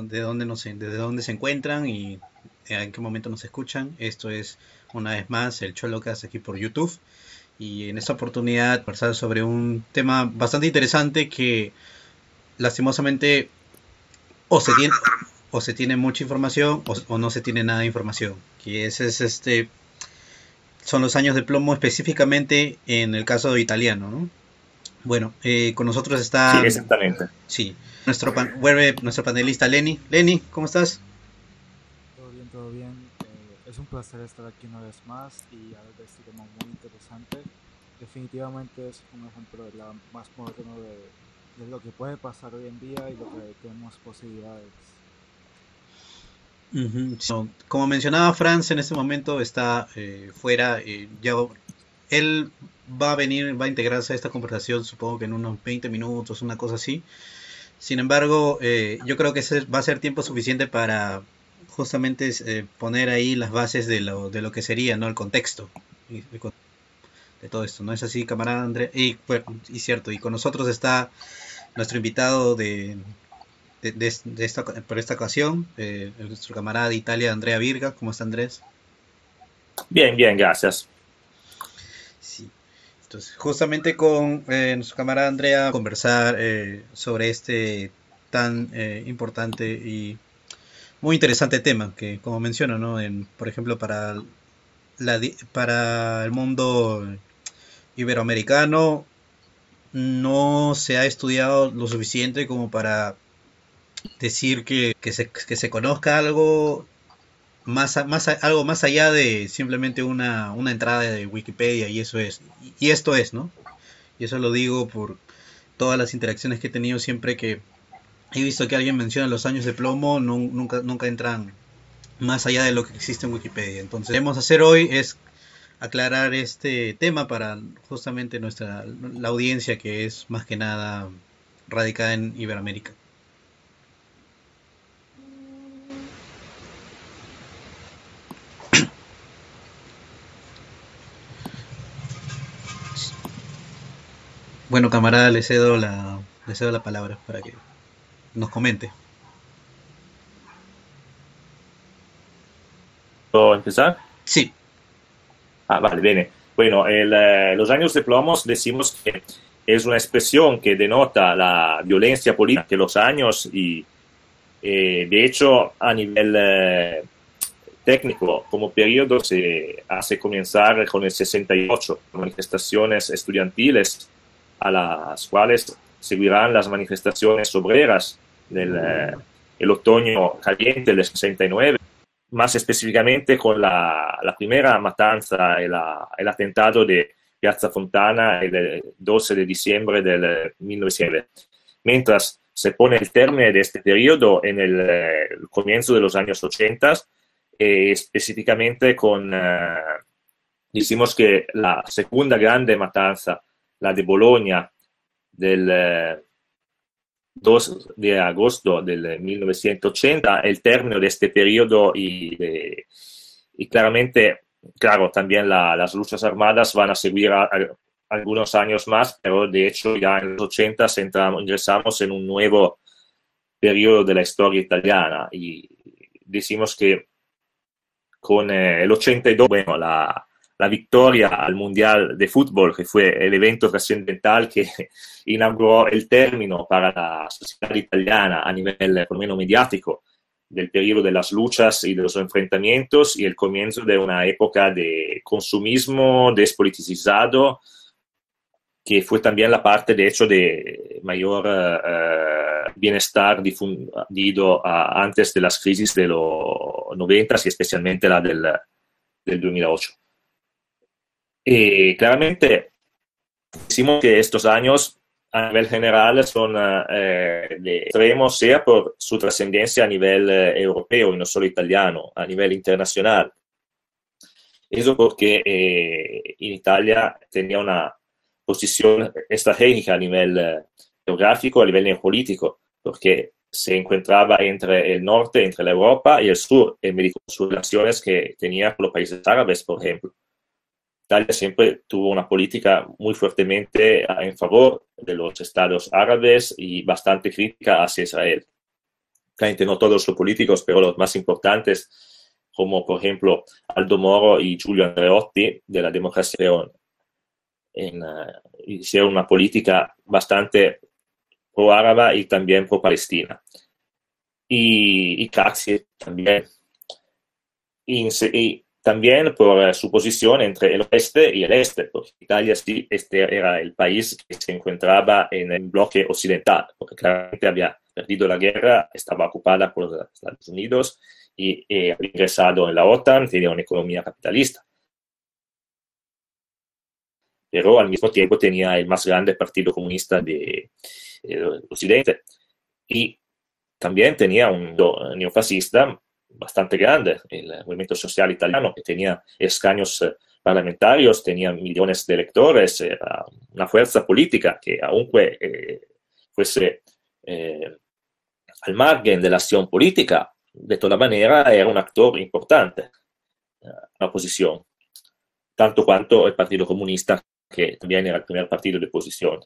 de dónde, nos, desde dónde se encuentran y en qué momento nos escuchan. Esto es una vez más el Cholocas aquí por YouTube y en esta oportunidad conversar sobre un tema bastante interesante que lastimosamente o se tiene o se tiene mucha información o, no se tiene nada de información que ese es este son los años de plomo específicamente en el caso italiano ¿no? bueno eh, con nosotros está sí exactamente sí nuestro nuestro panelista Lenny Lenny cómo estás todo bien todo bien eh, es un placer estar aquí una vez más y hablar de este tema muy interesante definitivamente es un ejemplo de la más moderno de, de, lo que puede pasar hoy en día y lo que tenemos posibilidades. como mencionaba Franz, en este momento está eh, fuera. Eh, ya, él va a venir, va a integrarse a esta conversación, supongo que en unos 20 minutos, una cosa así. Sin embargo, eh, yo creo que va a ser tiempo suficiente para justamente poner ahí las bases de lo, de lo que sería, ¿no? El contexto de todo esto, ¿no es así, camarada Andrea? Y, y cierto, y con nosotros está nuestro invitado de, de, esta, por esta ocasión, eh, nuestro camarada de Italia, Andrea Virga. ¿Cómo está Andrés? Bien, bien, gracias. Justamente con eh, nuestro camarada Andrea, conversar eh, sobre este tan eh, importante y muy interesante tema que, como menciono, ¿no? En, por ejemplo, para, la, para el mundo iberoamericano no se ha estudiado lo suficiente como para decir que, se, que se, conozca algo más, más, algo más allá de simplemente una, entrada de Wikipedia y eso es. Y esto es, ¿no? Y eso lo digo por todas las interacciones que he tenido siempre que he visto que alguien menciona los años de plomo, nunca, nunca entran más allá de lo que existe en Wikipedia. Entonces, lo que queremos hacer hoy es aclarar este tema para justamente nuestra la audiencia que es más que nada radicada en Iberoamérica. Bueno, camarada, le cedo la, le cedo la palabra para que nos comente. ¿Puedo empezar? Sí. Ah, vale, bien. Bueno, eh, los años de plomos decimos que es una expresión que denota la violencia política de los años y eh, de hecho a nivel eh, técnico como periodo se hace comenzar con el 68 manifestaciones estudiantiles a las cuales seguirán las manifestaciones obreras del el otoño caliente del 69 más específicamente con la, primera matanza, el, el, atentado de Piazza Fontana el 12 de diciembre del 1900. Mientras se pone el término de este periodo en el, el comienzo de los años 80, eh, específicamente con, eh, decimos que la segunda grande matanza, la de Bologna, del... Eh, 2 de agosto del 1980, el término de este periodo y, claramente, claro, también la, las luchas armadas van a seguir algunos años más, pero de hecho ya en los 80 entramos, ingresamos en un nuevo periodo de la historia italiana y decimos que con eh, el 82, bueno, la, la victoria al Mundial de Fútbol, que fue el evento trascendental que inauguró el término para la sociedad italiana a nivel, por lo menos, mediático del periodo de las luchas y de los enfrentamientos y el comienzo de una época de consumismo despoliticizado, que fue también la parte, de hecho, de mayor uh, bienestar difundido uh, antes de las crisis de los 90 y especialmente la del, del 2008. Y claramente decimos que estos años a nivel general son eh, de extremo, sea por su trascendencia a nivel eh, europeo y no solo italiano, a nivel internacional. Eso porque eh, en Italia tenía una posición estratégica a nivel eh, geográfico, a nivel neopolítico, porque se encontraba entre el norte, entre la Europa y el sur, en medio de sus relaciones que tenía con los países árabes, por ejemplo. Italia siempre tuvo una política muy fuertemente en favor de los estados árabes y bastante crítica hacia Israel. Claramente no todos los políticos, pero los más importantes, como por ejemplo Aldo Moro y Giulio Andreotti de la democracia en, uh, hicieron una política bastante pro-árabe y también pro-palestina. Y, y también. Y, también por su posición entre el oeste y el este, porque Italia sí, este era el país que se encontraba en el bloque occidental, porque claramente había perdido la guerra, estaba ocupada por los Estados Unidos y, y había ingresado en la OTAN, tenía una economía capitalista. Pero al mismo tiempo tenía el más grande partido comunista de, de Occidente y también tenía un neofascista bastante grande, el movimiento social italiano, que tenía escaños eh, parlamentarios, tenía millones de electores, era una fuerza política que aunque eh, fuese eh, al margen de la acción política, de toda manera era un actor importante en eh, la oposición, tanto cuanto el Partido Comunista, que también era el primer partido de oposición.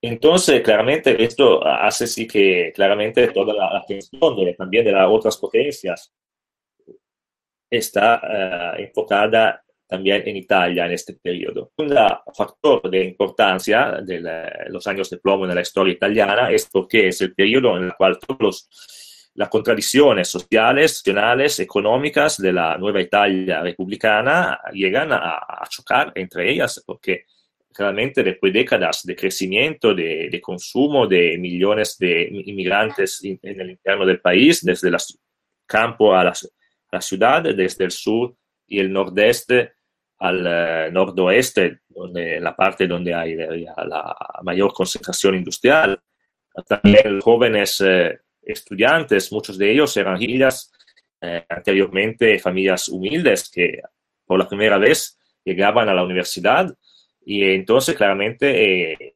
Entonces, claramente, esto hace sí que claramente toda la atención de, también de las otras potencias está uh, enfocada también en Italia en este periodo. Un factor de importancia de la, los años de plomo en la historia italiana es porque es el periodo en el cual todas las contradicciones sociales, nacionales, económicas de la nueva Italia republicana llegan a chocar entre ellas, porque claramente después de décadas de crecimiento, de, consumo de millones de inmigrantes en el interno del país, desde el campo a la, ciudad, desde el sur y el nordeste al uh, noroeste, donde, la parte donde hay la, mayor concentración industrial. También jóvenes eh, estudiantes, muchos de ellos eran familias eh, anteriormente familias humildes que por la primera vez llegaban a la universidad y entonces, claramente, eh,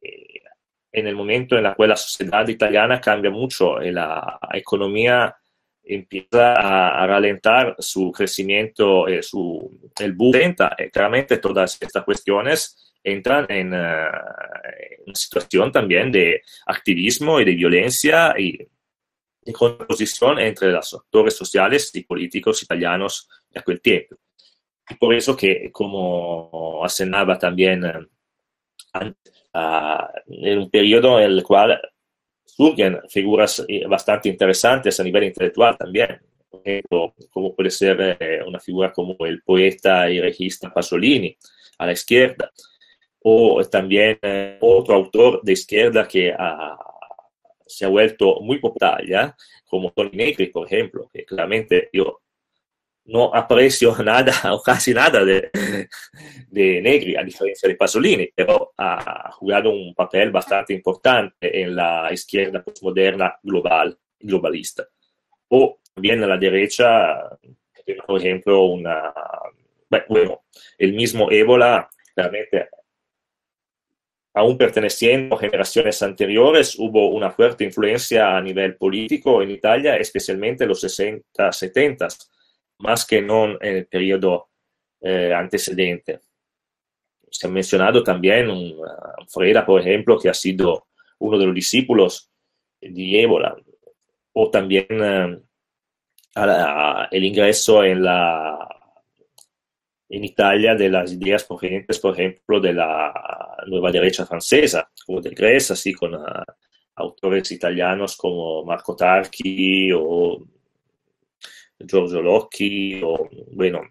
en el momento en el cual la sociedad italiana cambia mucho, eh, la economía empieza a, ralentar su crecimiento, eh, su, el boom eh, claramente todas estas cuestiones entran en, uh, en, una situación también de activismo y de violencia y de contraposición entre los actores sociales y políticos italianos de aquel tiempo. Por eso que, como acenaba también uh, en un periodo en el cual surgen figuras eh, bastante interesantes a nivel intelectual también, como puede ser eh, una figura como el poeta y regista Pasolini a la izquierda, o también eh, otro autor de izquierda que uh, se ha vuelto muy popular, ¿ya? como Tony Negri, por ejemplo, que claramente yo no aprecio nada o casi nada de, de, Negri, a diferencia de Pasolini, pero ha jugado un papel bastante importante en la izquierda postmoderna global, globalista. O también a la derecha, por ejemplo, una, bueno, el mismo Ébola, realmente, aún perteneciendo a generaciones anteriores, hubo una fuerte influencia a nivel político en Italia, especialmente en los 60, 70 más que no en el periodo eh, antecedente. Se ha mencionado también un, un Freda, por ejemplo, que ha sido uno de los discípulos de Ébola, o también eh, el ingreso en la en Italia de las ideas provenientes, por ejemplo, de la nueva derecha francesa, como de Grèce, así con uh, autores italianos como Marco Tarchi o Giorgio Locchi, o bueno,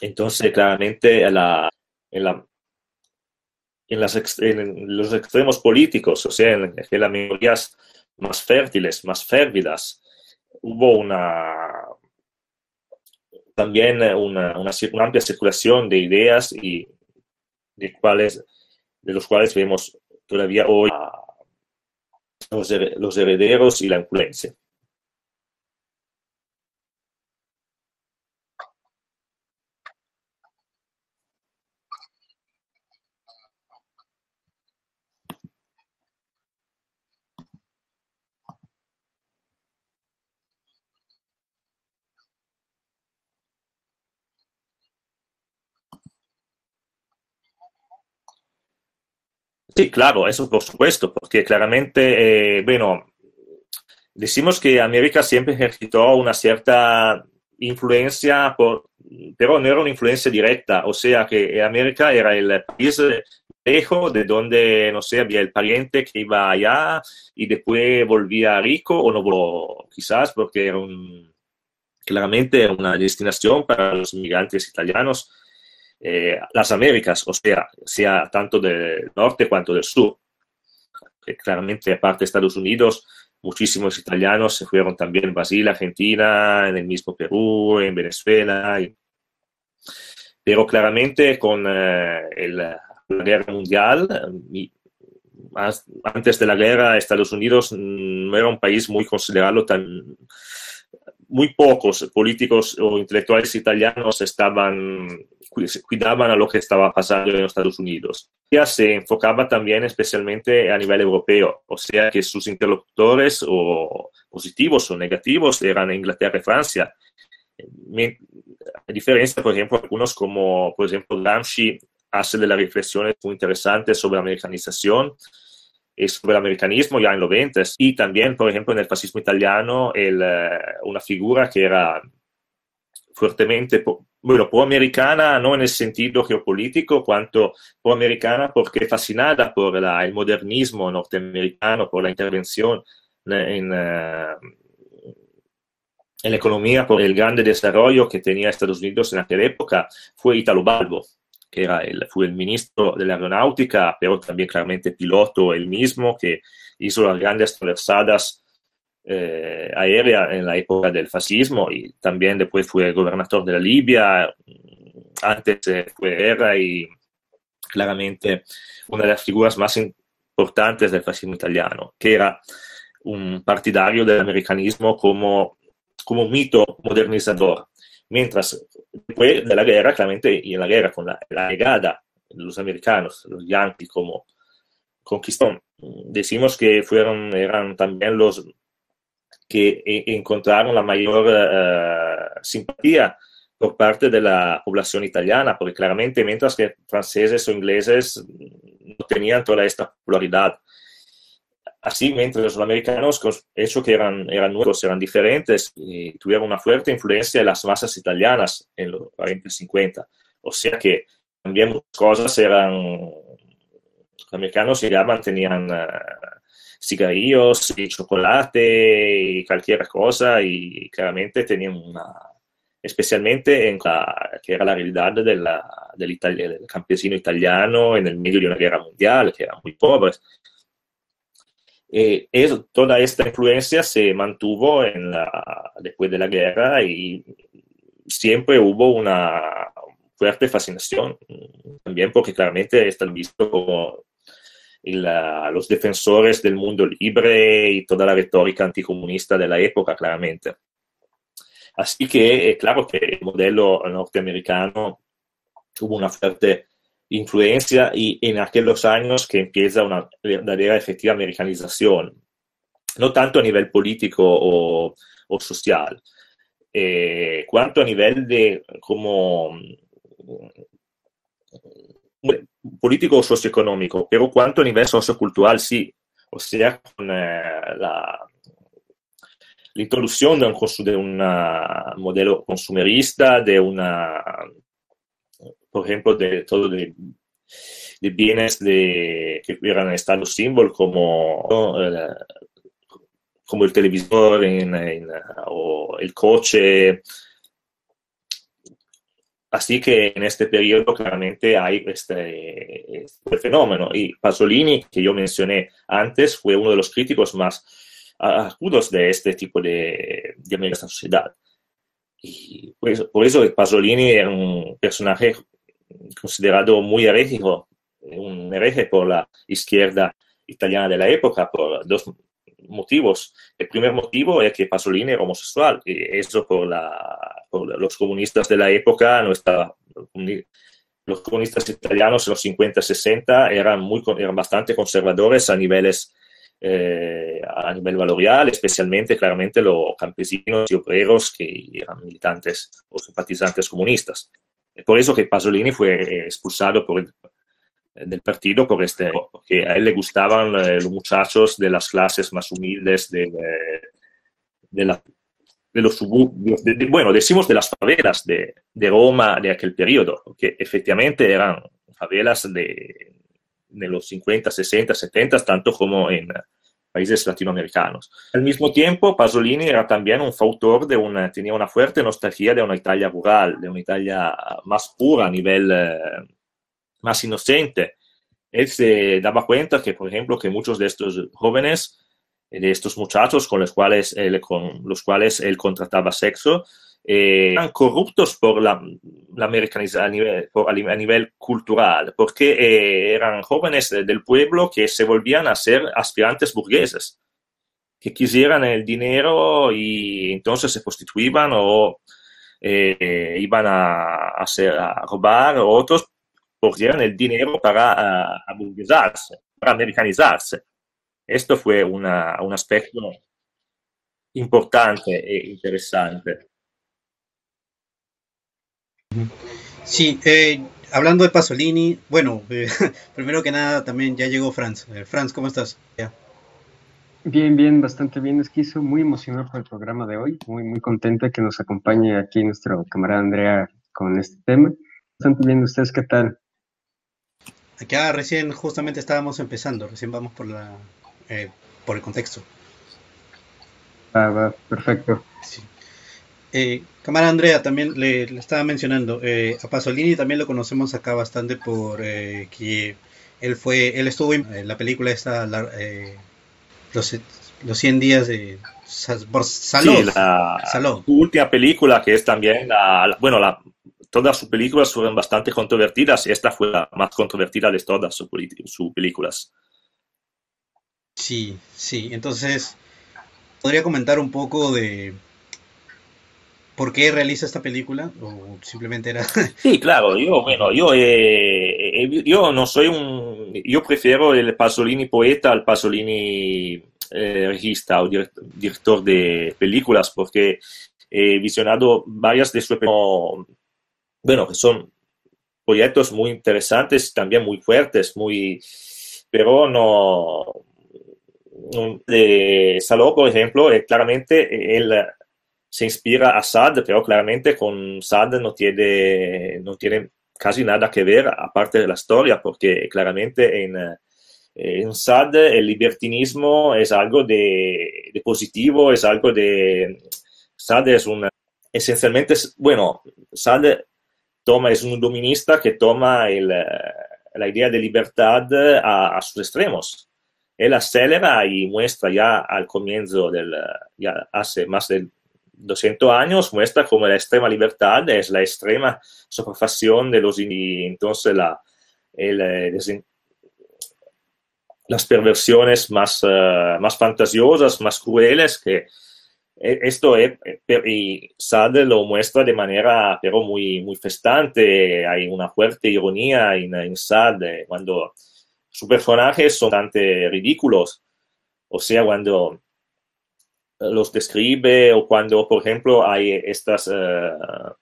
entonces claramente la, en, la, en, las, los extremos políticos, o sea, en, las minorías más fértiles, más férvidas, hubo una también una, una, una, amplia circulación de ideas y de, cuales, de los cuales vemos todavía hoy los, los herederos y la influencia. Sí, claro, eso por supuesto, porque claramente, eh, bueno, decimos que América siempre ejercitó una cierta influencia, por, pero no era una influencia directa, o sea que América era el país lejos de donde, no sé, había el pariente que iba allá y después volvía rico o no quizás porque era un, claramente una destinación para los inmigrantes italianos eh, las Américas, o sea, sea tanto del norte cuanto del sur. Que claramente, aparte de Estados Unidos, muchísimos italianos se fueron también en Brasil, Argentina, en el mismo Perú, en Venezuela. Pero claramente con eh, el, la guerra mundial, antes de la guerra, Estados Unidos no era un país muy considerado tan muy pocos políticos o intelectuales italianos estaban cuidaban a lo que estaba pasando en los Estados Unidos. Ya se enfocaba también especialmente a nivel europeo, o sea que sus interlocutores o positivos o negativos eran Inglaterra y Francia. A diferencia, por ejemplo, algunos como, por ejemplo, Gramsci hace de las reflexiones muy interesantes sobre la americanización y sobre el americanismo ya en los 20 y también, por ejemplo, en el fascismo italiano, el, eh, una figura que era fuertemente bueno, pro-americana, no en el sentido geopolítico, cuanto pro-americana porque fascinada por la, el modernismo norteamericano, por la intervención en, uh, en, la economía, por el grande desarrollo que tenía Estados Unidos en aquella época, fue Italo Balbo, que era el, fue el ministro de la aeronáutica, pero también claramente piloto él mismo, que hizo las grandes traversadas eh, aérea en la época del fascismo y también después fue gobernador de la Libia, antes fue guerra y claramente una de las figuras más importantes del fascismo italiano, que era un partidario del americanismo como, como mito modernizador. Mientras después de la guerra, claramente, y en la guerra con la, la llegada de los americanos, los yankees como conquistó, decimos que fueron, eran también los que encontraron la mayor uh, simpatía por parte de la población italiana, porque claramente mientras que franceses o ingleses no tenían toda esta popularidad. Así, mientras los americanos, hecho que eran, eran nuevos, eran diferentes, y tuvieron una fuerte influencia en las masas italianas en los 40 y 50. O sea que también muchas cosas eran, los americanos ya mantenían uh, cigarrillos y chocolate y cualquier cosa y claramente tenían una, especialmente en la, que era la realidad de del, del, campesino italiano en el medio de una guerra mundial, que eran muy pobres. Eh, es, toda esta influencia se mantuvo después de la guerra y siempre hubo una fuerte fascinación, también porque claramente están vistos como la, los defensores del mundo libre y toda la retórica anticomunista de la época, claramente. Así que, eh, claro que el modelo norteamericano tuvo una fuerte influencia y en aquellos años que empieza una verdadera efectiva americanización, no tanto a nivel político o, o social, eh, cuanto a nivel de como político o socioeconómico, pero cuanto a nivel sociocultural sí. O sea, con eh, la, la, introducción de un, de un modelo consumerista, de una por ejemplo, de todo de, de bienes de, que eran estado símbolo como, como el televisor en, en, o el coche. Así que en este periodo claramente hay este, este, fenómeno. Y Pasolini, que yo mencioné antes, fue uno de los críticos más agudos de este tipo de, de esta sociedad. Y por eso, por eso Pasolini era un personaje considerado muy herético, un hereje por la izquierda italiana de la época, por dos motivos. El primer motivo es que Pasolini era homosexual, y eso por, la, los comunistas de la época no. Los comunistas italianos en los 50-60 eran, muy, eran bastante conservadores a niveles eh, a nivel valorial, especialmente claramente los campesinos y obreros que eran militantes o simpatizantes comunistas. Por eso que Pasolini fue expulsado por el, del partido por este, porque a él le gustaban eh, los muchachos de las clases más humildes de, de, la, de los suburbios, bueno, decimos de las favelas de, de, Roma de aquel periodo, que efectivamente eran favelas de, de los 50, 60, 70, tanto como en países latinoamericanos. Al mismo tiempo, Pasolini era también un autor de una, tenía una fuerte nostalgia de una Italia rural, de una Italia más pura a nivel eh, más inocente. Él se daba cuenta que, por ejemplo, que muchos de estos jóvenes, de estos muchachos con los cuales él, con los cuales él contrataba sexo, eh, eran corruptos por la, la americanización a nivel, por, a nivel cultural, porque eh, eran jóvenes del pueblo que se volvían a ser aspirantes burgueses, que quisieran el dinero y entonces se prostituían o eh, iban a, hacer, a robar, o otros cogieron el dinero para uh, para americanizarse. Esto fue una, un aspecto importante e interesante. Sí, eh, hablando de Pasolini, bueno, eh, primero que nada también ya llegó Franz. Eh, Franz, ¿cómo estás? Ya. Bien, bien, bastante bien, Esquizo. Muy emocionado por el programa de hoy. Muy, muy contenta que nos acompañe aquí nuestro camarada Andrea con este tema. Bastante bien, ¿ustedes qué tal? Acá recién justamente estábamos empezando, recién vamos por la eh, por el contexto. Ah, va, perfecto. Sí. Eh, cámara Andrea, también le, estaba mencionando, eh, a Pasolini también lo conocemos acá bastante por eh, que él fue, él estuvo en la película esta, los, los 100 días de por Saló. Sí, la Saló. última película que es también la, bueno, la, todas sus películas fueron bastante controvertidas y esta fue la más controvertida de todas sus, películas. Sí, sí, entonces, ¿podría comentar un poco de por qué realiza esta película? ¿O simplemente era...? sí, claro, yo, bueno, yo, eh, eh, yo no soy un... Yo prefiero el Pasolini poeta al Pasolini eh, regista o director de películas porque he visionado varias de sus bueno, que son proyectos muy interesantes, también muy fuertes, muy, pero no, de por ejemplo, eh, claramente él se inspira a Sad, pero claramente con Sad no tiene, no tiene casi nada que ver aparte de la historia, porque claramente en, en Sad el libertinismo es algo de, positivo, es algo de... Sad es un... Esencialmente, bueno, Sad toma, es un dominista que toma el, eh, la idea de libertad a, sus extremos. Él acelera y muestra ya al comienzo del, ya hace más de 200 años, muestra como la extrema libertad es la extrema sobrefacción de los y entonces la, eh, las perversiones más, uh, más fantasiosas, más crueles que e, esto es, y Sade lo muestra de manera pero muy, muy festante, hay una fuerte ironía en, en Sade, cuando sus personajes son bastante ridículos, o sea, cuando los describe o cuando, por ejemplo, hay estas, uh,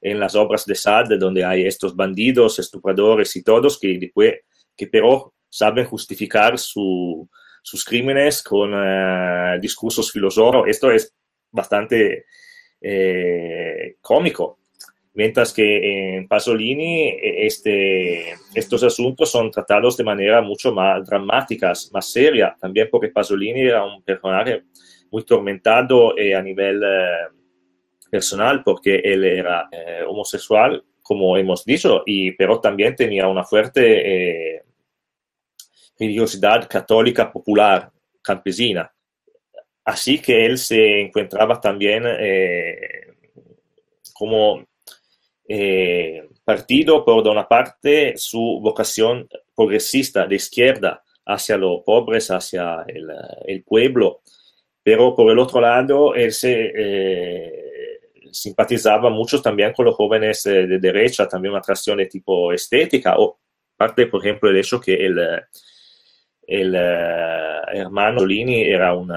en las obras de Sade, donde hay estos bandidos, estupradores y todos, que, después, que pero saben justificar su, sus crímenes con uh, discursos filosóficos. Esto es bastante eh, cómico. Mientras que en Pasolini eh, este, estos asuntos son tratados de manera mucho más dramática, más seria, también porque Pasolini era un personaje muy tormentado eh, a nivel eh, personal, porque él era homosexual, como hemos dicho, y, pero también tenía una fuerte religiosidad católica popular, campesina. Así que él se encontraba también como eh, partido por una parte su vocación progresista de izquierda hacia los pobres, hacia el, pueblo, pero por el otro lado él se eh, simpatizaba mucho también con los jóvenes eh, de derecha, también una atracción de tipo estética, o parte, por ejemplo, el hecho que el, el hermano Lini era un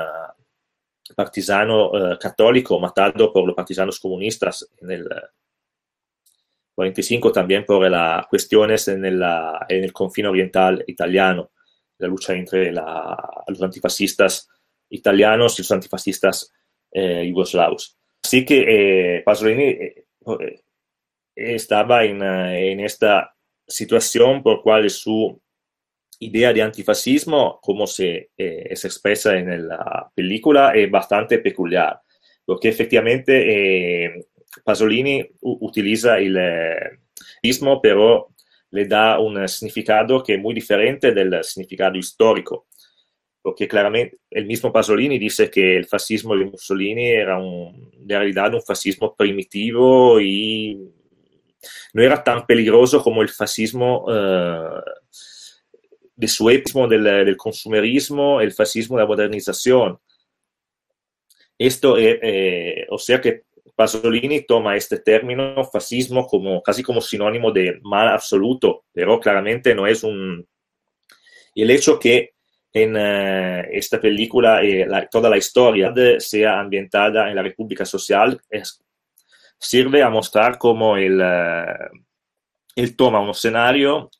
partisano católico matado por los partisanos comunistas en 45 también por las cuestiones en el, en el confine oriental italiano, la lucha entre los antifascistas italianos y los antifascistas eh, yugoslavos. Así que eh, Pasolini eh, estaba en, en, esta situación por cual su idea de antifascismo, como se expresa en la película, es bastante peculiar, porque efectivamente Pasolini utiliza el mismo, pero le da un significado que es muy diferente del significado histórico, porque claramente el mismo Pasolini dice que el fascismo de Mussolini era un, en realidad un fascismo primitivo y no era tan peligroso como el fascismo uh, de su del, del, consumerismo, el fascismo de la modernización. Esto, es, eh, o sea que Pasolini toma este término fascismo como casi como sinónimo de mal absoluto, pero claramente no es un... El hecho que en uh, esta película eh, la, toda la historia sea ambientada en la República Social sirve a mostrar cómo él, uh, toma un escenario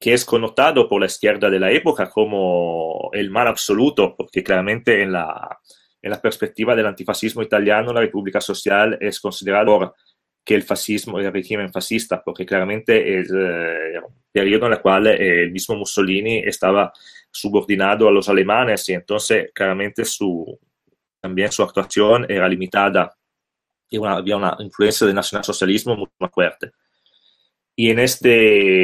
que es connotado por la izquierda de la época como el mal absoluto, porque claramente en la, en la perspectiva del antifascismo italiano, la República Social es considerada que el fascismo, el régimen fascista, porque claramente es eh, un periodo en el cual eh, el mismo Mussolini estaba subordinado a los alemanes y entonces claramente su, también su actuación era limitada y una, había una influencia del nacionalsocialismo muy más fuerte. Y en esta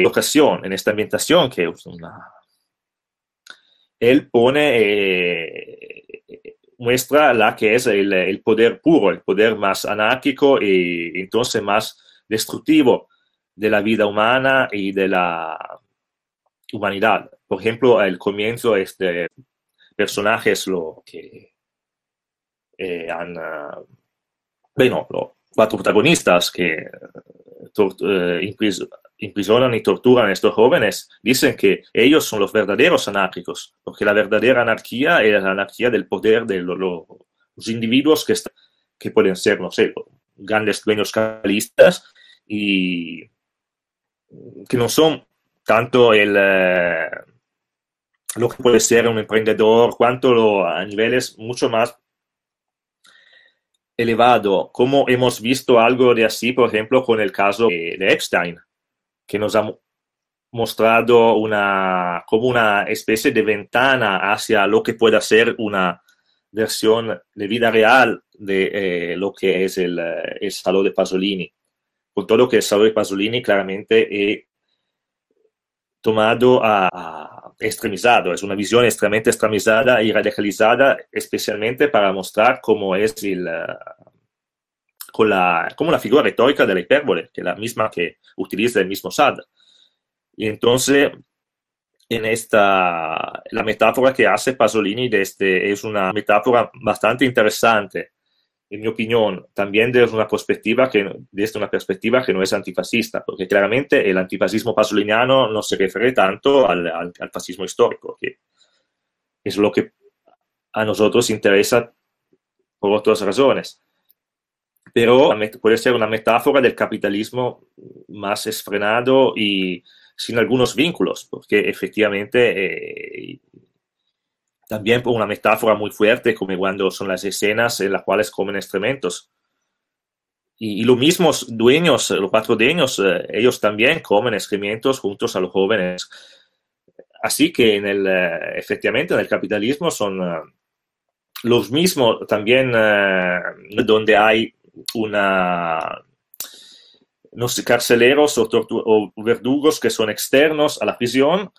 ocasión, en esta ambientación, que es una... Él pone eh, muestra la que es el, el, poder puro, el poder más anárquico y entonces más destructivo de la vida humana y de la humanidad. Por ejemplo, al comienzo este personajes lo que eh, han, uh, bueno, los cuatro protagonistas que eh, imprisionan y torturan a estos jóvenes, dicen que ellos son los verdaderos anárquicos, porque la verdadera anarquía es la anarquía del poder de lo, lo, los individuos que, pueden ser, no sé, grandes dueños capitalistas y que no son tanto el, eh, lo que puede ser un emprendedor, cuanto lo, a niveles mucho más elevado, como hemos visto algo de así, por ejemplo, con el caso de Epstein, que nos ha mostrado una, como una especie de ventana hacia lo que pueda ser una versión de vida real de eh, lo que es el, eh, el Salón de Pasolini. Con todo que el Salón de Pasolini claramente he tomado a, a, extremizado, es una visión extremadamente extremizada y radicalizada, especialmente para mostrar cómo es el, con la, como la figura retórica de la hipérbole, que es la misma que utiliza el mismo Sad. Y entonces, en esta, la metáfora que hace Pasolini de este, es una metáfora bastante interesante, en mi opinión, también desde una perspectiva que, desde una perspectiva que no es antifascista, porque claramente el antifascismo pasoliniano no se refiere tanto al, al, al fascismo histórico, que es lo que a nosotros interesa por otras razones pero puede ser una metáfora del capitalismo más esfrenado y sin algunos vínculos, porque efectivamente eh, también una metáfora muy fuerte, como cuando son las escenas en las cuales comen excrementos. y, los mismos dueños, los cuatro dueños, eh, ellos también comen excrementos juntos a los jóvenes. Así que en el, eh, efectivamente en el capitalismo son eh, los mismos también donde hay una no sé, carceleros o, o, verdugos que son externos a la prisión.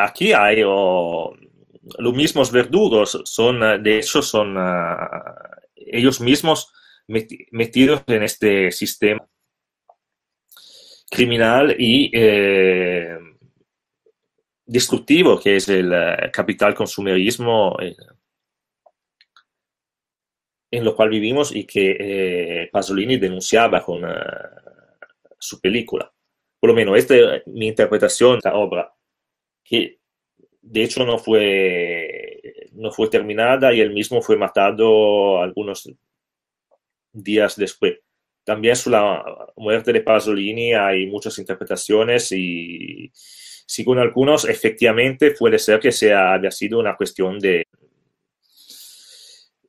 aquí hay los mismos verdugos, son, de hecho, son ellos mismos metidos en este sistema criminal y eh, destructivo que es el eh, capital consumerismo eh, en lo cual vivimos y que Pasolini denunciaba con su película. Por lo menos esta es mi interpretación de la obra, que de hecho no fue, no fue terminada y él mismo fue matado algunos días después. También sobre la muerte de Pasolini hay muchas interpretaciones y según algunos efectivamente puede ser que sea, haya sido una cuestión de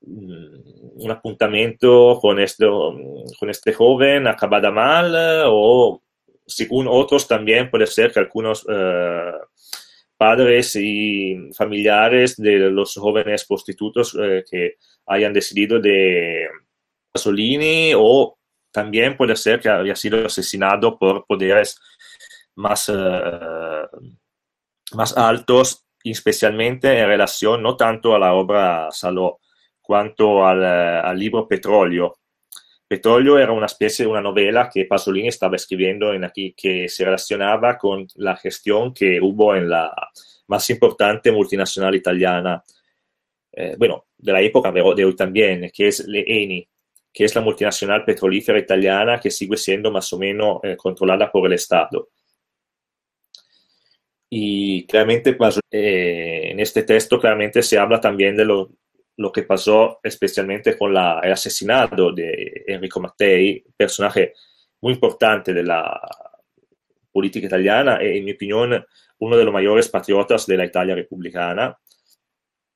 mm, un apuntamiento con, esto, con este joven acabada mal o según otros también puede ser que algunos eh, padres y familiares de los jóvenes prostitutos eh, que hayan decidido de Pasolini o también puede ser que haya sido asesinado por poderes más, eh, más altos, especialmente en relación no tanto a la obra Saló, cuanto al, al libro Petróleo. Petróleo era una especie de una novela que Pasolini estaba escribiendo en aquí, que se relacionaba con la gestión que hubo en la más importante multinacional italiana, eh, bueno, de la época de hoy también, que es Eni, que es la multinacional petrolífera italiana que sigue siendo más o menos eh, controlada por el Estado. Y claramente eh, en este texto claramente se habla lo que pasó especialmente con el asesinato de Enrico Mattei, personaje muy importante de la política italiana y en mi opinión uno de los mayores patriotas de la Italia republicana,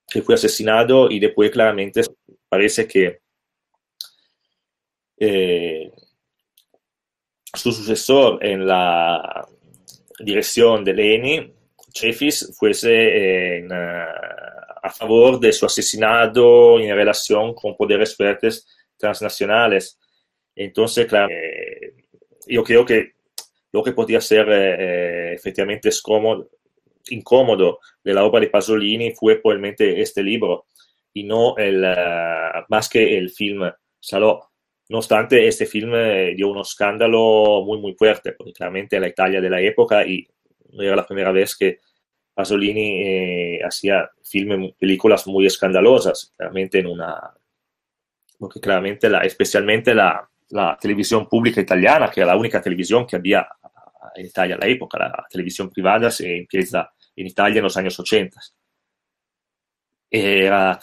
que fue asesinado y después claramente parece que eh, su sucesor en la dirección de Leni, Chefis, fuese eh, a favor de su asesinato en relación con poderes fuertes transnacionales. Entonces, claro, eh, yo creo que lo que podía ser efectivamente incómodo de la obra de Pasolini fue probablemente este libro y no el, más que el film Saló. No obstante, este film eh, dio un escándalo muy, muy fuerte, porque claramente en la Italia de la época, y no era la primera vez que Pasolini eh, hacía filmes, películas muy escandalosas, claramente en una... Porque claramente, la, especialmente la, la televisión pública italiana, que era la única televisión que había en Italia en la época, la televisión privada se empieza en Italia en los años 80 era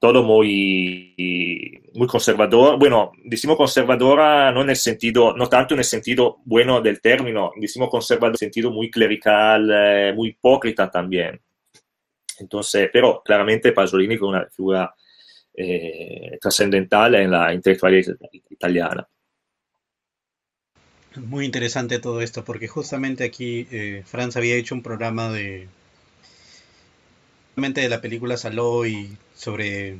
todo muy, muy conservador. Bueno, decimos conservadora no en el sentido, no tanto en el sentido bueno del término, decimos conservador en el sentido muy clerical, eh, muy hipócrita también. Entonces, pero claramente Pasolini fue una figura eh, trascendental en la intelectualidad italiana. Muy interesante todo esto, porque justamente aquí eh, Franz había hecho un programa de de la película Saló y sobre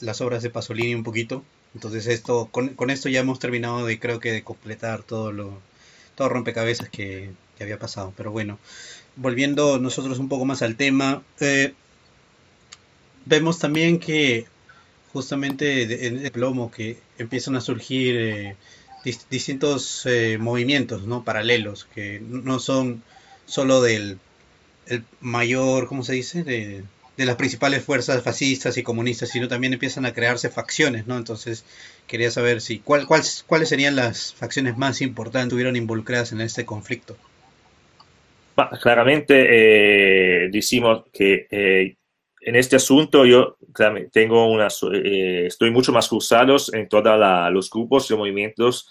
las obras de Pasolini un poquito. Entonces esto, con, esto ya hemos terminado de creo que de completar todo lo todo rompecabezas que, había pasado. Pero bueno, volviendo nosotros un poco más al tema, eh, vemos también que justamente en el plomo que empiezan a surgir eh, distintos eh, movimientos no paralelos que no son solo del el mayor, ¿cómo se dice? De, las principales fuerzas fascistas y comunistas, sino también empiezan a crearse facciones, ¿no? Entonces, quería saber si cuál, cuáles serían las facciones más importantes que estuvieron involucradas en este conflicto. claramente eh, decimos que eh, en este asunto yo tengo una, eh, estoy mucho más cruzado en todos los grupos y movimientos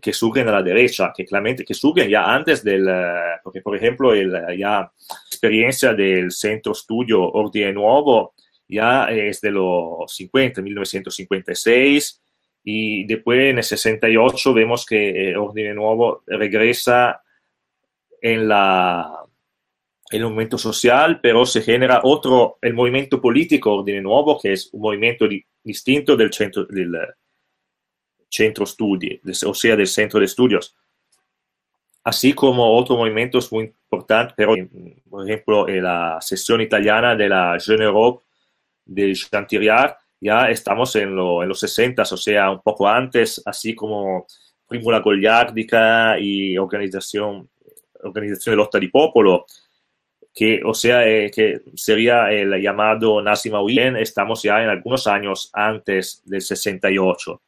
que surgen a la derecha, que claramente que surgen ya antes del, eh, porque por ejemplo, el, ya experiencia del Centro Estudio Orden Nuevo ya es de los 50, 1956, y después en el 68 vemos que el Orden Nuevo regresa en la el movimiento social, pero se genera otro, el movimiento político Orden Nuevo, que es un movimiento di, distinto del centro, del centro studi, o sea, del centro de estudios. Así como otros movimientos muy importantes, pero por ejemplo, en la sesión italiana de la Jeune Europe de ya estamos en, lo, en, los 60, o sea, un poco antes, así como Primula Goliardica y Organización, Organización de Lotta di Popolo, que, o sea, eh, que sería el llamado Nazi Mauien, estamos ya en algunos años antes del 68.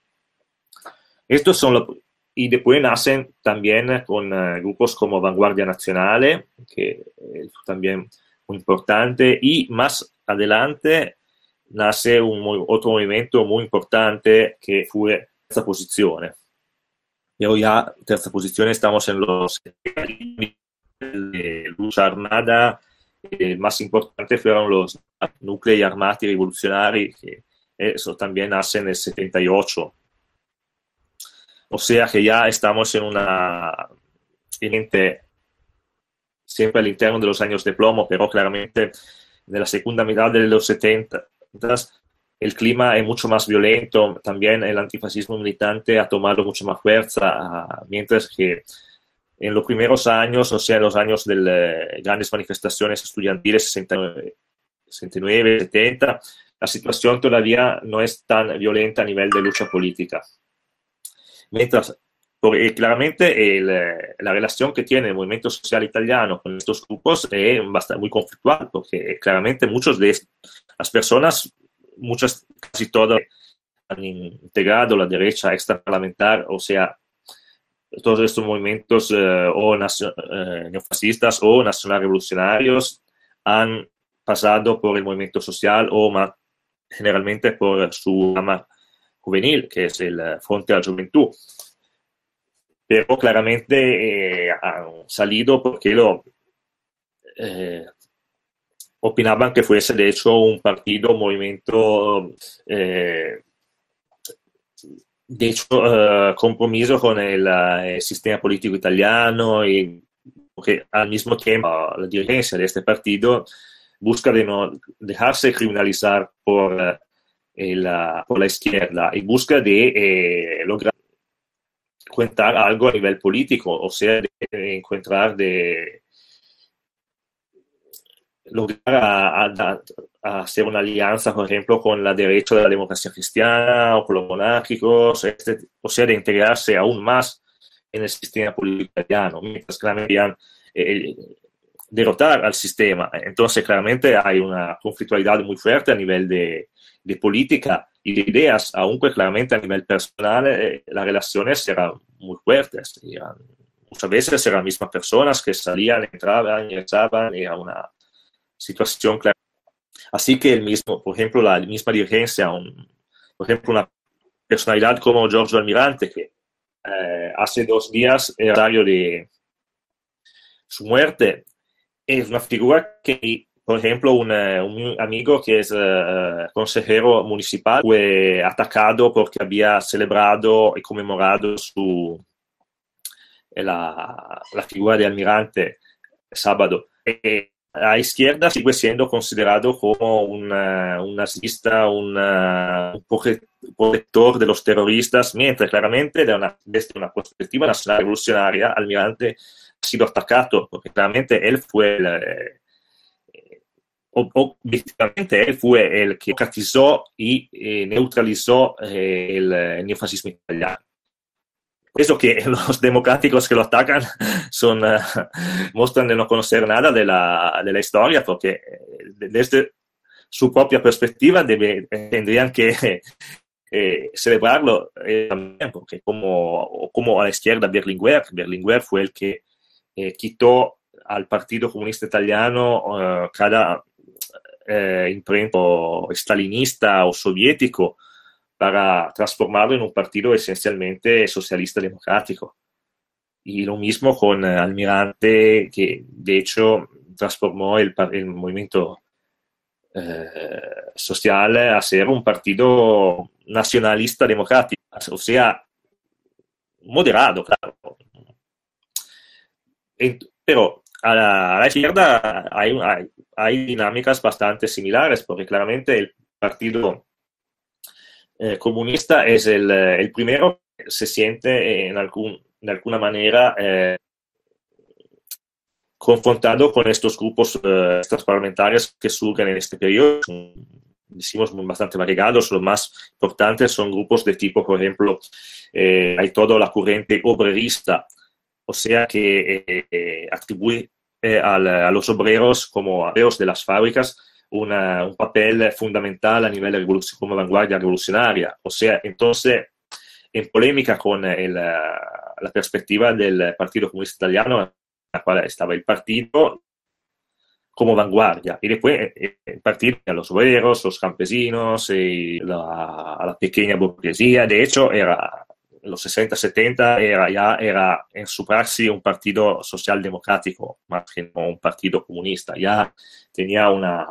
Estos son los, y después nacen también con uh, grupos como Vanguardia Nacional, que es también muy importante, y más adelante nace un, otro movimiento muy importante que fue Terza Posizione. Pero ya, Terza Posizione, estamos en los lucha armada, el más importante fueron los núcleos armados revolucionarios, que eso también nace en el 78. O sea que ya estamos en una siempre al interno de los años de plomo, pero claramente de la segunda mitad de los 70 el clima es mucho más violento, también el antifascismo militante ha tomado mucha más fuerza, mientras que en los primeros años, o sea, en los años de las grandes manifestaciones estudiantiles 69, 69, 70, la situación todavía no es tan violenta a nivel de lucha política. Mientras, porque claramente el, la relación que tiene el movimiento social italiano con estos grupos es bastante, muy conflictual, porque claramente muchos de las personas, muchas, casi todas, han integrado la derecha extraparlamentar, o sea, todos estos movimientos eh, o eh, neofascistas o nacional revolucionarios han pasado por el movimiento social o más generalmente por su rama juvenil, que es el eh, Frente a la Juventud. Pero claramente eh, han salido porque lo eh, opinaban que fuese de hecho un partido, un movimiento eh, de uh, compromiso con uh, el, sistema político italiano y que al mismo tiempo uh, la dirigencia de este partido busca de no dejarse criminalizar por, el, por la izquierda y busca de eh, lograr contar algo a nivel político, o sea, de encontrar lograr a, a, hacer una alianza, por ejemplo, con la derecha de la democracia cristiana o con los monárquicos, este, o sea, de integrarse aún más en el sistema político italiano, mientras claramente querían eh, derrotar al sistema. Entonces, claramente hay una conflictualidad muy fuerte a nivel de, de política y de ideas, aunque claramente a nivel personal eh, las relaciones eran muy fuertes. Eran, muchas veces eran mismas personas que salían, entraban, regresaban, era una situación clara. Así que el mismo, por ejemplo, la misma dirigencia, un, por ejemplo, una personalidad como Giorgio Almirante, que eh, hace dos días, el horario de su muerte, es una figura que, por ejemplo, un, un amigo que es uh, consejero municipal fue atacado porque había celebrado y conmemorado su, la, la figura de Almirante sábado. E, a izquierda sigue siendo considerado como una, un nazista, una, un protector de los terroristas, mientras claramente de una, desde una perspectiva nacional revolucionaria, Almirante sido atacado, porque claramente él fue el, eh, objetivamente él fue el que catizó y eh, neutralizó eh, el, el neofascismo italiano. Eso que los democráticos que lo atacan son, uh, muestran de no conocer nada de la, de la historia, porque eh, desde su propia perspectiva debe, tendrían que eh, celebrarlo eh, también, porque como, como a la izquierda Berlinguer, Berlinguer fue el que eh, quitó al Partido Comunista Italiano uh, cada imprento stalinista o soviético, para transformarlo en un partido esencialmente socialista democrático. Y lo mismo con eh, Almirante, que de hecho transformó el, el movimiento eh, social a ser un partido nacionalista democrático. o sea, moderado, claro. Pero a la, izquierda hay, dinámicas bastante similares, porque claramente el Partido eh, Comunista es el, el, primero que se siente en de alguna manera eh, confrontado con estos grupos, eh, estas parlamentarias que surgen en este periodo. decimos, bastante variegados. Los más importantes son grupos de tipo, por ejemplo, eh, hay toda la corriente obrerista, o sea que eh, atribuye a los obreros como obreros de las fábricas una, un papel fundamental a nivel revolución, como vanguardia revolucionaria. O sea, entonces, en polémica con el, la perspectiva del Partido Comunista Italiano, la cual estaba el partido como vanguardia. Y después eh, el partido a los obreros, los campesinos, y la, a la pequeña burguesía. De hecho, era en los 60, 70 era ya era en su praxis un partido socialdemocrático más que un partido comunista. Ya tenía una...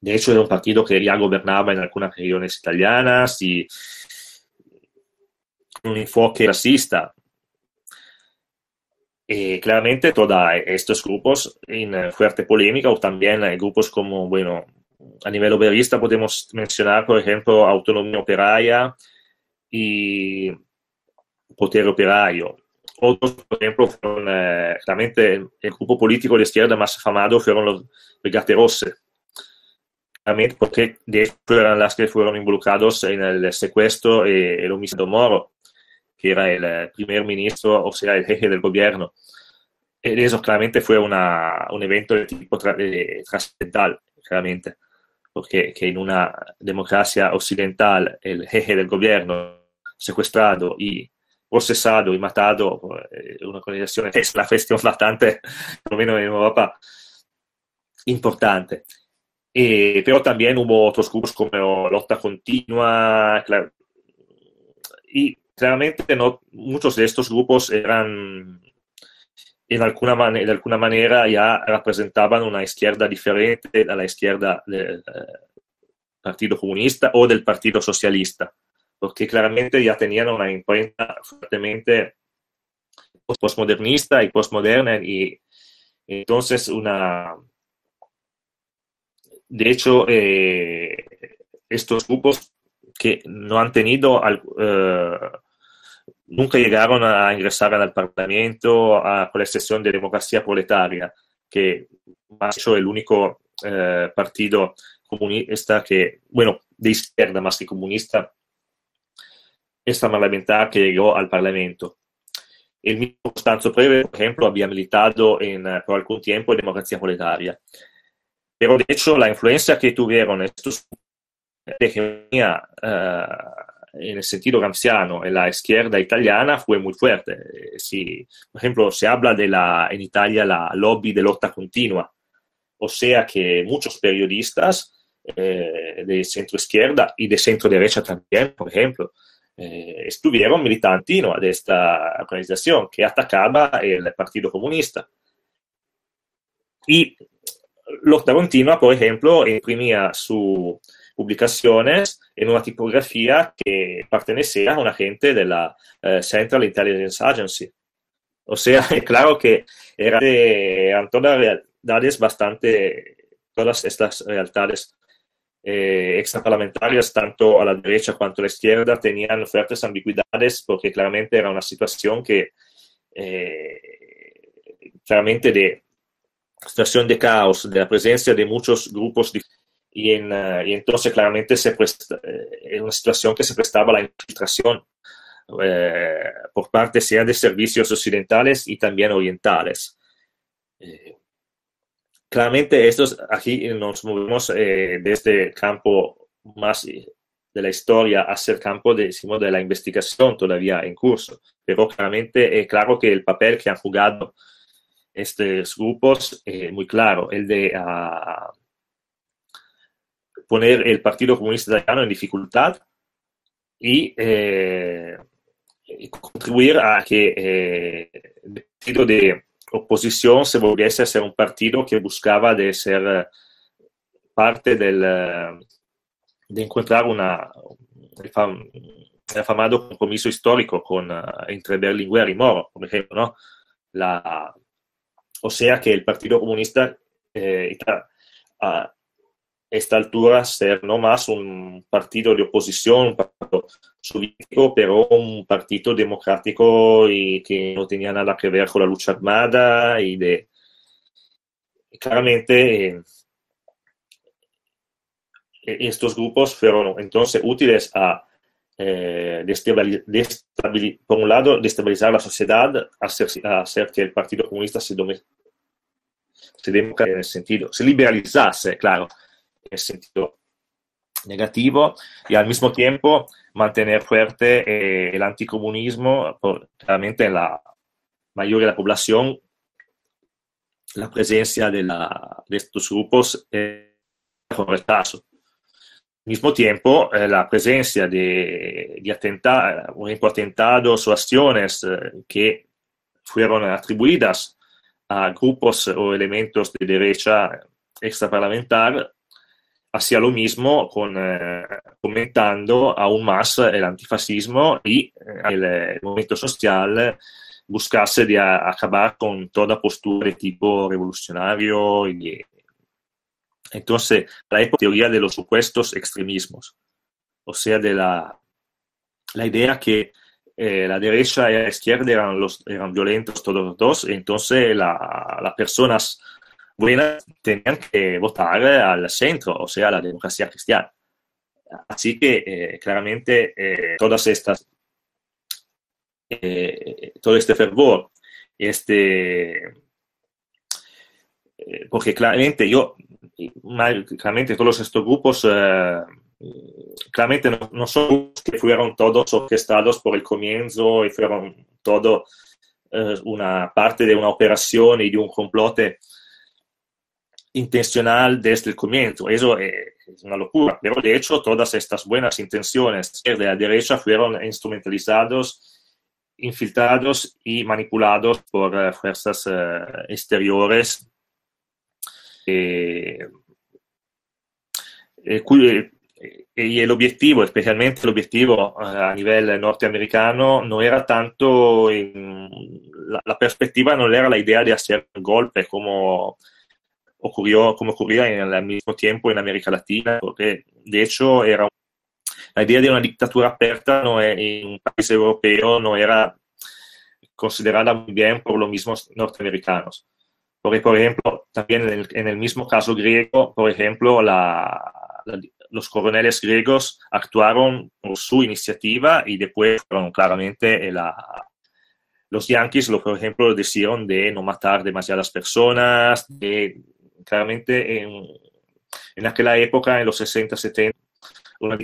De hecho, era un partido que ya gobernaba en algunas regiones italianas y un enfoque racista. Eh, claramente todos estos grupos en fuerte polémica o también grupos como, bueno, a nivel obrerista podemos mencionar, por ejemplo, Autonomía Operaria y Poder Operario. Otros, por ejemplo, fueron, eh, claramente el, grupo político de izquierda más afamado fueron los Brigate Rosse, claramente porque de hecho eran las que fueron involucrados en el secuestro y el homicidio Moro que era el eh, primer ministro, o sea, el jefe del gobierno. Y eso claramente fue una, un evento de tipo trascendental, claramente, porque que en una democracia occidental el jefe del gobierno secuestrado y procesado y matado por eh, una organización es una cuestión bastante, por lo menos en Europa, importante. Eh, pero también hubo otros grupos como Lotta Continua, y claramente no, muchos de estos grupos eran en alguna manera, de alguna manera ya representaban una izquierda diferente a la izquierda del eh, Partido Comunista o del Partido Socialista, porque claramente ya tenían una imprenta fuertemente postmodernista y postmoderna y entonces una de hecho eh, estos grupos que no han tenido eh, nunca llegaron a ingresar al Parlamento, a, con la excepción de Democracia Proletaria, que ha sido el único eh, partido comunista que, bueno, de izquierda más que comunista, esta parlamentar que llegó al Parlamento. El mismo Costanzo Preve, por ejemplo, había militado en, eh, por algún tiempo en Democracia Proletaria. Pero de hecho, la influencia que tuvieron estos hegemonía uh, en el sentido gramsciano en la izquierda italiana fue muy fuerte. Si, por ejemplo, se habla de la, en Italia la lobby de lotta continua, o sea que muchos periodistas eh, de centro izquierda y de centro derecha también, por ejemplo, eh, estuvieron militando de esta organización que atacaba el Partido Comunista. Y Lotta Continua, por ejemplo, imprimía su, publicaciones en una tipografía que pertenecía a un agente de la uh, Central Intelligence Agency. O sea, claro que era de, eran todas realidades bastante, todas estas realidades eh, extraparlamentarias, tanto a la derecha cuanto a la izquierda, tenían fuertes ambigüedades porque claramente era una situación que eh, claramente de situación de caos, de la presencia de muchos grupos y, en, uh, y entonces claramente se presta, eh, una situación que se prestaba la infiltración eh, por parte sea de servicios occidentales y también orientales. Eh, claramente estos, aquí nos movemos eh, desde el campo más de la historia hacia el campo de, decimos, de la investigación todavía en curso, pero claramente es claro que el papel que han jugado estos grupos es muy claro, el de... Uh, poner el Partido Comunista Italiano en dificultad y, eh, y contribuir a que eh, el partido de oposición se volviese a ser un partido que buscaba de ser parte del, de encontrar una, el afamado compromiso histórico con, entre Berlinguer y Moro, por ejemplo, ¿no? La, o sea que el Partido Comunista eh, esta altura ser no más un partido de oposición, un partido soviético, pero un partido democrático y que no tenía nada que ver con la lucha armada y de claramente eh, estos grupos fueron entonces útiles a eh, por un lado, destabilizar la sociedad, hacer, hacer que el Partido Comunista se, se en el sentido, se liberalizase, claro, en sentido negativo, y al mismo tiempo mantener fuerte eh, el anticomunismo, por, claramente en la mayoría de la población, la presencia de, la, de estos grupos eh, con retraso mismo tiempo, eh, la presencia de, de atenta un atentados o acciones eh, que fueron atribuidas a grupos o elementos de derecha extraparlamentar hacía lo mismo con, eh, comentando aún más el antifascismo y eh, el, movimiento social buscase de acabar con toda postura de tipo revolucionario y entonces, la teoría de los supuestos extremismos, o sea, de la, la idea que eh, la derecha y la izquierda eran, los, eran violentos todos los dos, entonces la, las personas buenas tenían que votar al centro, o sea, la democracia cristiana. Así que eh, claramente eh, todas estas, eh, todo este fervor, este, eh, porque claramente yo claramente todos estos grupos eh, claramente no, no, son que fueron todos orquestados por el comienzo y fueron todo una parte de una operación y de un complote intencional desde el comienzo. Eso es una locura, pero de hecho todas estas buenas intenciones de la derecha fueron instrumentalizados infiltrados y manipulados por uh, fuerzas exteriores eh, eh, eh, y el objetivo, especialmente el objetivo a nivel norteamericano, no era tanto la, perspectiva, no era la idea de hacer golpes como ocurrió, como ocurría en el mismo tiempo en América Latina, porque de hecho era la idea de una dictadura aperta no es, en un país europeo no era considerada muy bien por los mismos norteamericanos. Porque, por ejemplo, también en el, en el mismo caso griego, por ejemplo, la, la, los coroneles griegos actuaron por su iniciativa y después, bueno, claramente, la, los yanquis, por ejemplo, decidieron de no matar demasiadas personas, de, claramente en, aquella época, en los 60, 70, una,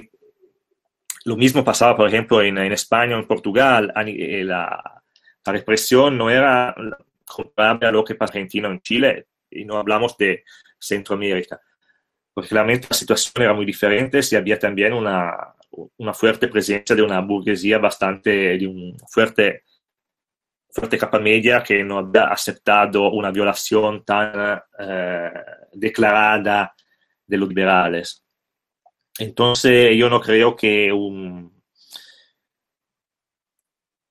lo mismo pasaba, por ejemplo, en, España, en Portugal, eh, la, represión no era comparable a lo que pasa en Argentina o en Chile, y no hablamos de Centroamérica, porque realmente la situación era muy diferente y había también una, una fuerte presencia de una burguesía bastante, fuerte, fuerte capa media que no había aceptado una violación tan eh, declarada de los liberales. Entonces yo no creo que un,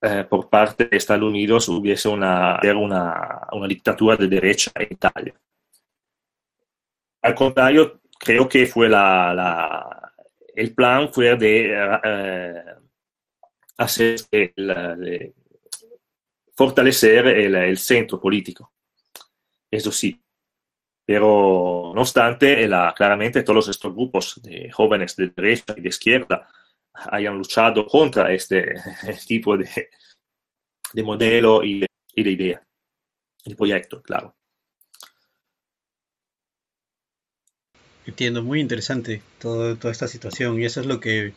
eh, por parte de Estados Unidos hubiese una, una, una, dictadura de derecha en Italia. Al contrario, creo que fue la, la el plan fue de eh, hacer el, de fortalecer el, el, centro político. Eso sí. Pero no obstante, la, claramente todos estos grupos de jóvenes de derecha y de izquierda hayan luchado contra este tipo de, de modelo y, de idea, el proyecto, claro. Entiendo, muy interesante toda esta situación y eso es lo que,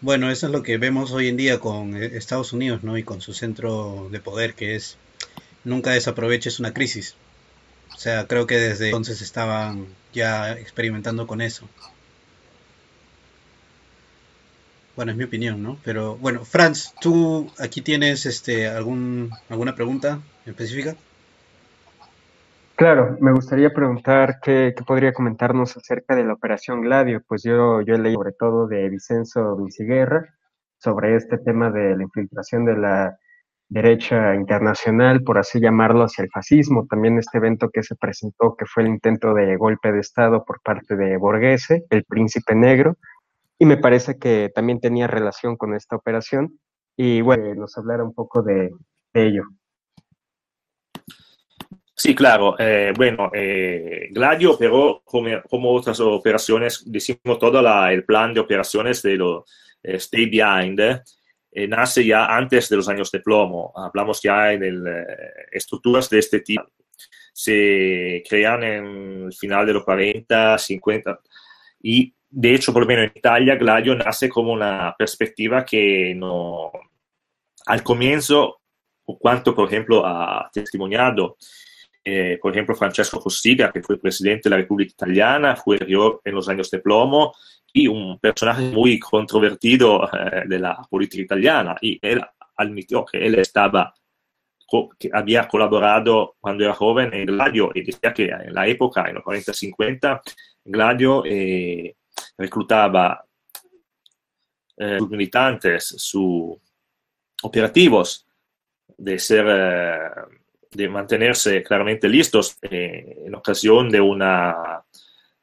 bueno, eso es lo que vemos hoy en día con Estados Unidos, ¿no? Y con su centro de poder que es nunca desaproveches una crisis. O sea, creo que desde entonces estaban ya experimentando con eso. Bueno, es mi opinión, ¿no? Pero bueno, Franz, ¿tú aquí tienes este, algún, alguna pregunta específica? Claro, me gustaría preguntar qué, qué, podría comentarnos acerca de la Operación Gladio. Pues yo, yo leído sobre todo de Vicenzo Vinciguerra sobre este tema de la infiltración de la derecha internacional, por así llamarlo, hacia el fascismo. También este evento que se presentó, que fue el intento de golpe de Estado por parte de Borghese, el príncipe negro, y me parece que también tenía relación con esta operación. Y bueno, nos hablará un poco de, ello. Sí, claro. Eh, bueno, eh, Gladio pero como, como, otras operaciones, decimos todo la, el plan de operaciones de los eh, Stay Behind, eh, nace ya antes de los años de plomo. Hablamos ya de eh, estructuras de este tipo. Se crean en final de los 40, 50 y de hecho, por lo menos en Italia, Gladio nace como una perspectiva que no, al comienzo, cuanto por ejemplo ha testimoniado, eh, por ejemplo, Francesco Cossiga, que fue presidente de la República Italiana, fue en los años de plomo, y un personaje muy controvertido eh, de la italiana. Y él admitió que él estaba, que había colaborado cuando era joven en Gladio y decía que en la época, en los 40-50, Gladio eh, reclutaba eh, militantes, sus operativos, de ser, eh, de mantenerse claramente listos en ocasión de una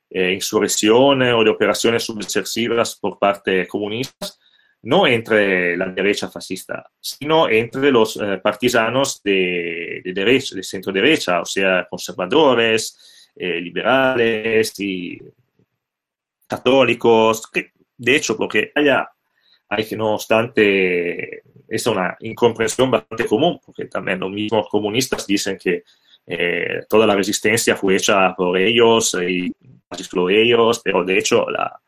eh, insurrecciones o de operaciones subversivas por parte comunistas, no entre la derecha fascista, sino entre los eh, partisanos de, de, derecha, de centro derecha, o sea, conservadores, eh, liberales y católicos, que de hecho, porque haya, hay que no obstante, es una incomprensión bastante común, porque también los mismos comunistas dicen que eh, toda la resistencia fue hecha por ellos y por ellos, pero de hecho la,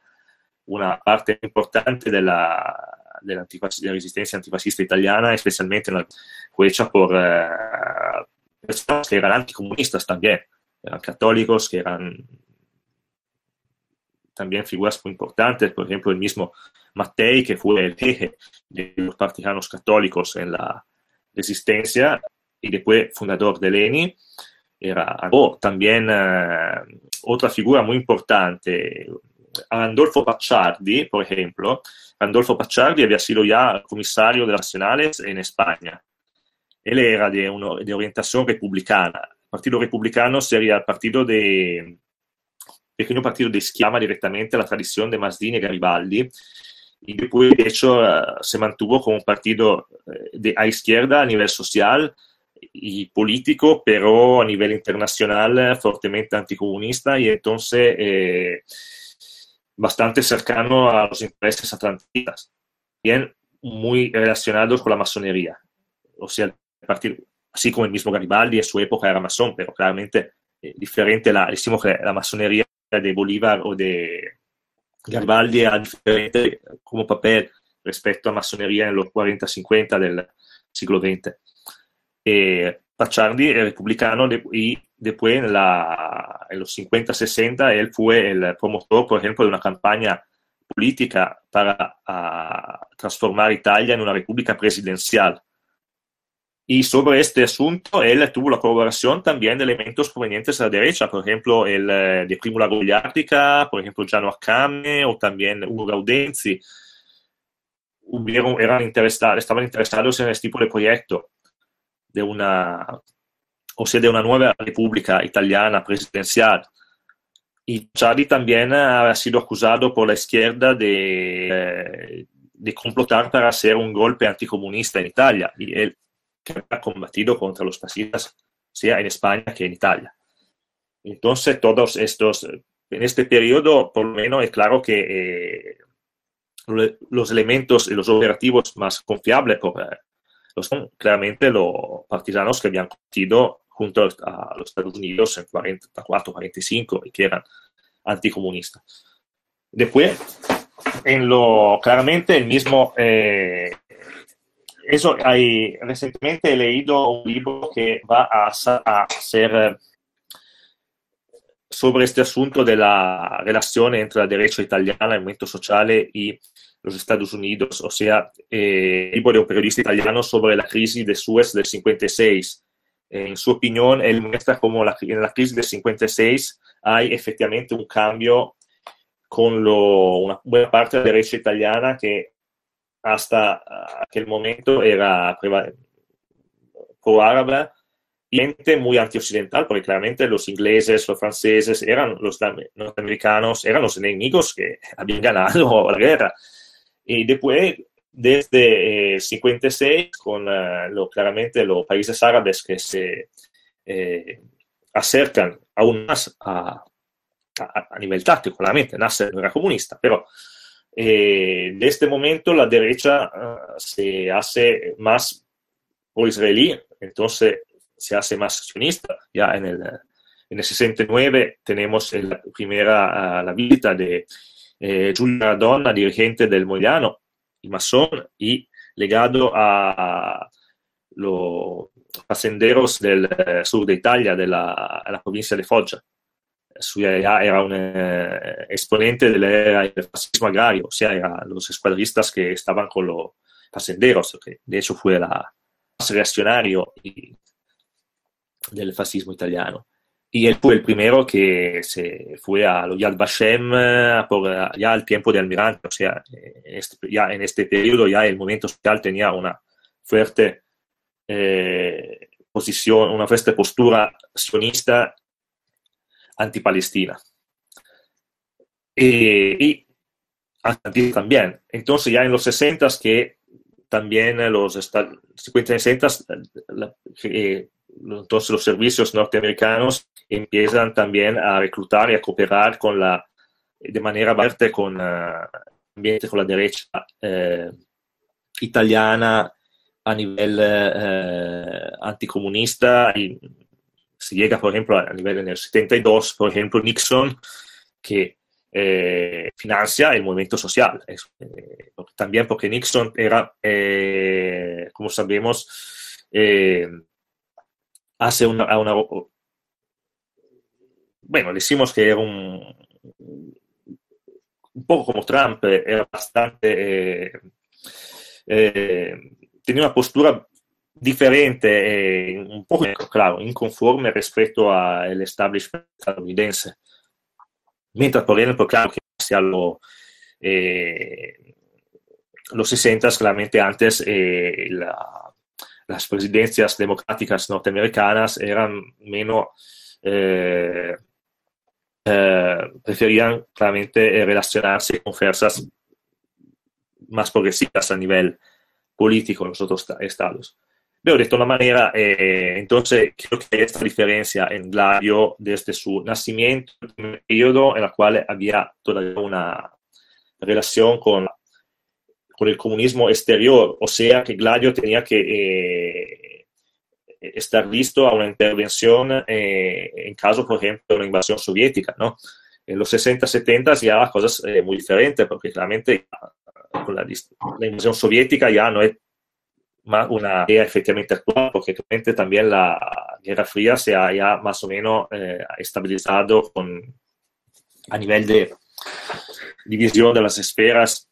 una parte importante de la, de la, de la resistencia antifascista italiana, especialmente fue hecha por eh, personas que eran anticomunistas también, eran católicos, que eran también figuras muy importantes, por ejemplo, el mismo Mattei, que fue el jefe de los partisanos católicos en la resistencia y después fundador de Leni, era también uh, otra figura muy importante, Randolfo Pacciardi, por ejemplo. Randolfo Pacciardi había sido ya comisario de nacionales en España. Él era de, uno, de orientación republicana. El Partido Republicano sería el partido de pequeño partido de izquierda directamente la tradición de Mazdini y Garibaldi, y después, de hecho, se mantuvo como un partido eh, de, a izquierda a nivel social, y político, pero a nivel internacional fuertemente anticomunista y entonces eh, bastante cercano a los intereses atlantistas, bien muy relacionados con la masonería. O sea, partir, así como el mismo Garibaldi en su época era masón, pero claramente eh, diferente, la, decimos que la masonería de Bolívar o de Garibaldi era diferente como papel respecto a masonería en los 40-50 del siglo XX eh, Pacciardi es republicano de, y después en, la, en los 50-60 él fue el promotor, por ejemplo, de una campaña política para a, transformar Italia en una república presidencial. Y sobre este asunto, él tuvo la colaboración también de elementos provenientes de la derecha, por ejemplo, el eh, de Primo La Gogliardica, por ejemplo, Gianno Accame o también Ugo Gaudenzi. Hubieron, eran interesados, estaban interesados en este tipo de proyecto de una, o sea, de una nueva república italiana presidencial. Y Charlie también ha sido acusado por la izquierda de, de complotar para hacer un golpe anticomunista en Italia. Y ha combatido contra los fascistas, sea en España que en Italia. Entonces, todos estos, en este periodo, por lo menos, es claro que eh, los elementos y los operativos más confiables por, son claramente los partisanos que habían combatido junto a los Estados Unidos en 44, 45 y que eran anticomunistas. Después, en lo, claramente el mismo, eh, eso hay, recientemente he leído un libro que va a, a ser eh, sobre este asunto de la relación entre la derecha italiana, el movimiento sociale y los Estados Unidos, o sea, eh, libro de un periodista italiano sobre la crisis de Suez del 56. En su opinión, él muestra cómo la, en la crisis del 56 hay efectivamente un cambio con lo, una buena parte de la derecha italiana que hasta aquel momento era pro-árabe y gente muy antioccidental, porque claramente los ingleses, los franceses, eran los norteamericanos, eran los enemigos que habían ganado la guerra. Y después, desde el 56, con lo, claramente los países árabes que se eh, acercan aún más a, a, nivel táctico, claramente, Nasser no era comunista, pero eh, de este momento la derecha uh, se hace más pro-israelí, entonces se hace más sionista. Ya en el, en el 69 tenemos la primera la visita de eh, Giulia Donna, dirigente del Mogliano, y masón, y legado a, los facenderos del eh, sur de Italia, de la, la provincia de Foggia ya era un eh, exponente del, fascismo agrario, o sea, eran los escuadristas que estaban con los facenderos, que de hecho fue la más reaccionario del fascismo italiano. Y él fue el primero que se fue a lo Yad eh, por, eh, ya al tiempo de almirante, o sea, este, ya en este periodo ya el movimiento social tenía una fuerte posición, una fuerte postura sionista antipalestina. Eh, y también. Entonces ya en los 60 que también los 50 y 60 eh, entonces los servicios norteamericanos empiezan también a reclutar y a cooperar con la de manera fuerte con, uh, con la derecha eh, italiana a nivel eh, anticomunista y se llega, por ejemplo, a nivel en el 72, por ejemplo, Nixon, que eh, financia el movimiento social. Es, eh, también porque Nixon era, eh, como sabemos, eh, hace una, una, Bueno, decimos que era un. Un poco como Trump, era bastante. tenía una postura diferente, eh, un poco, claro, inconforme respecto al establishment estadounidense. Mientras, por ejemplo, claro que hacia lo, eh, los 60, claramente antes, eh, la, las presidencias democráticas norteamericanas eran menos, eh, eh, preferían claramente relacionarse con fuerzas más progresivas a nivel político en los otros estados. Pero de todas maneras, eh, entonces creo que hay esta diferencia en Gladio desde su nacimiento, el periodo en el cual había todavía una relación con, con el comunismo exterior, o sea que Gladio tenía que eh, estar listo a una intervención eh, en caso, por ejemplo, de una invasión soviética, ¿no? En los 60, 70 ya cosas eh, muy diferentes, porque claramente la, la invasión soviética ya no es una idea efectivamente actual, porque realmente también la Guerra Fría se ha ya más o menos eh, estabilizado con, a nivel de división de las esferas,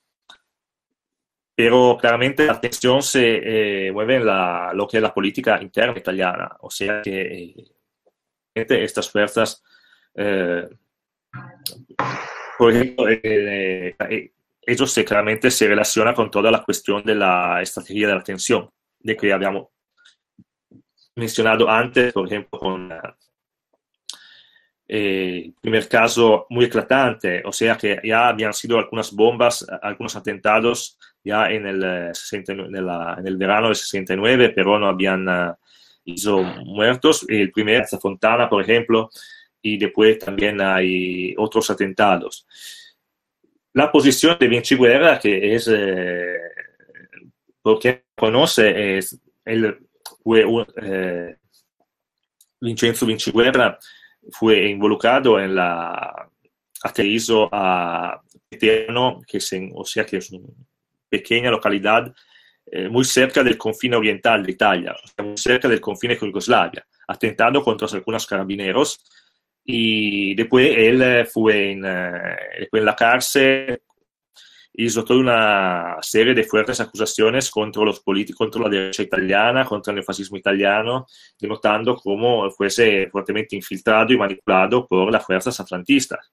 pero claramente la atención se eh, mueve en la, lo que es la política interna italiana, o sea que eh, estas fuerzas, por ejemplo, eso se, claramente se relaciona con toda la cuestión de la estrategia de la tensión, de que habíamos mencionado antes, por ejemplo, con eh, el primer caso muy eclatante, o sea que ya habían sido algunas bombas, algunos atentados ya en el, 60, en, la, en el verano del 69, pero no habían uh, hizo muertos. El primer, Fontana, por ejemplo, y después también hay otros atentados la posición de Vinci Guerra, que es, eh, porque conoce, es, fue, eh, Vincenzo Vinci Guerra fue involucrado en la aterrizo a Eterno, que es en, o sea que es una pequeña localidad eh, muy cerca del confine oriental de Italia, cerca del confine con Yugoslavia, atentando contra algunos carabineros y después él fue en, en la cárcel, hizo una serie de fuertes acusaciones contra los la derecha italiana, contra el fascismo italiano, denotando cómo fuese fuertemente infiltrado y manipulado por las fuerzas atlantistas.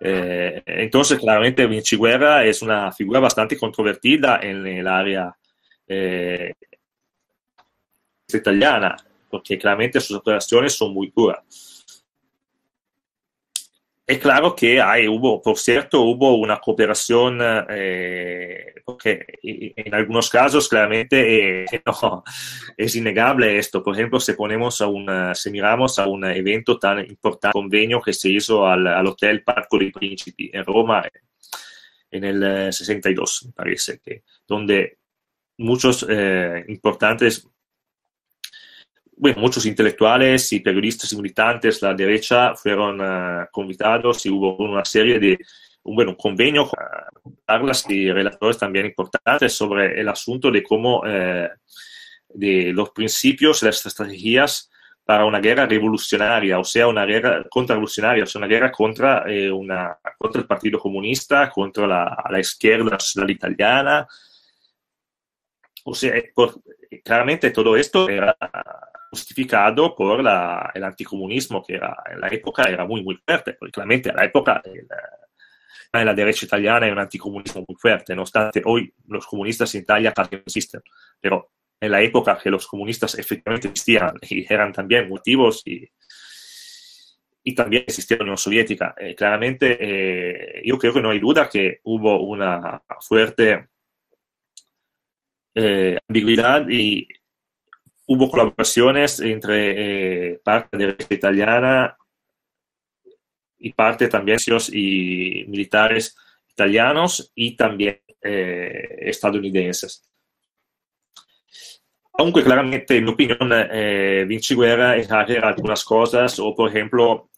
Eh, entonces, claramente, Vinci Guerra es una figura bastante controvertida en el área eh, italiana, porque claramente sus operaciones son muy duras. Es claro que hay, hubo, por cierto, hubo una cooperación, eh, porque en algunos casos claramente eh, no, es innegable esto. Por ejemplo, si ponemos a una, si miramos a un evento tan importante, convenio que se hizo al, al Hotel Parco dei Principi en Roma en el 62, eh, me parece, que, donde muchos eh, importantes bueno, muchos intelectuales y periodistas y militantes de la derecha fueron uh, convidados y hubo una serie de, un, bueno, convenio con charlas y relatores también importantes sobre el asunto de cómo, eh, de los principios, las estrategias para una guerra revolucionaria, o sea, una guerra contrarrevolucionaria, o sea, una guerra contra, eh, una, contra el Partido Comunista, contra la, la izquierda nacional italiana. O sea, por, claramente todo esto era justificado por la, el anticomunismo que era, en la época era muy, muy fuerte, porque claramente en la época el, la derecha italiana hay un anticomunismo muy fuerte, no obstante hoy los comunistas en Italia casi no existen, pero en la época que los comunistas efectivamente existían y eran también motivos y, y también en la Unión Soviética, eh, claramente eh, yo creo que no hay duda que hubo una fuerte eh, ambigüedad y hubo colaboraciones entre eh, parte de la italiana y parte también y militares italianos y también eh, estadounidenses. Aunque claramente, en mi opinión, eh, Vinci Guerra exagera algunas cosas, o por ejemplo,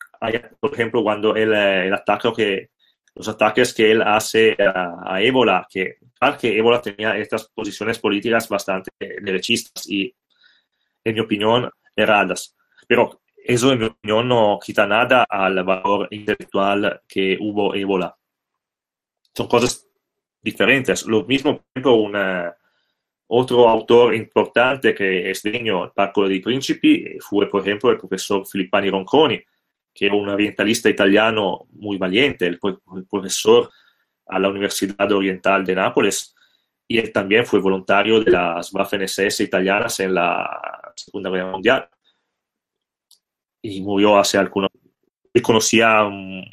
por ejemplo cuando el, el ataque que, los ataques que él hace a, a Ébola, que, que Ébola tenía estas posiciones políticas bastante derechistas y en mi opinión, erradas. Pero eso, en mi opinión, no quita nada al valor intelectual que hubo Ébola. Son cosas diferentes. Lo mismo, por ejemplo, una, otro autor importante que es dueño del Parco dei Principi fue, por ejemplo, el profesor Filippani Ronconi, que era un orientalista italiano muy valiente, el, el profesor a la Universidad Oriental de Nápoles, y él también fue voluntario de las Waffen-SS italianas en la Segunda Guerra Mundial. Y murió hace algunos... Él conocía, um,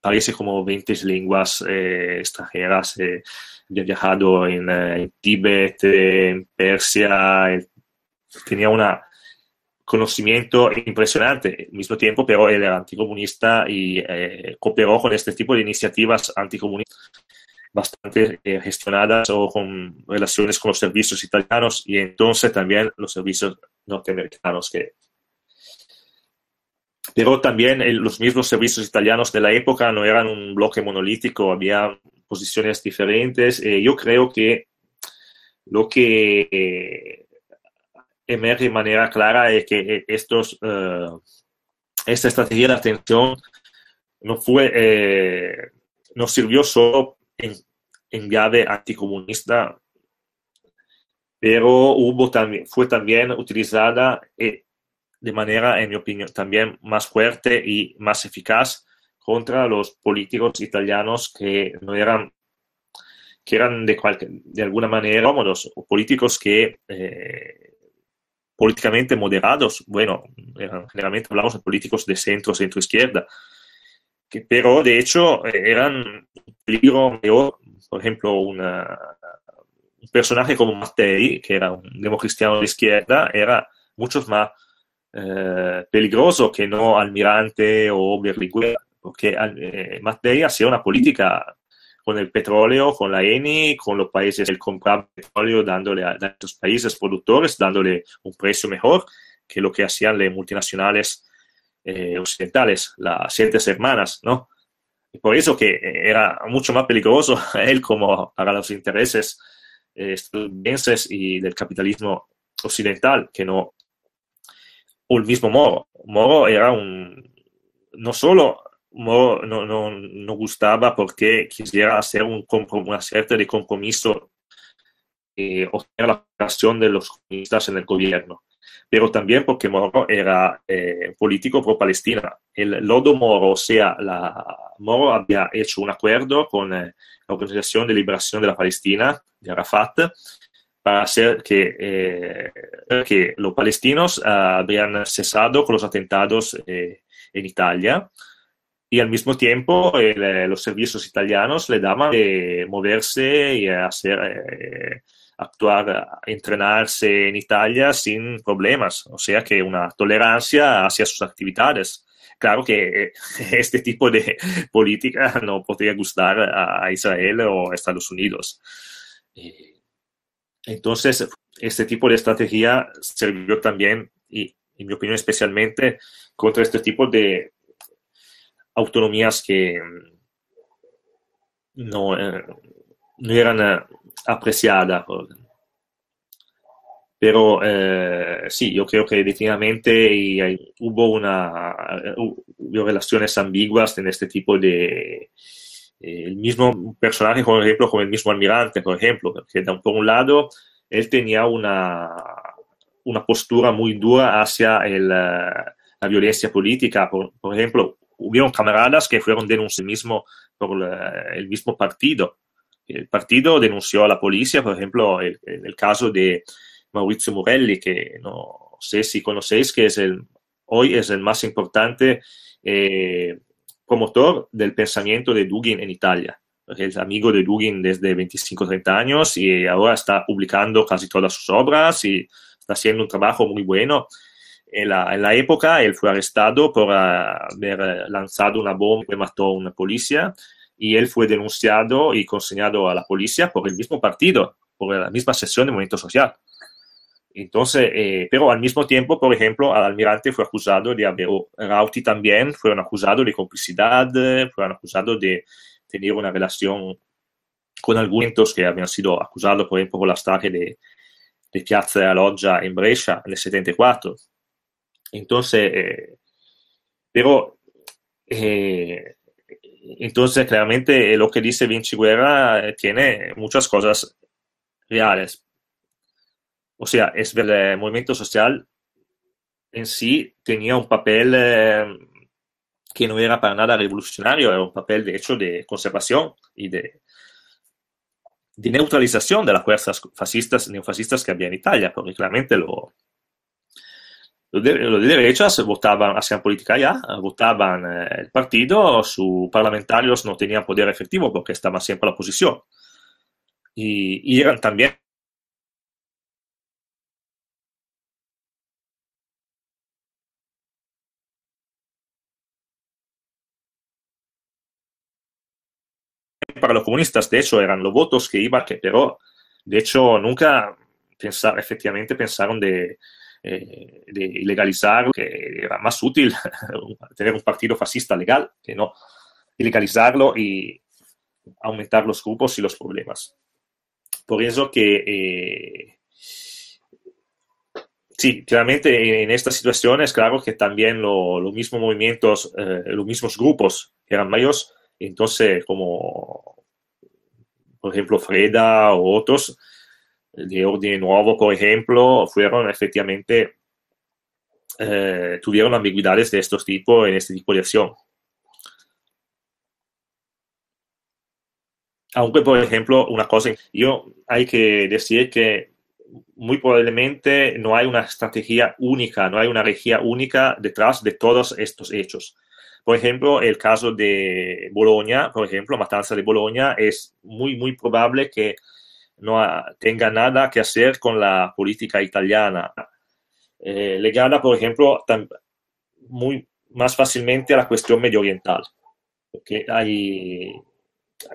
parece como 20 lenguas eh, extranjeras. Eh, había viajado en, eh, en Tíbet, en Persia. tenía un conocimiento impresionante al mismo tiempo, pero él era anticomunista y eh, cooperó con este tipo de iniciativas anticomunistas bastante eh, gestionadas o con relaciones con los servicios italianos y entonces también los servicios norteamericanos que pero también el, los mismos servicios italianos de la época no eran un bloque monolítico, había posiciones diferentes. Eh, yo creo que lo que eh, emerge de manera clara es que estos, uh, esta estrategia de atención no fue, eh, no sirvió solo en, en llave anticomunista, pero hubo también, fue también utilizada eh, de manera, en mi opinión, también más fuerte y más eficaz contra los políticos italianos que no eran que eran de, de alguna manera cómodos, políticos que eh, políticamente moderados, bueno, eran, generalmente hablamos de políticos de centro, centro-izquierda, que, pero de hecho eran un peligro mayor por ejemplo, una, un personaje como Mattei, que era un democristiano de izquierda, era mucho más eh, peligroso que no Almirante o Berlinguer, porque eh, Mattei hacía una política con el petróleo, con la ENI, con los países, el comprar petróleo, dándole a, a países productores, dándole un precio mejor que lo que hacían las multinacionales eh, occidentales, las siete hermanas, ¿no? Y por eso que era mucho más peligroso él como para los intereses eh, estadounidenses y del capitalismo occidental que no o el mismo Moro. Moro era un no solo Moro no, no, no gustaba porque quisiera hacer un, una suerte de compromiso eh, obtener la aprobación de los comunistas en el gobierno. Pero también porque Moro era eh, político pro-Palestina. El lodo Moro, o sea, la, Moro había hecho un acuerdo con eh, la Organización de Liberación de la Palestina, de Arafat, para hacer que, eh, que los palestinos habían cesado con los atentados en Italia y al mismo tiempo los servicios italianos le daban de moverse y hacer actuar, entrenarse en Italia sin problemas, o sea que una tolerancia hacia sus actividades. Claro que eh, este tipo de política no podría gustar a Israel o a Estados Unidos. Entonces, este tipo de estrategia sirvió también, y en mi opinión especialmente, contra este tipo de autonomías que eh, no eran eh, apreciada. Pero eh, sí, yo creo que definitivamente hubo, una, hubo relaciones ambiguas en este tipo de... Eh, el mismo personaje, por ejemplo, como el mismo almirante, por ejemplo, que por un lado él tenía una, una postura muy dura hacia el, la violencia política. Por, por, ejemplo, hubieron camaradas que fueron denunciados mismo por el mismo partido el partido denunció a la policía, por ejemplo, el, el, caso de Maurizio Morelli, que no sé si conocéis, que es el, hoy es el más importante eh, promotor del pensamiento de Dugin en Italia. Es amigo de Dugin desde 25-30 años y ahora está publicando casi todas sus obras y está haciendo un trabajo muy bueno. En la, en la época él fue arrestado por haber lanzado una bomba que mató a una policía y él fue denunciado y consignado a la policía por el mismo partido, por la misma sesión de movimiento social. Entonces, eh, pero al mismo tiempo, por ejemplo, al almirante fue acusado de haber, Rauti también, fueron acusados de complicidad, fueron acusados de tener una relación con algunos que habían sido acusados, por ejemplo, por la strage de, de Piazza Loggia en Brescia en el 74. Entonces, eh, pero eh, entonces, claramente lo que dice Vinci Guerra eh, tiene muchas cosas reales. O sea, es el movimiento social en sí tenía un papel eh, que no era para nada revolucionario, era un papel de hecho de conservación y de, de neutralización de las fuerzas fascistas, neofascistas que había en Italia, porque claramente lo, los de, los de derechas votaban, hacían política ya, votaban eh, el partido, sus parlamentarios no tenían poder efectivo porque estaban siempre a la oposición. Y, y eran también para los comunistas, de hecho, eran los votos que iban, que, pero de hecho nunca pensar, efectivamente pensaron de, eh, de ilegalizar, que era más útil tener un partido fascista legal que no ilegalizarlo y aumentar los grupos y los problemas. Por eso que, eh, sí, claramente en estas situaciones, claro que también los lo mismos movimientos, eh, los mismos grupos eran mayores, entonces como, por ejemplo, Freda o otros, de orden nuevo, por ejemplo, fueron efectivamente, eh, tuvieron ambigüedades de estos tipos en este tipo de acción. Aunque, por ejemplo, una cosa, yo hay que decir que muy probablemente no hay una estrategia única, no hay una regia única detrás de todos estos hechos. Por ejemplo, el caso de Bolonia, por ejemplo, Matanza de Bolonia, es muy, muy probable que no tenga nada que hacer con la política italiana. Eh, por ejemplo, muy más fácilmente a la cuestión medio oriental. Porque hay,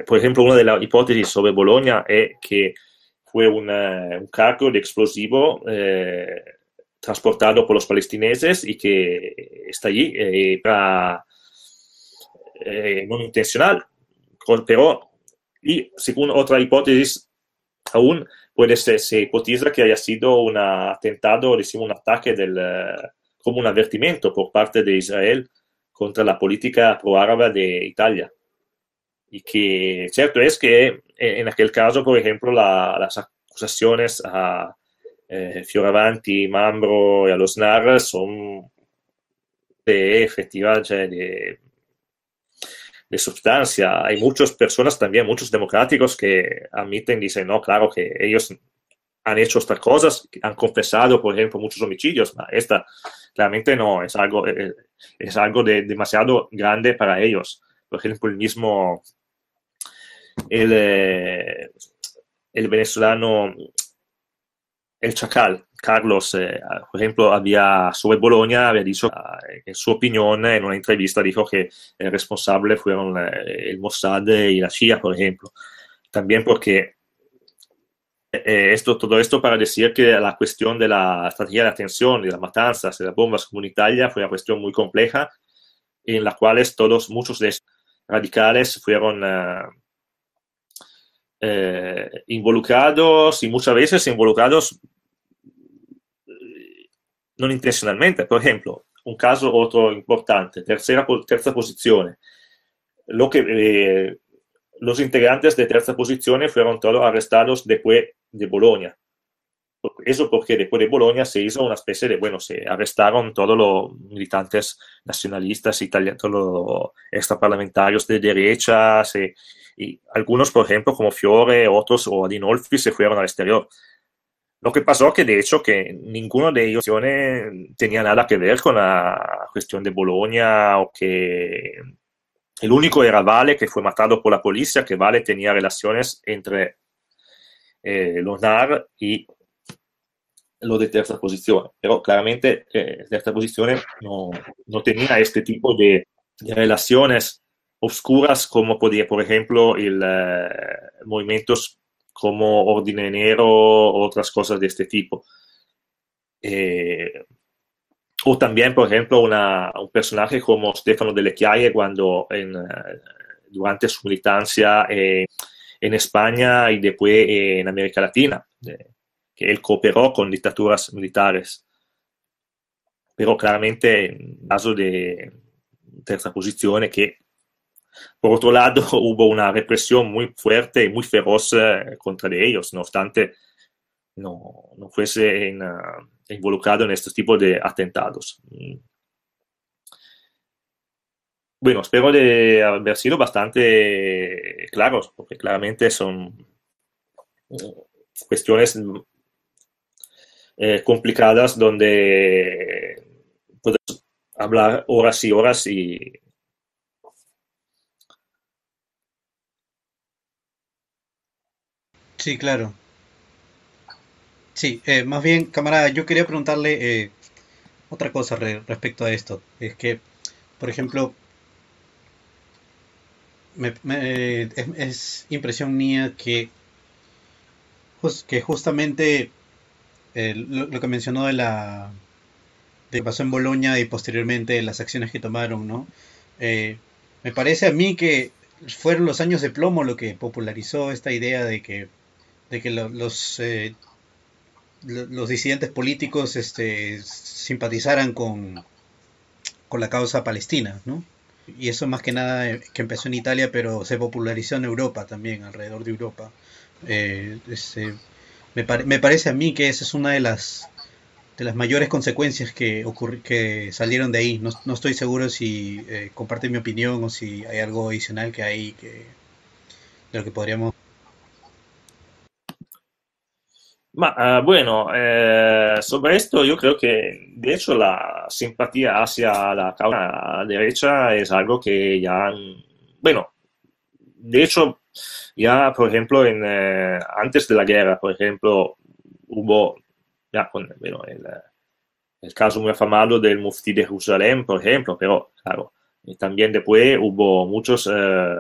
por ejemplo, una de las hipótesis sobre Bolonia es que fue un cargo de explosivo eh, transportado por los palestineses y que está allí eh, eh, no intencional. Pero, y según otra hipótesis, aún puede ser, se hipotiza que haya sido un atentado, decimos, un ataque del, como un advertimiento por parte de Israel contra la política pro-árabe de Italia. Y que cierto es que eh, en aquel caso, por ejemplo, la, las acusaciones a eh, Fioravanti, Mambro y a los NAR son de efectiva de, de sustancia. Hay muchas personas también, muchos democráticos que admiten, dicen, no, claro que ellos han hecho estas cosas, han confesado, por ejemplo, muchos homicidios. Esta claramente no, es algo, eh, es algo de, demasiado grande para ellos. Por ejemplo, el mismo, el, eh, el venezolano, el Chacal, Carlos, eh, por ejemplo, había sobre Bologna, había dicho, en su opinión, en una entrevista, dijo que el responsable fueron el Mossad y la CIA, por ejemplo. También porque eh, esto, todo esto para decir que la cuestión de la estrategia de atención, de las matanzas, de las bombas comunitarias fue una cuestión muy compleja en la cual todos, muchos de estos radicales fueron eh, eh, involucrados y muchas veces involucrados no intencionalmente. Por ejemplo, un caso otro importante, tercera, tercera posición. Lo que los integrantes de tercera posición fueron todos arrestados después de Bolonia. Eso porque después de Bolonia se hizo una especie de, bueno, se arrestaron todos los militantes nacionalistas italianos, todos los extraparlamentarios de derecha, y algunos, por ejemplo, como Fiore, otros o Adinolfi, se fueron al exterior. Lo que pasó que de hecho que ninguno de ellos tenía nada que ver con la cuestión de Bolonia o que el era Vale, que fue matado por la policía, que Vale tenía relaciones entre eh, los NAR y los de tercera posición. Pero claramente eh, tercera posición no, no, tenía este tipo de, relaciones oscuras como podía, por ejemplo, el eh, movimientos como Ordine o otras cosas de este tipo. Eh, o también, por ejemplo, una, un personaje como Stefano Delle Chiaie cuando en, durante su militancia en España y después en América Latina, que él cooperó con dictaduras militares. Pero claramente en caso de tercera posición que por otro lado hubo una represión muy fuerte y muy feroz eh, contra ellos, no obstante no, no fuese en, uh, involucrado en estos tipos de atentados. Bueno, espero de haber sido bastante claros, porque claramente son cuestiones eh, complicadas donde puedes hablar horas y horas y Sí, claro. Sí, eh, más bien, camarada, yo quería preguntarle eh, otra cosa respecto a esto. Es que, por ejemplo, es, impresión mía que, que justamente eh, lo, que mencionó de la de que pasó en Bolonia y posteriormente las acciones que tomaron, ¿no? me parece a mí que fueron los años de plomo lo que popularizó esta idea de que, de que los los disidentes políticos este, simpatizaran con, con la causa palestina, ¿no? Y eso más que nada eh, que empezó en Italia, pero se popularizó en Europa también, alrededor de Europa. Eh, este, me, me, parece a mí que esa es una de las de las mayores consecuencias que que salieron de ahí. No, no estoy seguro si eh, comparte mi opinión o si hay algo adicional que hay que de lo que podríamos Ma eh, bueno, eh, sobre esto yo creo que de hecho la simpatía hacia la causa derecha es algo que ya, bueno, de hecho ya por ejemplo en, eh, antes de la guerra, por ejemplo, hubo ya con bueno, el, el, caso muy afamado del Mufti de Jerusalén, por ejemplo, pero claro, y también después hubo muchos eh,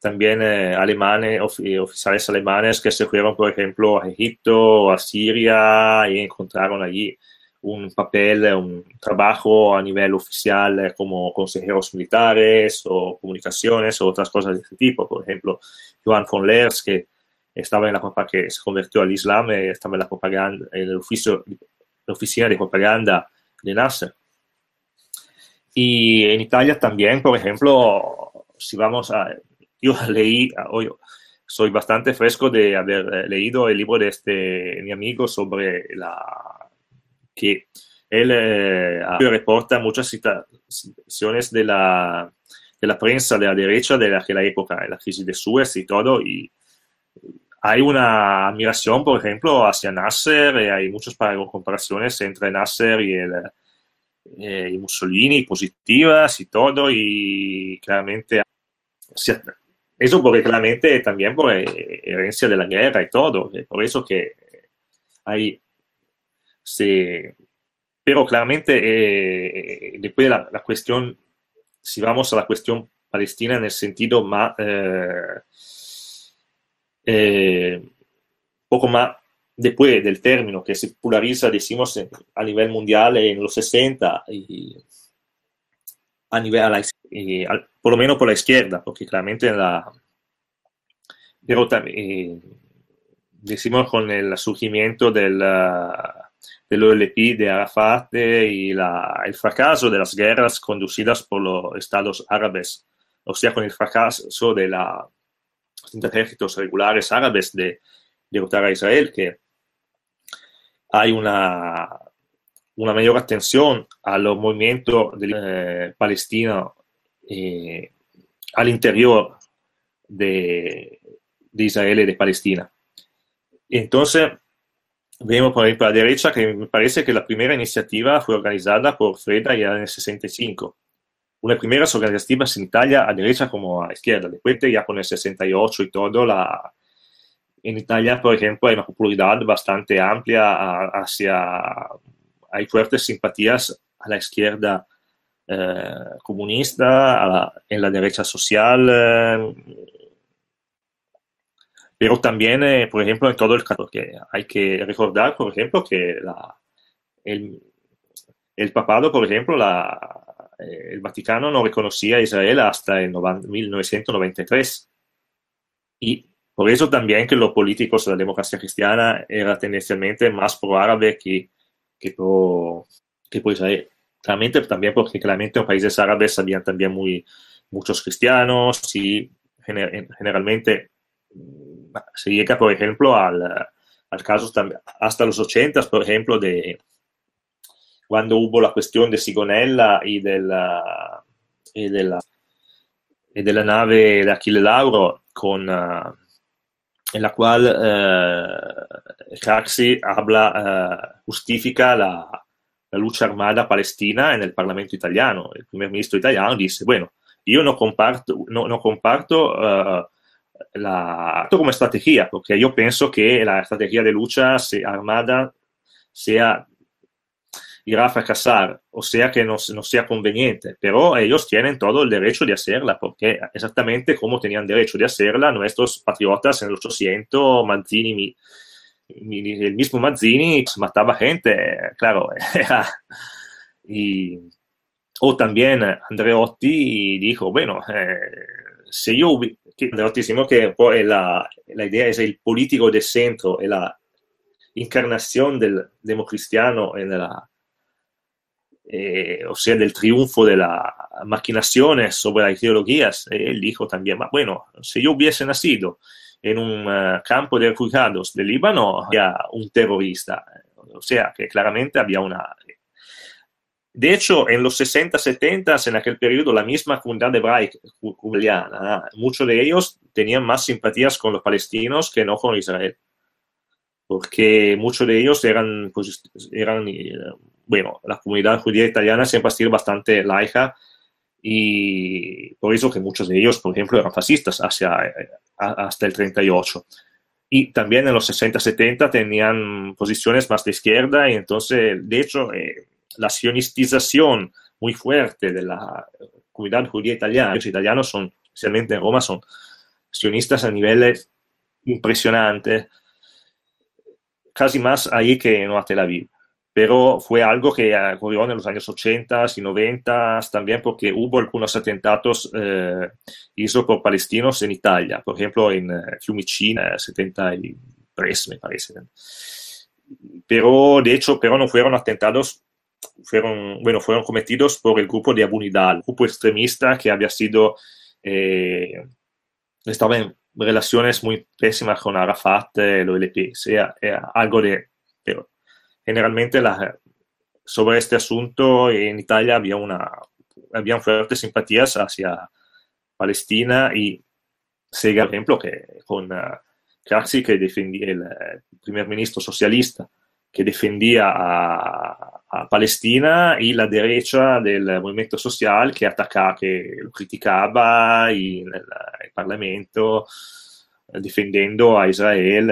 también eh, alemanes, eh, oficiales alemanes que se fueron, por ejemplo, a Egipto o a Siria y encontraron allí un papel, un trabajo a nivel oficial eh, como consejeros militares o comunicaciones o otras cosas de este tipo. Por ejemplo, Johan von Leers, que estaba en la que se convirtió al Islam, estaba en la propaganda, en el oficio, la oficina de propaganda de Nasser. Y en Italia también, por ejemplo, si vamos a yo leí, soy bastante fresco de haber eh, leído el libro de este mi amigo sobre la que él eh, reporta muchas citaciones de la, de la prensa de la derecha de la, de la época, la crisis de Suez y todo, hay una admiración, por ejemplo, hacia Nasser, y hay muchas comparaciones entre Nasser y, el, eh, Mussolini positivas y todo, y claramente eso porque claramente también por eh, herencia de la guerra y todo, por eso que hay, se, pero claramente eh, después de la, la, cuestión, si vamos a la cuestión palestina en el sentido más, eh, eh, poco más después del término que se populariza, decimos, a nivel mundial en los 60 y a nivel, a la, y al, por lo menos por la izquierda, porque claramente la... Pero también, eh, decimos con el surgimiento del, del OLP de Arafat y la, el fracaso de las guerras conducidas por los estados árabes, o sea, con el fracaso de la, los ejércitos regulares árabes de derrotar a Israel, que hay una, una mayor atención a los movimientos eh, palestinos eh, al interior de, de, Israel y de Palestina. Entonces, vemos por ejemplo a la derecha que me parece que la primera iniciativa fue organizada por Freda ya en el 65. Una primera organizativas en Italia a derecha como a izquierda. Después ya con el 68 y todo, la, en Italia, por ejemplo, hay una popularidad bastante amplia hacia, hay fuertes simpatías a la izquierda eh, comunista, la, en la derecha social, eh, pero también, eh, por ejemplo, en todo el caso, que hay que recordar, por ejemplo, que la, el, el, papado, por ejemplo, la, eh, el Vaticano no reconocía a Israel hasta el 1993. Y por eso también que los políticos de la democracia cristiana eran tendencialmente más pro-árabe que, que pro, que pro claramente también porque claramente los países árabes habían también muy, muchos cristianos y generalmente mm, se llega, por ejemplo, al, al caso hasta los 80, por ejemplo, de cuando hubo la cuestión de Sigonella y de la, y de la, y de la nave de Achille Lauro, con, uh, en la cual uh, Craxi habla, uh, justifica la, la lucha armada palestina en el Parlamento italiano. El primer ministro italiano dice, bueno, yo no comparto, no, no comparto uh, la, como estrategia, porque yo pienso que la estrategia de lucha armada sea irá a fracasar, o sea que no, no, sea conveniente, pero ellos tienen todo el derecho de hacerla, porque exactamente como tenían derecho de hacerla nuestros patriotas en el 800, Manzini, el mismo Mazzini mataba gente, claro. y, o también Andreotti dijo, bueno, eh, si yo, Andreotti decimos que pues, la, la, idea es el político de centro, es la encarnación del democristiano en la, eh, o sea, del triunfo de las maquinaciones sobre las ideologías. Él dijo también, bueno, si yo hubiese nacido en un uh, campo de refugiados del Líbano había un terrorista. O sea, que claramente había una... De hecho, en los 60, 70, en aquel periodo, la misma comunidad hebraica, juliana, muchos de ellos tenían más simpatías con los palestinos que no con Israel. Porque muchos de ellos eran, pues, eran eh, bueno, la comunidad judía italiana siempre ha sido bastante laica y por eso que muchos de ellos, por ejemplo, eran fascistas hacia, hasta el 38. Y también en los 60-70 tenían posiciones más de izquierda y entonces, de hecho, eh, la sionistización muy fuerte de la comunidad judía italiana, los italianos son, especialmente en Roma, son sionistas a niveles impresionantes, casi más ahí que en Tel Aviv pero fue algo que ocurrió en los años 80 y 90 también porque hubo algunos atentados eh, por palestinos en Italia, por ejemplo en eh, Fiumicina, 73 me parece. Pero de hecho, pero no fueron atentados, fueron, bueno, fueron cometidos por el grupo de Abu Nidal, grupo extremista que había sido, eh, estaba en, relaciones muy pésimas con Arafat, el OLP, sea, algo de... Generalmente la, sobre este asunto en Italia había una, habían fuertes simpatías hacia Palestina y se por ejemplo, que con uh, Craxi, que defendía el, primer ministro socialista, que defendía a, a, Palestina y la derecha del movimiento social que atacaba, que lo criticaba y en el, el Parlamento defendiendo a Israel,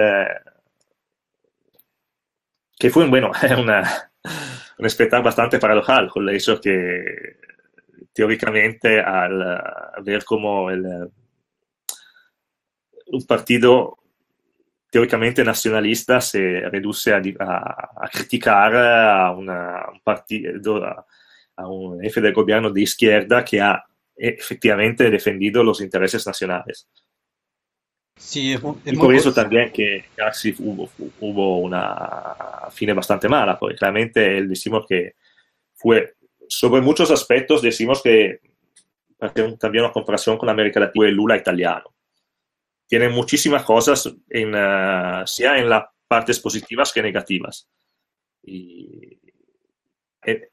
que fue bueno, una, un espectáculo bastante paradojal con hecho que teóricamente al ver como el, un partido teóricamente nacionalista se reduce a, a, a criticar a, una, un partido, a, un jefe del gobierno de izquierda que ha efectivamente defendido los intereses nacionales. Por eso también que casi hubo, hubo, una fine bastante mala, porque claramente él decimos que fue, sobre muchos aspectos decimos que también una comparación con América Latina, fue Lula italiano tiene muchísimas cosas, en, uh, sea en las partes positivas que negativas. Y eh,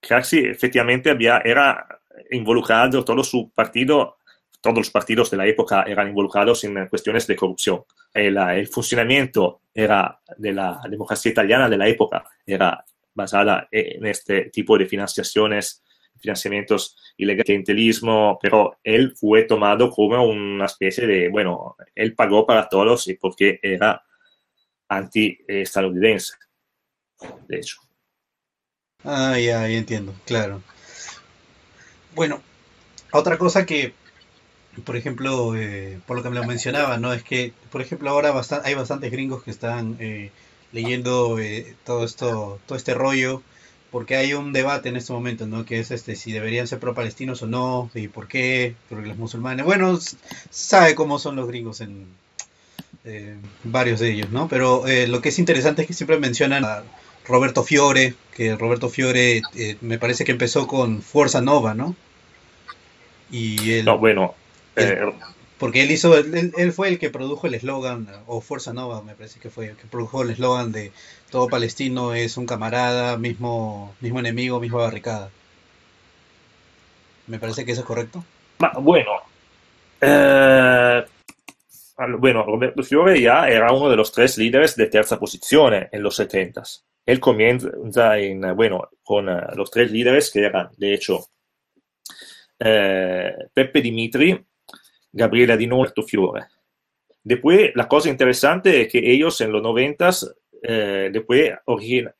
Craxi efectivamente había, era involucrado, todo su partido, todos los partidos de la época eran involucrados en cuestiones de corrupción. El, el funcionamiento era de la democracia italiana de la época era basada en este tipo de financiaciones financiamientos ilegales, clientelismo, pero él fue tomado como una especie de, bueno, él pagó para todos y porque era anti-estadounidense, de hecho. Ah, ya, ya entiendo, claro. Bueno, otra cosa que, por ejemplo, eh, por lo que me lo mencionaba, ¿no? Es que, por ejemplo, ahora bastan hay bastantes gringos que están eh, leyendo eh, todo esto, todo este rollo porque hay un debate en este momento, ¿no? Que es este si deberían ser pro-palestinos o no, y por qué, porque los musulmanes, bueno, sabe cómo son los gringos en eh, varios de ellos, ¿no? Pero eh, lo que es interesante es que siempre mencionan a Roberto Fiore, que Roberto Fiore me parece que empezó con Fuerza Nova, ¿no? Y él, no, bueno, él, porque él hizo, él, él, fue el que produjo el eslogan, o Fuerza Nova me parece que fue, el que produjo el eslogan de todo palestino es un camarada, mismo, mismo enemigo, misma barricada. Me parece que eso es correcto. Bueno, eh, bueno, Roberto Fiore ya era uno de los tres líderes de terza posición en los 70 Él comienza en, bueno, con uh, los tres líderes que eran, de hecho, eh, Peppe Dimitri, Gabriela Di Norto Fiore. Después, la cosa interesante es que ellos en los 90 eh, después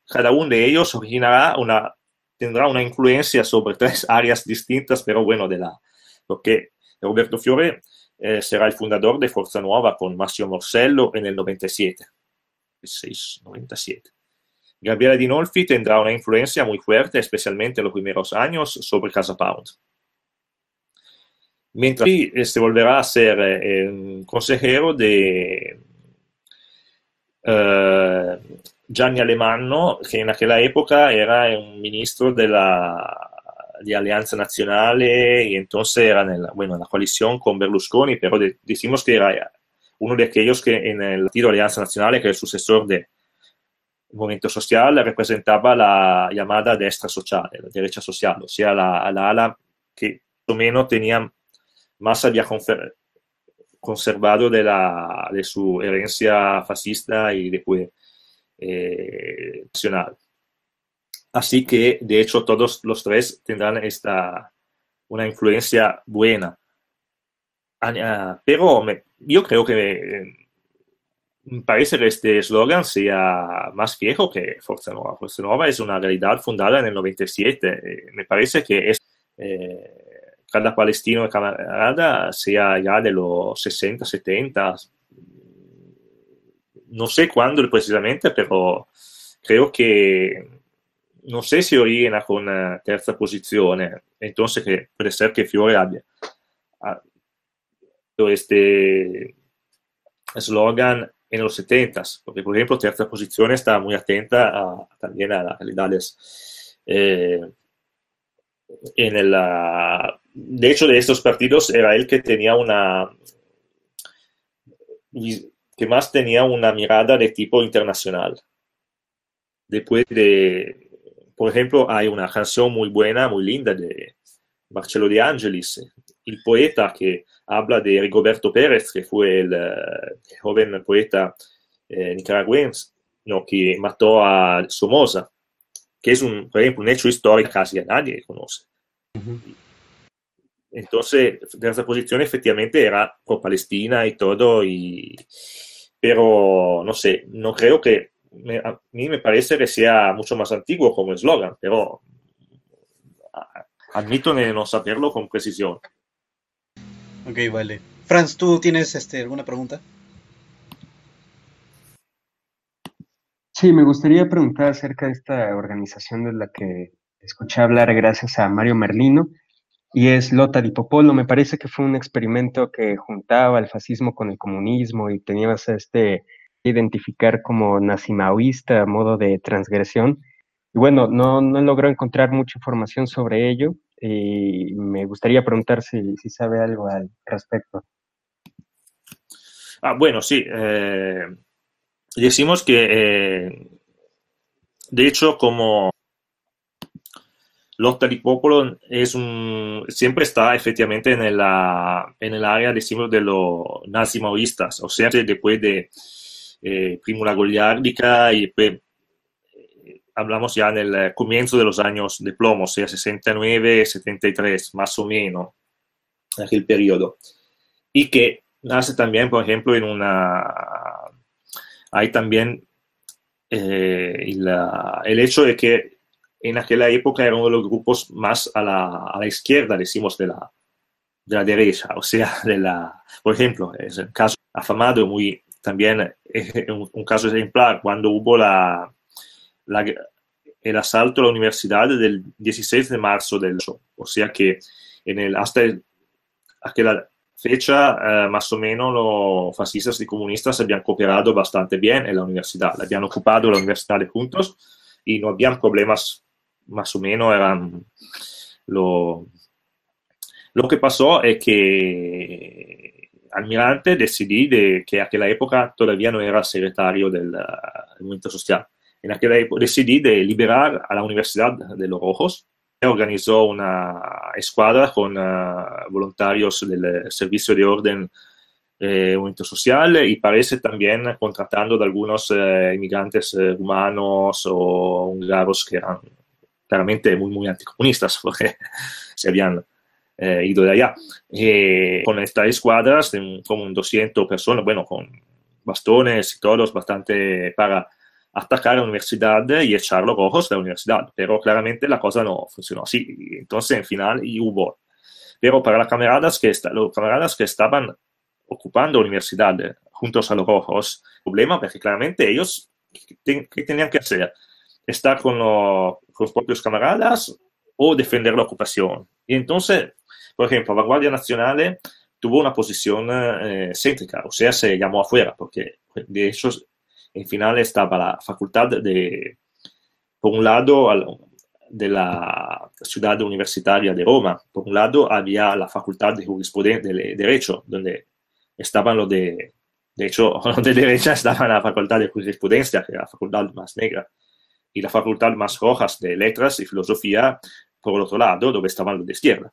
cada uno de ellos originará una, tendrá una influencia sobre tres áreas distintas, pero bueno, de la, porque Roberto Fiore eh, será el fundador de Forza Nuova con Massimo Morsello en el 97. 6, 97. Gabriela Dinolfi tendrá una influencia muy fuerte, especialmente en los primeros años, sobre Casa Pound mientras se volverá a ser eh, consejero de eh, Gianni Alemanno, che in quella epoca era un ministro della, de Alianza Nacional y entonces era en la, bueno, en con Berlusconi, pero de, decimos que era uno de aquellos que en el partido Alianza Nacional, que era el sucesor del movimiento social, representaba la llamada destra social, la derecha social, o sea, la, la ala que o menos tenía más había conservado de, la, de su herencia fascista y después eh, nacional. Así que, de hecho, todos los tres tendrán esta, una influencia buena. Pero me, yo creo que me parece que este eslogan sea más viejo que Forza Nueva. Forza Nueva es una realidad fundada en el 97. Eh, me parece que es eh, cada palestino camarada sea ya de los 60, 70, no sé cuándo precisamente, pero creo que no sé si origina con una terza posizione, entonces que puede ser que Fiore abbia este slogan en los 70, porque por ejemplo terza posizione está muy atenta a, también a las realidades eh, en la de hecho, de estos partidos era él que tenía una, que más tenía una mirada de tipo internacional. Después de, por ejemplo, hay una canción muy buena, muy linda de Marcello De Angelis, el poeta que habla de Rigoberto Pérez, que fue el, uh, joven poeta eh, nicaragüense no, que mató a Somoza, que es un, por ejemplo, un hecho histórico casi nadie conoce. Entonces, nuestra posición efectivamente era pro Palestina y todo, y, pero no sé, no creo que, me, a mí me parece que sea mucho más antiguo como eslogan, pero admito de no saberlo con precisión. Ok, vale. Franz, ¿tú tienes este, alguna pregunta? Sí, me gustaría preguntar acerca de esta organización de la que escuché hablar gracias a Mario Merlino, y es Lota di Popolo. Me parece que fue un experimento que juntaba el fascismo con el comunismo y tenías este identificar como nazimaoísta modo de transgresión. Y bueno, no, no logró encontrar mucha información sobre ello y me gustaría preguntar si, si sabe algo al respecto. Ah, bueno, sí. Eh, decimos que, eh, de hecho, como Lotta di Popolo es un, siempre está efectivamente en, el, en el área, decimos, de los nazi-maoístas, o sea, después de eh, Primula Goliardica y después hablamos ya en el comienzo de los años de plomo, o sea, 69, 73, más o menos, aquel periodo. Y que nace también, por ejemplo, en una... Hay también eh, la, el hecho de que en aquella época era uno de los grupos más a la, a la izquierda, decimos, de la, de la derecha, o sea, de la, por ejemplo, es un caso afamado, muy, también un, un caso ejemplar, cuando hubo la, la, el asalto a la universidad del 16 de marzo del 8. O sea que en el, hasta el, aquella fecha, eh, más o menos, los fascistas y comunistas habían cooperado bastante bien en la universidad. Habían ocupado la universidad juntos y no habían problemas, más o menos, eran lo, lo que pasó es que Almirante decidí de que en aquella época todavía era secretario del, del movimiento social en aquella época decidí de liberar a la Universidad de los Rojos. Organizó una escuadra con uh, voluntarios del Servicio de Orden eh, Movimiento Social y parece también contratando de algunos eh, inmigrantes eh, rumanos o húngaros que eran claramente muy, muy anticomunistas porque se habían eh, ido de allá. con estas escuadras, como 200 personas, bueno, con bastones y todos, bastante para atacar a la universidad y echar los ojos de la universidad. Pero claramente la cosa no funcionó así. Entonces, en final, hubo. Pero para las camaradas que, los camaradas que estaban ocupando la universidad juntos a los rojos, problema porque claramente ellos, ¿qué, tenían que hacer? ¿Estar con, lo, con, propios camaradas o defender la ocupación? Y entonces, por ejemplo, la Guardia Nacional tuvo una posición eh, céntrica, o sea, se llamó afuera, porque de hecho en final estaba la facultad de, por un lado, de la ciudad universitaria de Roma, por un lado había la facultad de jurisprudencia, de derecho, donde estaban los de, de hecho, los de derecha estaban la facultad de jurisprudencia, que era la facultad más negra, y la facultad más rojas de letras y filosofía, por otro lado, donde estaban los de izquierda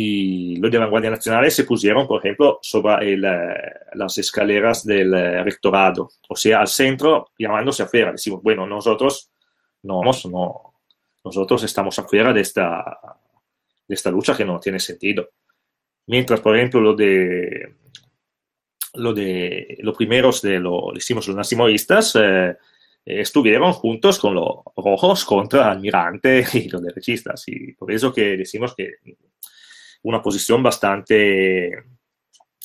y los de la Guardia Nacional se pusieron, por ejemplo, sobre el, las escaleras del rectorado, o sea, al centro, llamándose afuera. Decimos, bueno, nosotros no, no, nosotros estamos afuera de esta, de esta lucha que no tiene sentido. Mientras, por ejemplo, lo de, lo de los primeros de lo, decimos, los nacionalistas, eh, estuvieron juntos con los rojos contra Almirante y los derechistas. Y por eso que decimos que una posición bastante...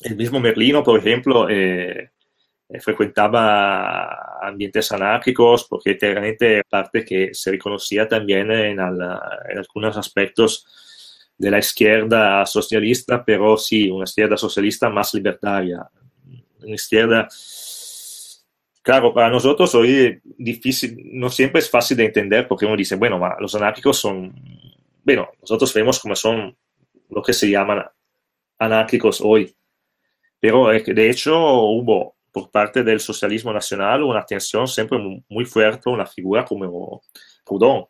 El mismo Merlino, por ejemplo, eh, frecuentaba ambientes anárquicos porque realmente parte que se reconocía también en, en, algunos aspectos de la izquierda socialista, pero sí, una izquierda socialista más libertaria. Una izquierda, claro, para nosotros hoy difícil, no siempre es fácil de entender porque uno dice, bueno, los anárquicos son, bueno, nosotros vemos como son lo que se llaman anárquicos hoy. pero de hecho hubo por parte del socialismo nacional una tensión siempre muy fuerte, una figura como Proudhon.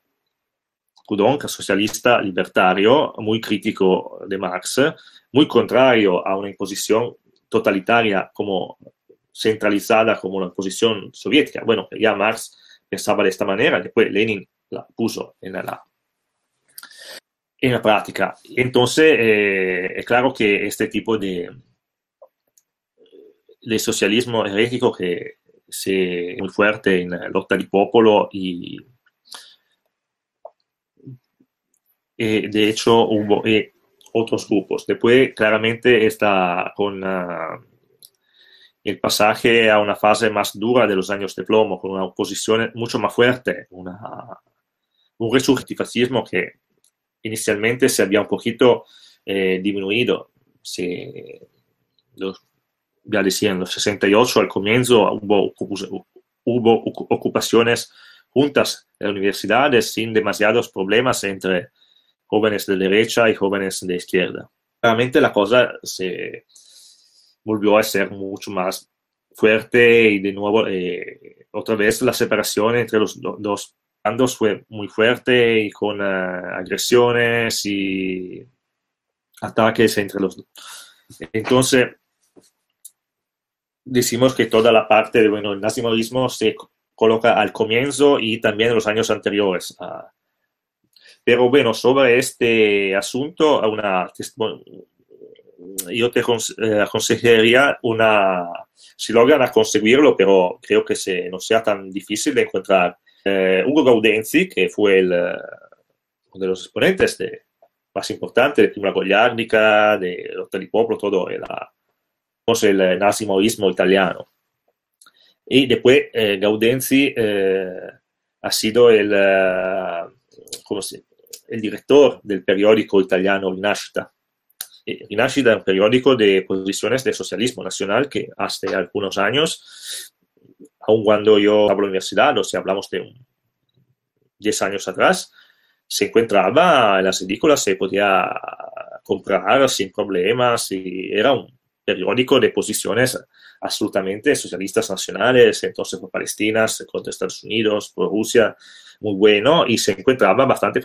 Proudhon, que es socialista libertario, muy crítico de Marx, muy contrario a una imposición totalitaria como centralizada como la imposición soviética. Bueno, ya Marx pensaba de esta manera, después Lenin la puso en la, en la práctica. Entonces, eh, es claro que este tipo de, de socialismo herético que se muy fuerte en la lotta di popolo y eh, de hecho hubo eh, otros grupos. Después, claramente, está con el pasaje a una fase más dura de los años de plomo, con una oposición mucho más fuerte, una, un resurrectivismo que inicialmente se había un poquito eh, disminuido. Se, los, ya decía, en los 68 al comienzo hubo, hubo ocupaciones juntas en universidades sin demasiados problemas entre jóvenes de derecha y jóvenes de izquierda. Realmente la cosa se volvió a ser mucho más fuerte y de nuevo eh, otra vez la separación entre los dos bandos fue muy fuerte y con uh, agresiones y ataques entre los dos. Entonces, decimos que toda la parte de, bueno, el nacionalismo se coloca al comienzo y también en los años anteriores. Uh, pero bueno, sobre este asunto, una, yo te eh, aconsejaría una, si logran conseguirlo, pero creo que se, no sea tan difícil de encontrar. Eh, Hugo Gaudenzi, fue el, eh, uno de los exponentes de, más importantes de Prima Gogliarnica, Lotta di Popolo, todo el, el nazismo italiano. Y después eh, Gaudenzi ha sido el, ¿cómo se, el director del periódico italiano Rinascita. Rinascita un periódico de posiciones de socialismo nacional que hace algunos años, aun cuando yo en la universidad, o sea, hablamos de 10 años atrás, se encontraba en las edículas, se podía comprar sin problemas y era un periódico de posiciones absolutamente socialistas nacionales, entonces por Palestina, contra Estados Unidos, por Rusia, muy bueno y se encontraba bastante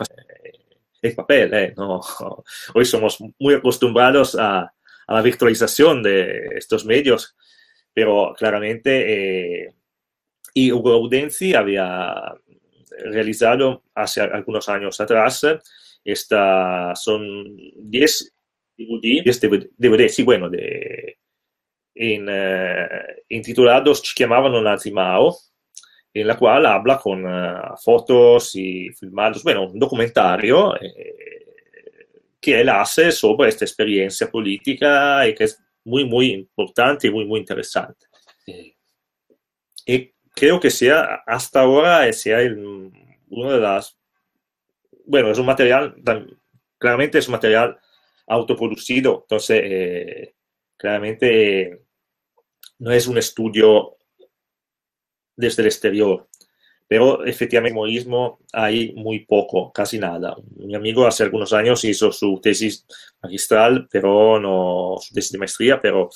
en papel. ¿eh? ¿no? Hoy somos muy acostumbrados a, a, la virtualización de estos medios, pero claramente, eh, y Hugo Audenzi había realizado hace algunos años atrás, esta, son 10 DVD, 10 DVD, sí, bueno, de, en, eh, intitulados Ci chiamavano Nazimao, en la cual habla con uh, fotos y filmados, bueno, un documentario eh, que hace sobre esta experiencia política y que es muy, muy importante y muy, muy interesante. Eh, y creo que sea, hasta ahora, sea el, uno de las, bueno, es un material, claramente es un material autoproducido, entonces, eh, claramente no es un estudio desde el exterior. Pero efectivamente, egoísmo hay muy poco, casi nada. Mi amigo hace algunos años hizo su tesis magistral, pero no su tesis de maestría, pero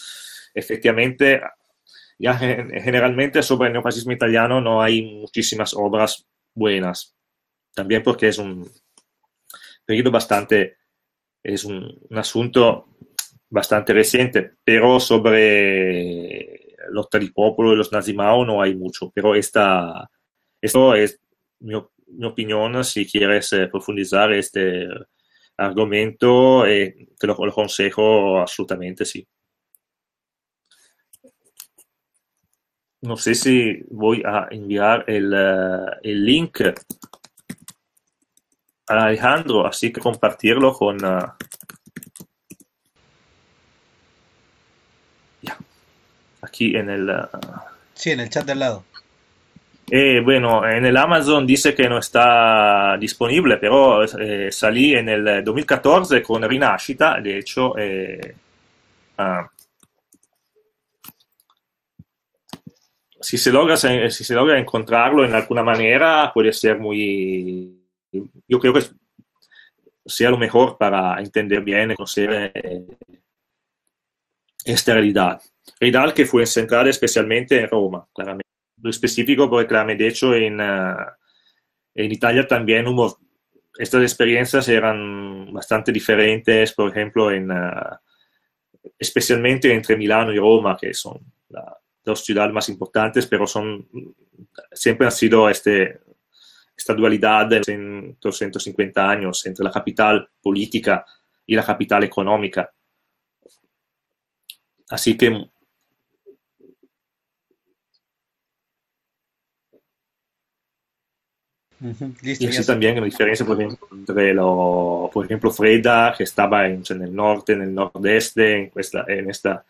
efectivamente, ya generalmente sobre el neofascismo italiano no hay muchísimas obras buenas. También porque es un periodo bastante, es un, un asunto bastante reciente, pero sobre los Popolo y los Nazimao no hay mucho, pero esta, esto es mi, mi opinión. Si quieres eh, profundizar este argumento, eh, te lo, lo aconsejo absolutamente, sí. No sé si voy a enviar el, uh, el link a Alejandro, así que compartirlo con, uh, aquí en el... Uh, sí, en el chat de al lado. Eh, bueno, en el Amazon dice que no está disponible, pero eh, salí en el 2014 con Rinascita, de hecho, eh, uh, si, se logra, si se logra encontrarlo en alguna manera, puede ser muy... Yo creo que sea lo mejor para entender bien, conocer esta realidad. Realidad que fue centrada especialmente en Roma, claramente. Lo específico porque claramente, de hecho, en, uh, en Italia también hubo, estas experiencias eran bastante diferentes, por ejemplo, en, uh, especialmente entre Milano y Roma, que son las dos ciudades más importantes, pero son, siempre han sido este, esta dualidad en 250 años entre la capital política y la capital económica. Así que Listo, y así también la diferencia, por ejemplo, entre lo, por ejemplo, Freda, que estaba en, en, el norte, en el nordeste, en esta, en esta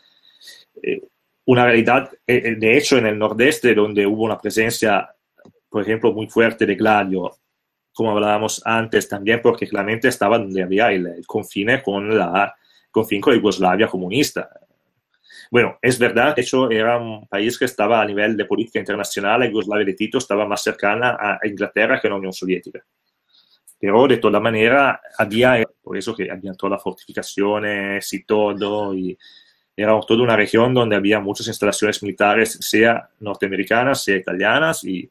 eh, una realidad, eh, de hecho, en el nordeste, donde hubo una presencia, por ejemplo, muy fuerte de Gladio, como hablábamos antes, también porque claramente estaba donde había el, el confine con la confine con la Yugoslavia comunista. Bueno, es verdad, de hecho era un país que estaba a nivel de política internacional, la Yugoslavia de Tito estaba más cercana a Inglaterra que a la Unión Soviética. Pero de toda manera había, por eso que había todas las fortificaciones y todo, y era toda una región donde había muchas instalaciones militares, sea norteamericanas, sea italianas, y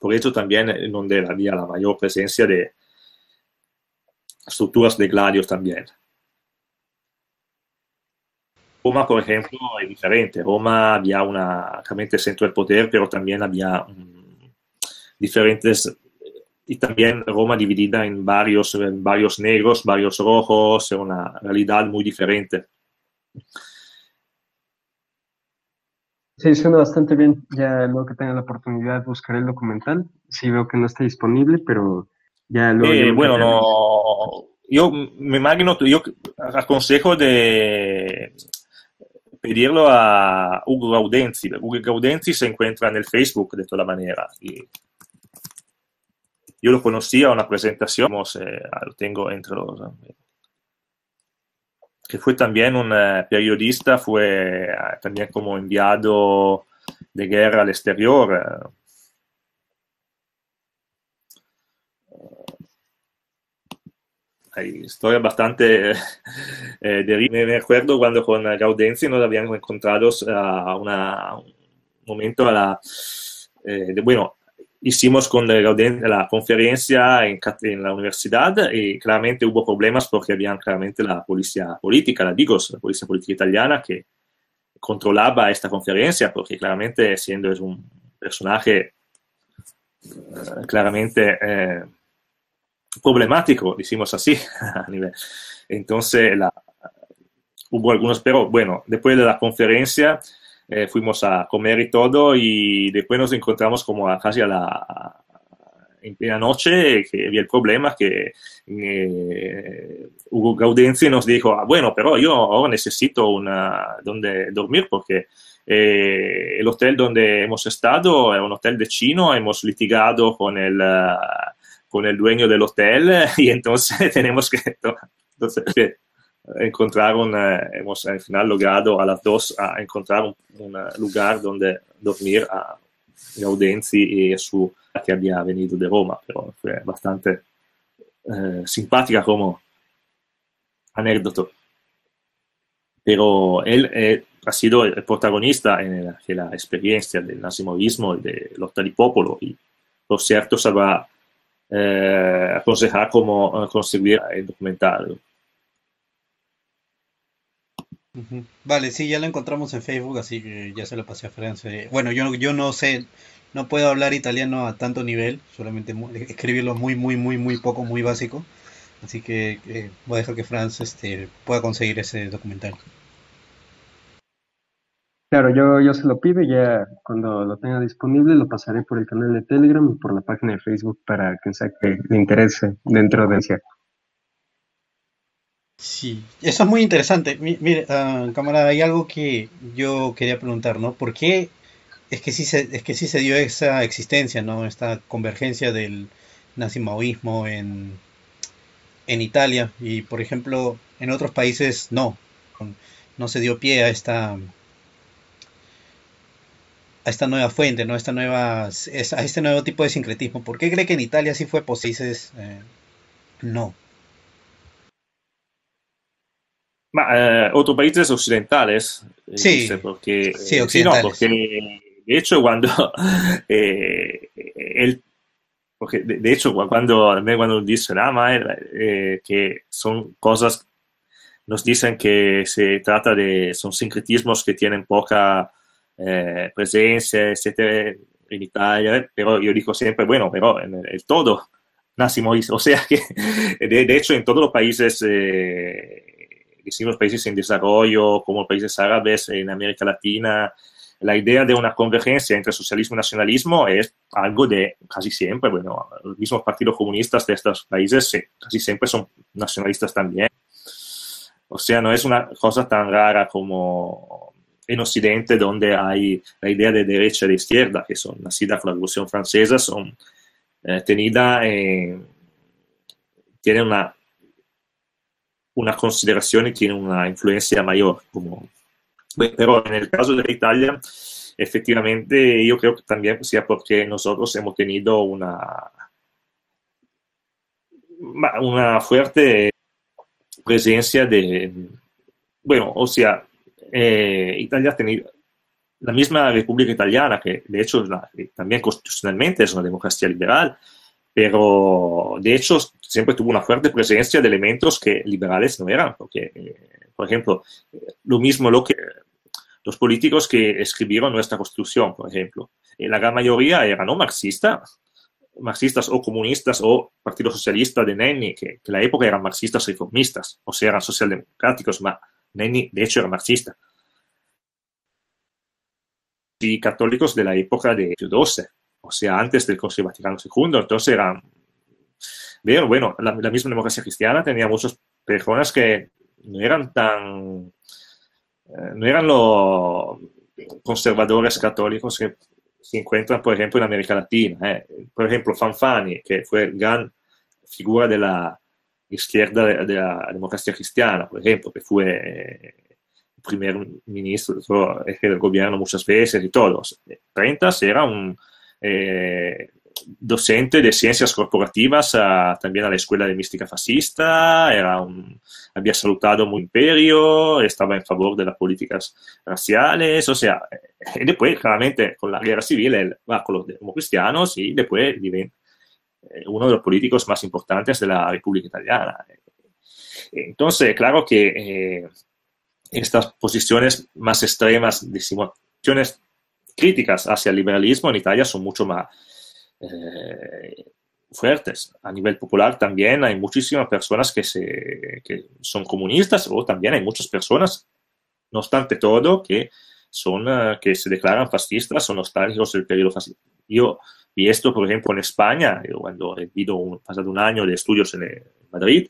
por eso también donde había la mayor presencia de estructuras de gladios también. Roma, por ejemplo, es diferente. Roma había una, realmente centro del poder, pero también había um, diferentes, y también Roma dividida en varios, en varios negros, varios rojos, una realidad muy diferente. Sí, suena bastante bien. Ya luego que tenga la oportunidad buscaré el documental. Sí veo que no está disponible, pero ya luego... Eh, bueno, no... Yo me imagino, yo aconsejo de pedirlo a Hugo Gaudenzi. Hugo Gaudenzi se encuentra en el Facebook de toda manera. Y yo lo conocí a una presentación, eh, lo tengo entre los... que fue también un uh, periodista, fue uh, también como enviado de guerra al exterior. Hay historias bastante eh, de Me acuerdo cuando con Gaudenzi nos habíamos encontrado a una, un momento a la... Eh, de, bueno, hicimos con Gaudenzi la conferencia en, en, la universidad y claramente hubo problemas porque había claramente la policía política, la DIGOS, la policía política italiana, que controlaba esta conferencia porque claramente siendo es un personaje eh, claramente problemático, decimos así, a nivel. Entonces, la, hubo algunos, pero bueno, después de la conferencia eh, fuimos a comer y todo y después nos encontramos como a, casi a la en plena noche que había el problema que eh, Hugo Gaudenzi nos dijo, ah, bueno, pero yo ahora necesito una donde dormir porque eh, el hotel donde hemos estado es un hotel de chino, hemos litigado con el, uh, con el dueño del hotel y entonces tenemos que encontrar un, hemos al final logrado a las dos a encontrar un, lugar donde dormir a Gaudenzi y su que había venido de Roma, pero fue bastante eh, simpática como anécdota. Pero él eh, ha sido el protagonista en la, en la experiencia del nazismo y de lotta di popolo y por cierto va eh, aconsejar cómo conseguir el documental. Vale, sí, ya lo encontramos en Facebook, así que ya se lo pasé a Francia. Bueno, yo, yo no sé, no puedo hablar italiano a tanto nivel, solamente escribirlo muy, muy, muy, muy poco, muy básico. Así que eh, voy a dejar que Franz este, pueda conseguir ese documental. Claro, yo, yo se lo pido ya cuando lo tenga disponible lo pasaré por el canal de Telegram y por la página de Facebook para que sea que le interese dentro de ese. Sí, eso es muy interesante. Mire, uh, camarada, hay algo que yo quería preguntar, ¿no? ¿Por qué es que sí se, es que sí se dio esa existencia, ¿no? Esta convergencia del nazimaoísmo en, en Italia y, por ejemplo, en otros países no. No se dio pie a esta a esta nueva fuente, ¿no? A, esta nueva, a este nuevo tipo de sincretismo. ¿Por qué cree que en Italia sí fue posible? Eh, no. Ma, eh, otros países occidentales. eh, sí, porque, sí, occidentales. no, porque de hecho cuando eh, él, porque de, de, hecho cuando, cuando dice ah, eh, que son cosas, nos dicen que se trata de, son sincretismos que tienen poca presencia, etcétera, en Italia, pero yo digo siempre, bueno, pero en el, el todo nacimos, o sea que de, de, hecho en todos los países eh, decimos países en desarrollo, como países árabes en América Latina, la idea de una convergencia entre socialismo y nacionalismo es algo de casi siempre, bueno, los mismos partidos comunistas de estos países casi siempre son nacionalistas también. O sea, no es una cosa tan rara como en Occidente, donde hay la idea de derecha y de izquierda, que son nacidas con la Revolución Francesa, son eh, tenidas en, tienen una una consideración y tiene una influencia mayor. Como... Pero en el caso de Italia, efectivamente, yo creo que también sea porque nosotros hemos tenido una, una fuerte presencia de, bueno, o sea, eh, Italia ha tenido la misma República Italiana, que de hecho la, también constitucionalmente es una democracia liberal, pero de hecho siempre tuvo una fuerte presencia de elementos que liberales no eran, porque, eh, por ejemplo, lo mismo lo que los políticos que escribieron nuestra constitución, por ejemplo, eh, la gran mayoría eran no marxistas, marxistas o comunistas o Partido Socialista de Nenni, que, que en la época eran marxistas reformistas, o sea, eran socialdemocráticos, pero Nenni de hecho era marxista. Y católicos de la época de XII, o sea, antes del Concilio Vaticano II. Entonces eran, bueno, bueno la, la, misma democracia cristiana tenía muchas personas que no eran tan, eh, no eran los conservadores católicos que se encuentran, por ejemplo, en América Latina. Eh. Por ejemplo, Fanfani, que fue gran figura de la izquierda de, de la democracia cristiana, por ejemplo, que fue eh, primer ministro del gobierno muchas veces y todos. Rentas era un eh, docente de ciencias corporativas a, también a la Escuela de Mística Fascista, era un, había salutado muy imperio, estaba en favor de las políticas raciales, o sea, y después claramente con la guerra civil él va con los democristianos y después vive uno de los políticos más importantes de la República Italiana. Entonces, claro que eh, estas posiciones más extremas, posiciones críticas hacia el liberalismo en Italia son mucho más eh, fuertes. A nivel popular también hay muchísimas personas que, se, que son comunistas o también hay muchas personas, no obstante todo, que, son, que se declaran fascistas o nostálgicos del periodo fascista. Yo vi esto, por ejemplo, en España, yo cuando he vivido un, pasado un año de estudios en, en Madrid,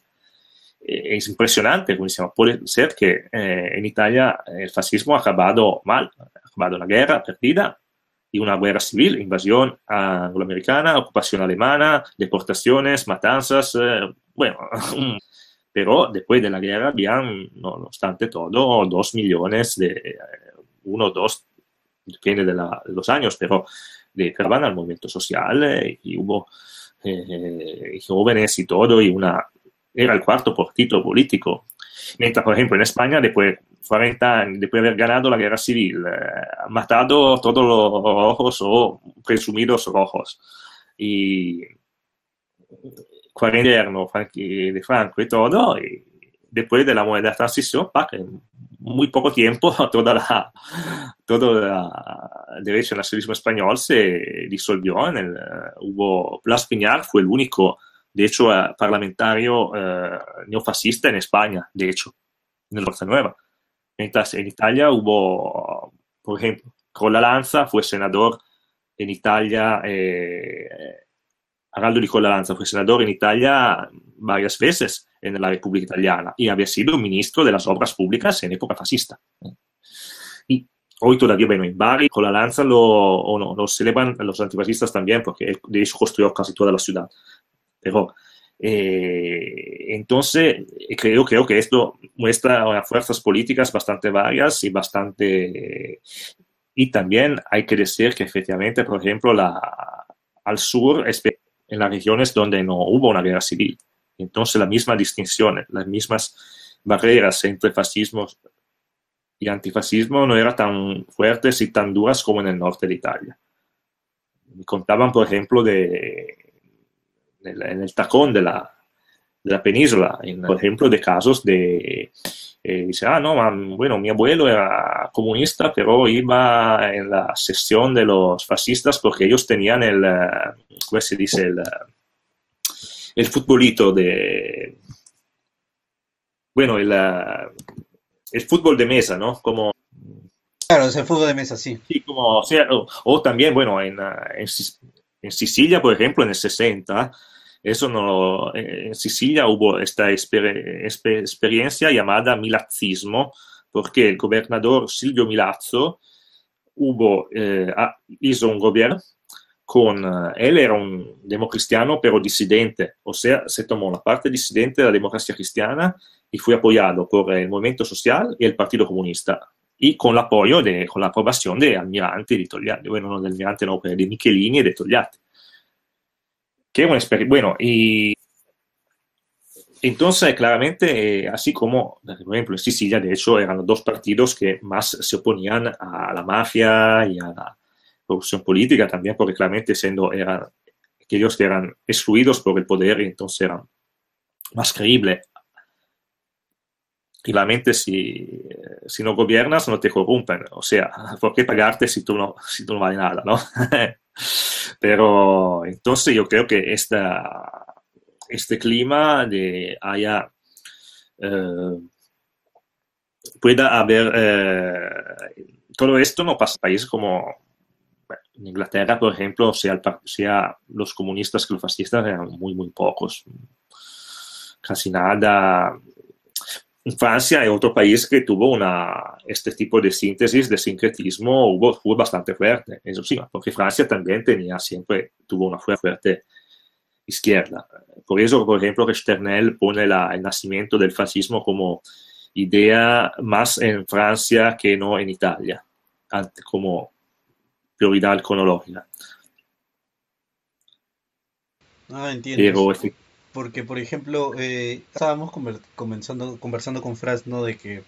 eh, es impresionante, como puede ser que eh, en Italia el fascismo ha acabado mal, ha acabado una guerra perdida y una guerra civil, invasión angloamericana, ocupación alemana, deportaciones, matanzas, eh, bueno, pero después de la guerra habían, no, obstante todo, dos millones de, uno o dos, depende de, la, de, los años, pero de van al movimiento social eh, y hubo eh, jóvenes y todo, y una era el cuarto partido político. Mientras, por ejemplo, en España, después de 40 años, después de haber ganado la guerra civil, eh, han matado todos los rojos o presumidos rojos. Y 40 años de Franco y todo, y después de la moneda de transición, muy poco tiempo toda la, todo el derecho al nacionalismo español se disolvió. En el, uh, hubo Blas Piñar, fue el único de hecho, uh, parlamentario uh, neofascista en España, de hecho, en el Fuerza Nueva. Mientras en Italia hubo, por ejemplo, Cola Lanza fue senador en Italia, eh, Araldo di Cola Lanza fue senador en Italia varias veces en la República Italiana y había sido ministro de las obras públicas en época fascista. Y hoy todavía, bueno, en Bari, Cola Lanza lo, o no, lo celebran los antifascistas también, porque de hecho construyó casi toda la ciudad. Pero eh, entonces creo, creo que esto muestra unas fuerzas políticas bastante varias y bastante... Y también hay que decir que efectivamente, por ejemplo, la, al sur, en las regiones donde no hubo una guerra civil, entonces la misma distinción, las mismas barreras entre fascismo y antifascismo no eran tan fuertes y tan duras como en el norte de Italia. Me contaban, por ejemplo, de, en el tacón de la, de la península, en, por ejemplo, de casos de... Eh, dice, ah, no, bueno, mi abuelo era comunista, pero iba en la sesión de los fascistas porque ellos tenían el, eh, ¿cómo se dice? El, eh, el futbolito de... Bueno, el, el fútbol de mesa, ¿no? Como Claro, es el fútbol de mesa, sí. Sí, como, o, sea, o, también, bueno, en, en, en, Sicilia, por ejemplo, en el 60, eso no, en Sicilia hubo esta exper experiencia llamada milazismo, porque el gobernador Silvio Milazzo hubo, eh, hizo un gobierno con, uh, él era un democristiano pero disidente, o sea, se tomó la parte disidente de la democracia cristiana y fue apoyado por el movimiento social y el Partido Comunista, y con apoyo, de, con la aprobación de Almirante de Togliatti, bueno, no de Almirante, no, de Michelini y de Togliatti que una bueno, y entonces claramente, eh, así como, por ejemplo, en Sicilia, de hecho, eran los dos partidos que más se oponían a la mafia y a la corrupción política también, porque claramente siendo eran aquellos que eran excluidos por el poder entonces eran más creíbles. Claramente si, si no gobiernas no te corrompen, o sea, ¿por qué pagarte si tú no, si tú no vales nada, no? Pero entonces yo creo que esta, este clima de haya, eh, pueda haber, eh, todo esto no pasa en países como en Inglaterra, por ejemplo, sea, sea los comunistas que los fascistas eran muy, muy pocos, casi nada. Francia es otro país que tuvo una, este tipo de síntesis, de sincretismo, hubo, fue bastante fuerte, eso sí, porque Francia también tenía siempre, tuvo una fuerte izquierda. Por eso, por ejemplo, Sternel pone la, el nacimiento del fascismo como idea más en Francia que no en Italia, como prioridad cronológica. Ah, entiendo. Pero, porque, por ejemplo, eh, estábamos conversando, conversando con Franz, ¿no? De que,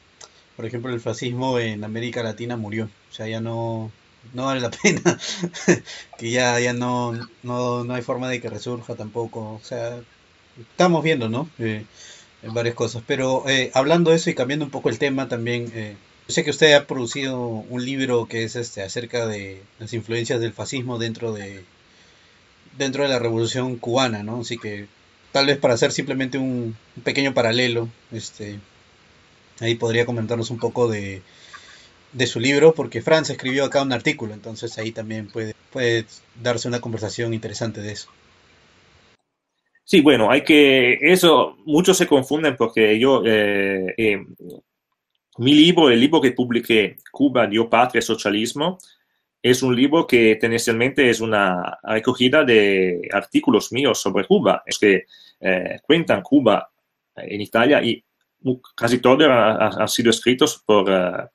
por ejemplo, el fascismo en América Latina murió. O sea, ya no, no vale la pena. que ya, ya no, no, no hay forma de que resurja tampoco. O sea, estamos viendo, ¿no? Eh, varias cosas. Pero eh, hablando de eso y cambiando un poco el tema también, eh, yo sé que usted ha producido un libro que es este acerca de las influencias del fascismo dentro de dentro de la revolución cubana, ¿no? Así que tal vez para hacer simplemente un, pequeño paralelo, este, ahí podría comentarnos un poco de, de su libro, porque Franz escribió acá un artículo, entonces ahí también puede, puede darse una conversación interesante de eso. Sí, bueno, hay que, eso, muchos se confunden porque yo, eh, eh, mi libro, el libro que publiqué, Cuba, Dio Patria Socialismo, es un libro que tendencialmente es una recogida de artículos míos sobre Cuba. Es que eh, cuentan Cuba en Italia y casi todos han, sido escritos por eh,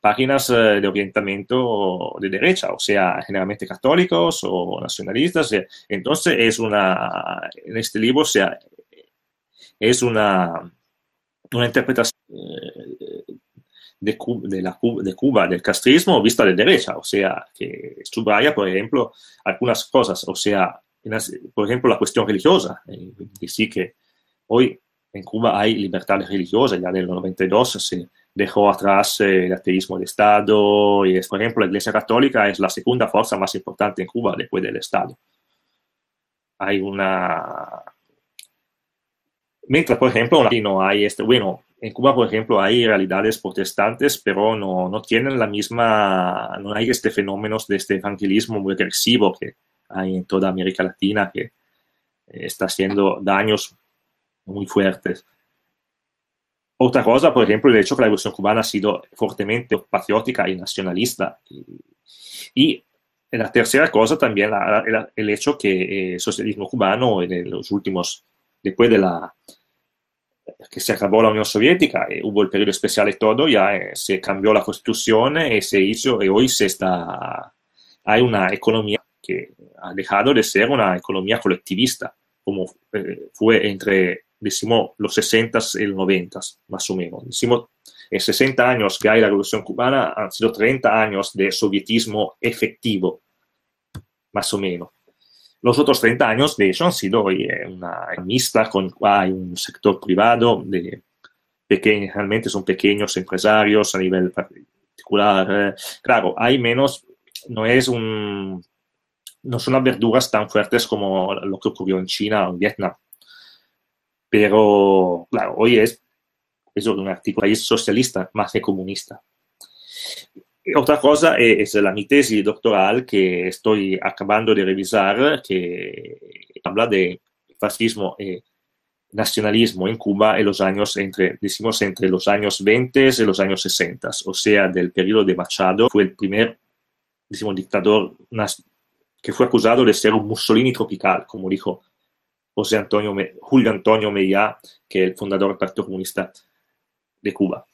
páginas eh, de orientamiento de derecha, o sea, generalmente católicos o nacionalistas. Entonces, es una, en este libro sea, es una, una interpretación de, de, la, de Cuba, del castrismo, vista de derecha, o sea, que subraya, por ejemplo, algunas cosas, o sea, por ejemplo, la cuestión religiosa, eh, que sí hoy en Cuba hay libertad religiosa, ya del 92 se dejó atrás eh, el ateísmo de Estado, y por ejemplo, la Iglesia Católica es la segunda fuerza más importante en Cuba después del Estado. Hay una... Mientras, por ejemplo, aquí no hay este, bueno, en Cuba, por ejemplo, hay realidades protestantes, pero no, no tienen la misma, no hay este fenómeno de este evangelismo muy agresivo que hay en toda América Latina que eh, está haciendo daños muy fuertes. Otra cosa, por ejemplo, el hecho que la revolución cubana ha sido fuertemente patriótica y nacionalista. Y, la tercera cosa también, el, hecho que eh, el socialismo cubano en los últimos, después de la, que se acabó la Unión Soviética, y hubo el periodo especial y todo, ya eh, se cambió la constitución y se hizo, y hoy se está, hay una economía que ha dejado de ser una economía colectivista, como eh, fue entre decimos los 60s y los 90s, más o menos. Decimos, en 60 años que hay la revolución cubana, han sido 30 años de sovietismo efectivo, más o menos. Los otros 30 años, de hecho, han sido una mixta con hay un sector privado de pequeños, realmente son pequeños empresarios a nivel particular. Claro, hay menos, no es un, no son las verduras tan fuertes como lo que ocurrió en China o en Vietnam. Pero, claro, hoy es, es un artículo país socialista más que comunista. Otra cosa es, la mi tesis doctoral que estoy acabando de revisar, que habla de fascismo y nacionalismo en Cuba en los años entre, decimos, entre los años 20 y los años 60, o sea, del periodo de Machado, fue el primer, decimos, dictador que fue acusado de ser un Mussolini tropical, como dijo José Antonio, Julio Antonio Meillá, que es el fundador del Partido Comunista de Cuba.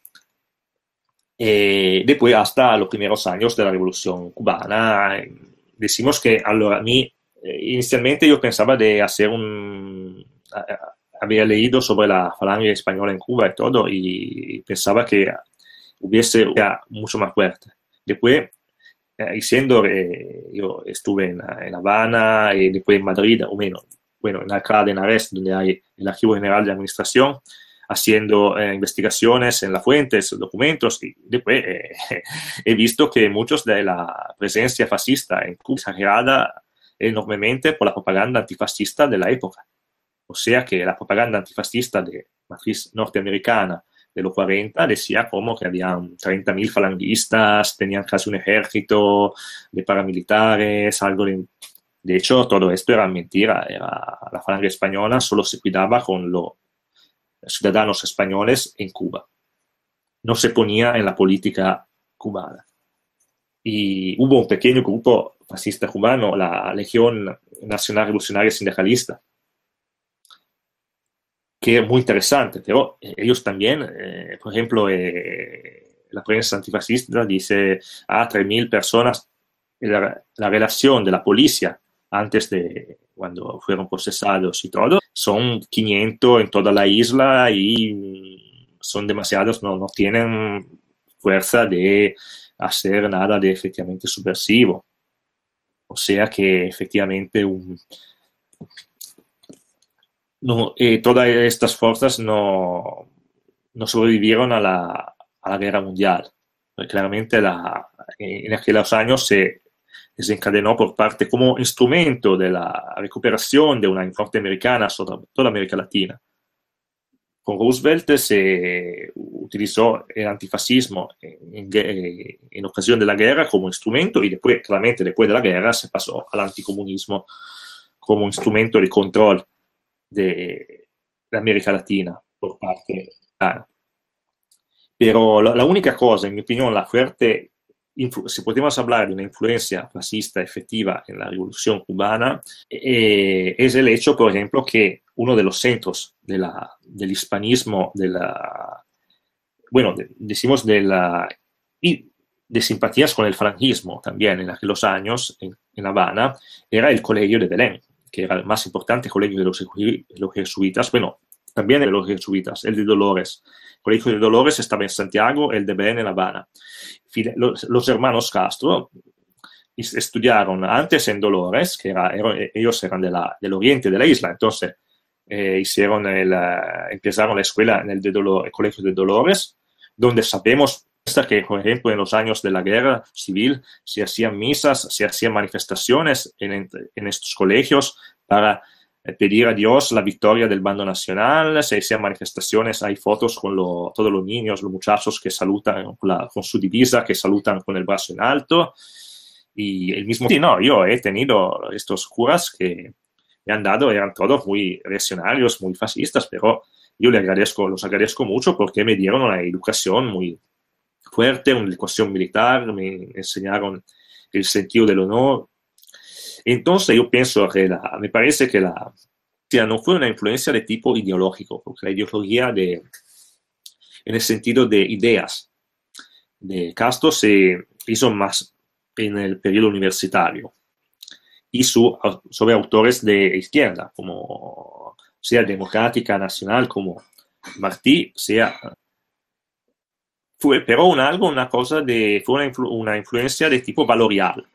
Eh, después, hasta los primeros años de la Revolución Cubana, decimos que, allora, a mí, eh, inicialmente yo pensaba de hacer un... había leído sobre la falange española en Cuba y todo, y pensaba que hubiese mucho más fuerte. Después, eh, siendo eh, yo estuve en, en, Habana y después en Madrid, o menos, bueno, en Alcalá de Henares, donde hay el Archivo General de Administración, haciendo eh, investigaciones en las fuentes, documentos, y después eh, he visto que muchos de la presencia fascista en Cuba exagerada enormemente por la propaganda antifascista de la época. O sea que la propaganda antifascista de matriz norteamericana de los 40 decía como que habían 30.000 falangistas, tenían casi un ejército de paramilitares, algo de... De hecho, todo esto era mentira. Era, la falange española solo se cuidaba con los ciudadanos españoles en Cuba. No se ponía en la política cubana. Y hubo un pequeño grupo fascista cubano, la Legión Nacional Revolucionaria Sindicalista, que es muy interesante, pero ellos también, eh, por ejemplo, eh, la prensa antifascista dice a ah, 3.000 personas, la, la, relación de la policía antes de cuando fueron procesados y todo, son 500 en toda la isla y son demasiados, no, no tienen fuerza de hacer nada de efectivamente subversivo. O sea que efectivamente un, no, eh, todas estas fuerzas no, no sobrevivieron a la, a la, guerra mundial. Claramente la, en aquellos años se desencadenó por parte como instrumento de la recuperación de una norteamericana sobre toda América Latina. Con Roosevelt se utilizó el antifascismo en, en, en, ocasión de la guerra como instrumento y después, claramente después de la guerra, se pasó al anticomunismo como instrumento de control de, de América Latina por parte mexicana. Pero la, la, única cosa, en mi opinión, la fuerte, si podemos hablar de una influencia fascista efectiva en la revolución cubana, eh, es el hecho, por ejemplo, que uno de los centros de la, del hispanismo, de la, bueno, de, decimos de la, y de simpatías con el franquismo también en aquellos años en, en Habana, era el Colegio de Belén que era el más importante colegio de los, jesuitas, bueno, también de los jesuitas, el de Dolores. El colegio de Dolores estaba en Santiago, el de Belén en La Habana. Los, hermanos Castro estudiaron antes en Dolores, que era, ellos eran de la, del oriente de la isla, entonces eh, hicieron el, uh, empezaron la escuela en el, el colegio de Dolores, donde sabemos que, por ejemplo, en los años de la guerra civil se hacían misas, se hacían manifestaciones en, en estos colegios para eh, pedir a Dios la victoria del bando nacional, se hacían manifestaciones, hay fotos con lo, todos los niños, los muchachos que saludan con, la, con, su divisa, que saludan con el brazo en alto. Y el mismo, sí, no, yo he tenido estos curas que me han dado, eran todos muy reaccionarios, muy fascistas, pero yo les agradezco, los agradezco mucho porque me dieron una educación muy, fuerte, una educación militar, me enseñaron el sentido del honor. Entonces yo pienso que la, me parece que la no fue una influencia de tipo ideológico, porque la ideología de, en el sentido de ideas de Castro se hizo más en el periodo universitario y su, sobre autores de izquierda, como sea democrática, nacional, como Martí, sea fue pero un algo, una cosa de, fue una, influ, una influencia de tipo valorial.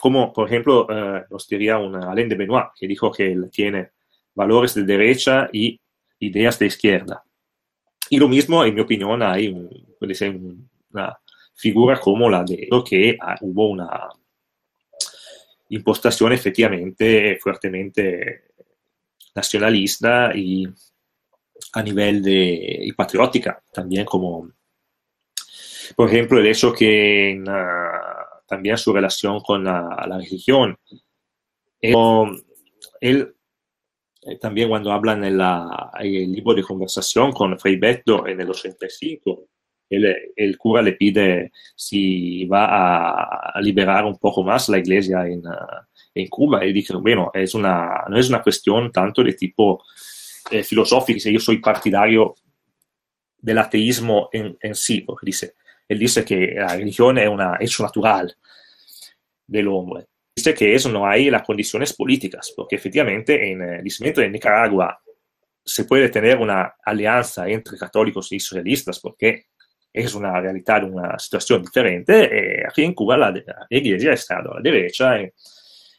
Como, por ejemplo, eh, nos diría un Alain de Benoit, que dijo que él tiene valores de derecha y ideas de izquierda. Y lo mismo, en mi opinión, hay un, puede ser una figura como la de lo que ah, hubo una impostación efectivamente fuertemente nacionalista y a nivel de y patriótica también como por ejemplo, el hecho que uh, también su relación con la, la religión. Él, él, eh, también cuando habla en, el libro de conversación con Frei Betto en el 85, él, el cura le pide si va a, a, liberar un poco más la iglesia en, uh, en Cuba. Y dice, bueno, es una, no es una cuestión tanto de tipo eh, filosófico, yo soy partidario del ateísmo en, en sí, porque dice, él dice que la religión es un hecho natural del hombre. Dice que eso no hay las condiciones políticas, porque efectivamente en el discernimiento de Nicaragua se puede tener una alianza entre católicos y socialistas, porque es una realidad, una situación diferente. Eh, aquí en Cuba la, la, iglesia estado a la derecha y,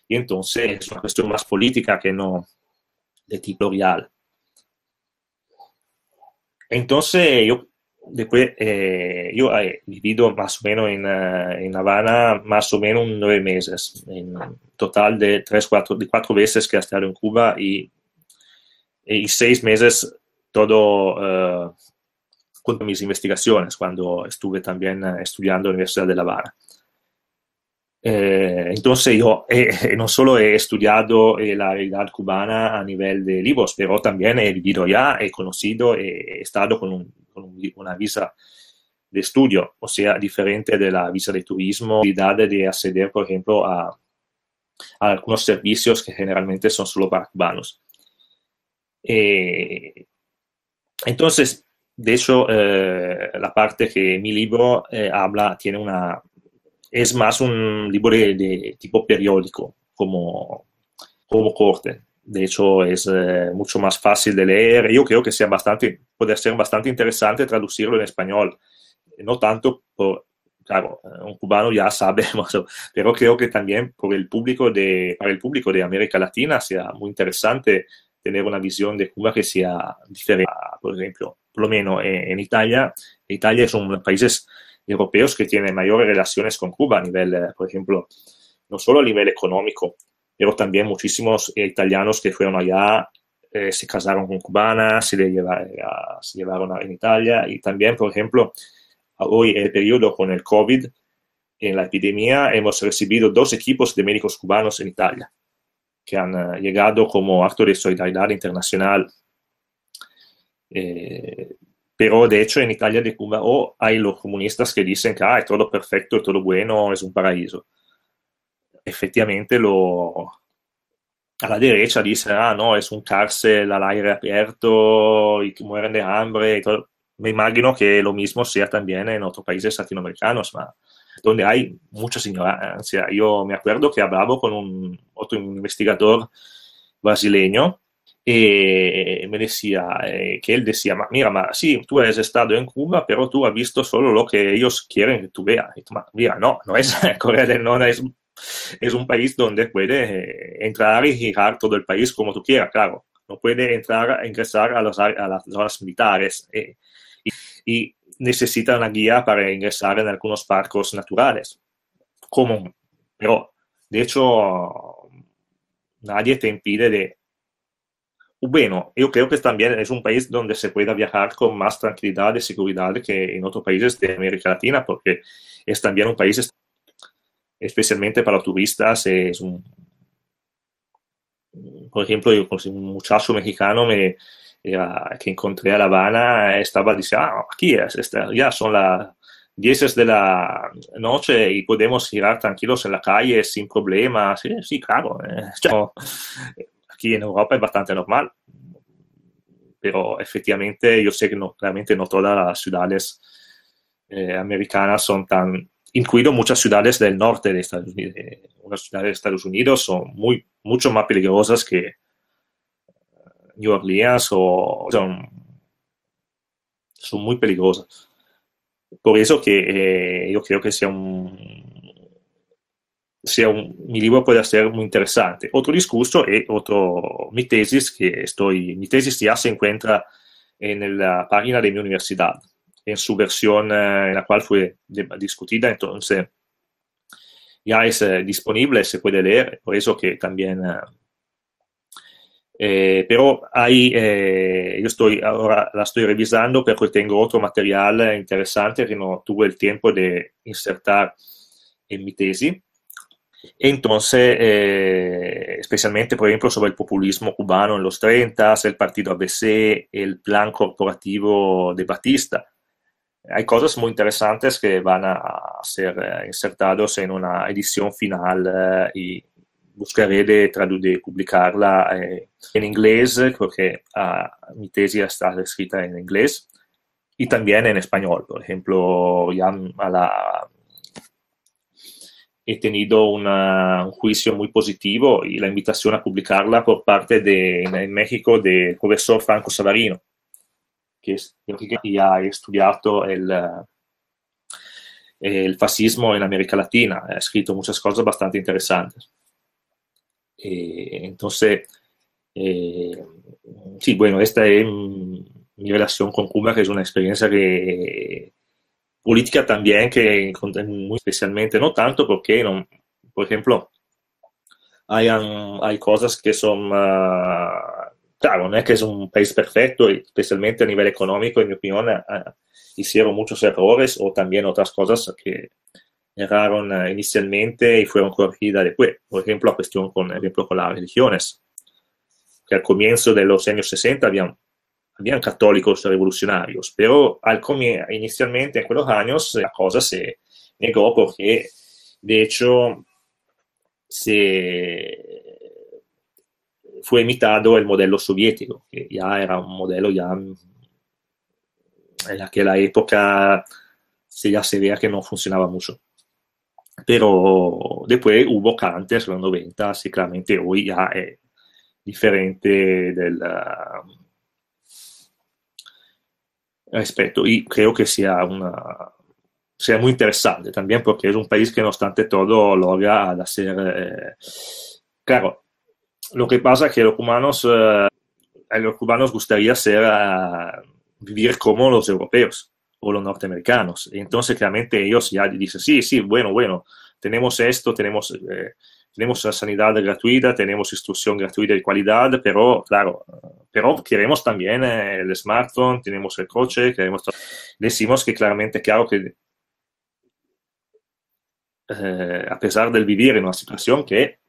y, entonces es una cuestión más política que no de tipo real. Entonces yo después eh, yo he vivido más o menos en, uh, en, Habana más o menos nueve meses, en total de tres, cuatro, de cuatro veces que he estado en Cuba y, y seis meses todo uh, con mis investigaciones cuando estuve también uh, estudiando en la Universidad de La. Eh, entonces yo eh, no solo he estudiado eh, la realidad cubana a nivel de libros, pero también he vivido ya, he conocido, he estado con, un, con un, una visa de estudio, o sea, diferente de la visa de turismo, de acceder, por ejemplo, a, a algunos servicios que generalmente son solo para cubanos. Eh, entonces, de hecho, eh, la parte que mi libro eh, habla tiene una, es más un libro de, de tipo periódico, como, como corte. De hecho, es eh, mucho más fácil de leer. Yo creo que sea bastante, puede ser bastante interesante traducirlo en español. No tanto por, claro, un cubano ya sabe, pero creo que también por el público de, para el público de América Latina sea muy interesante tener una visión de Cuba que sea diferente. Por ejemplo, por lo menos en, Italia, Italia es uno de los países europeos que tienen mayores relaciones con Cuba a nivel, eh, por ejemplo, no solo a nivel económico, pero también muchísimos italianos que fueron allá, eh, se casaron con cubanas, se, le lleva, eh, se llevaron a, en Italia y también, por ejemplo, hoy el periodo con el COVID, en la epidemia, hemos recibido dos equipos de médicos cubanos en Italia que han uh, llegado como acto de solidaridad internacional eh, pero de hecho en Italia de Cuba o hay los comunistas que dicen que ah, es todo perfecto, todo bueno, es un paraíso. Efectivamente lo, a la derecha dice, ah, no, es un cárcel al aire abierto y mueren de hambre y todo. Me imagino que lo mismo sea también en otros países latinoamericanos, donde hay mucha ignorancia. Yo me acuerdo que hablaba con un otro investigador brasileño y me decía eh, que él decía, mira, ma, sí, tú has estado en Cuba, pero tú has visto solo lo que ellos quieren que tú veas. Tú, mira, no, no es Corea del Norte, es, es un país donde puedes eh, entrar y girar todo el país como tú quieras, claro. No puede entrar, ingresar a, los, a las zonas militares eh, y, y, necesita una guía para ingresar en algunos parques naturales. Común. Pero, de hecho, nadie te impide de bueno, yo creo que también es un país donde se puede viajar con más tranquilidad y seguridad que en otros países de América Latina, porque es también un país, especialmente para turistas, es un, por ejemplo, yo con un muchacho mexicano me, era, que encontré a La Habana estaba diciendo, ah, aquí es, ya son las 10 de la noche y podemos girar tranquilos en la calle sin problemas. Sí, sí claro. Eh, aquí en Europa es bastante normal, pero efectivamente yo sé que no, realmente no todas las ciudades eh, americanas son tan, incluido muchas ciudades del norte de Estados Unidos, unas ciudades de Estados Unidos son muy, mucho más peligrosas que, New Orleans o son, son muy peligrosas. Por eso que eh, yo creo que sea un, sea un, mi libro puede ser muy interesante. Otro discurso es otro, mi tesis, que estoy, mi tesis ya se encuentra en la página de mi universidad, en su versión eh, en la cual fue discutida, entonces ya es eh, disponible, se puede leer, por eso que también... Eh, eh pero ahí eh, yo estoy ahora la estoy revisando porque tengo otro material interesante que no tuve el tiempo de insertar en mi tesis. Entonces, eh, especialmente, por ejemplo, sobre el populismo cubano en los 30, el partido ABC, el plan corporativo de Batista hay cosas muy interesantes que van a ser eh, insertados en una edición final eh, y buscaré de, de publicarla eh, en inglés, porque ah, mi tesis está escrita en inglés, y también en español. Por ejemplo, ya a la, he tenido una, un juicio muy positivo y la invitación a publicarla por parte de, en México del profesor Franco Savarino que, que ha estudiado el, el fascismo en América Latina, ha escrito muchas cosas bastante interesantes. Eh, entonces, eh, sí, bueno, esta es mi relación con Cuba, que es una experiencia que política también que muy especialmente, no tanto porque, no, por ejemplo, hay, hay cosas que son uh, claro, no es que es un país perfecto, especialmente a nivel económico, en mi opinión, hicieron muchos errores o también otras cosas que erraron eh, inicialmente y fueron corregidas después. Por ejemplo, la cuestión con, ejemplo, con las religiones, al comienzo de los años 60 habían, habían católicos revolucionarios, pero al inicialmente en aquellos años la cosa se negó porque, de hecho, se fue imitado el modelo soviético, que ya era un modelo ya en aquella época se ya se veía que no funcionaba mucho. Pero después hubo cambios en los 90, y claramente hoy ya es diferente del respecto. Y creo que sea una sea muy interesante también porque es un país que no obstante todo logra hacer, eh, claro, lo que pasa es que los cubanos, eh, a los cubanos gustaría ser, eh, vivir como los europeos o los norteamericanos. Entonces, claramente, ellos ya dicen, sí, sí, bueno, bueno, tenemos esto, tenemos, eh, tenemos sanidad gratuita, tenemos instrucción gratuita de calidad, pero, claro, pero queremos también el smartphone, tenemos el coche, queremos... Decimos que claramente, claro que a pesar de vivir en una situación que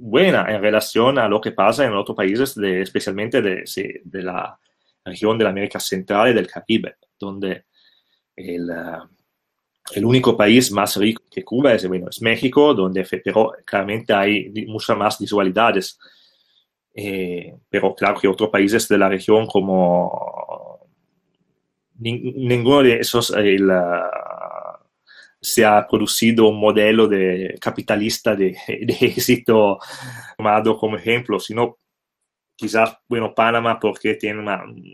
buena en relación a lo que pasa en otros países, de, especialmente de, de, la región de la América Central y del Caribe, donde el, uh, el único país más rico que Cuba es, bueno, es México, donde pero claramente hay muchas más desigualdades. Eh, pero claro que otros países de la región como ninguno de esos el, se ha producido un modelo de capitalista de, éxito tomado como ejemplo, sino quizás, bueno, Panamá porque tiene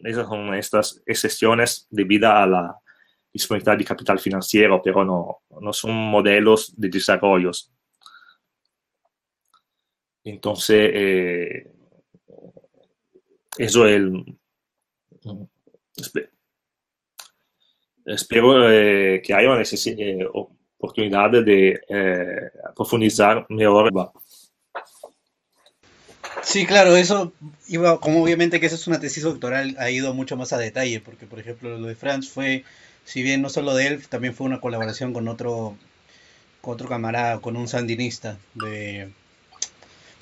esas son estas excepciones debido a la disponibilidad de capital financiero, pero no, no son modelos de desarrollo. Entonces, eh, eso es el, espero eh, que haya una eh, oportunidad de eh, profundizar mejor. Sí, claro, eso iba, como obviamente que esa es una tesis doctoral, ha ido mucho más a detalle, porque por ejemplo lo de Franz fue, si bien no solo de él, también fue una colaboración con otro, con otro camarada, con un sandinista de,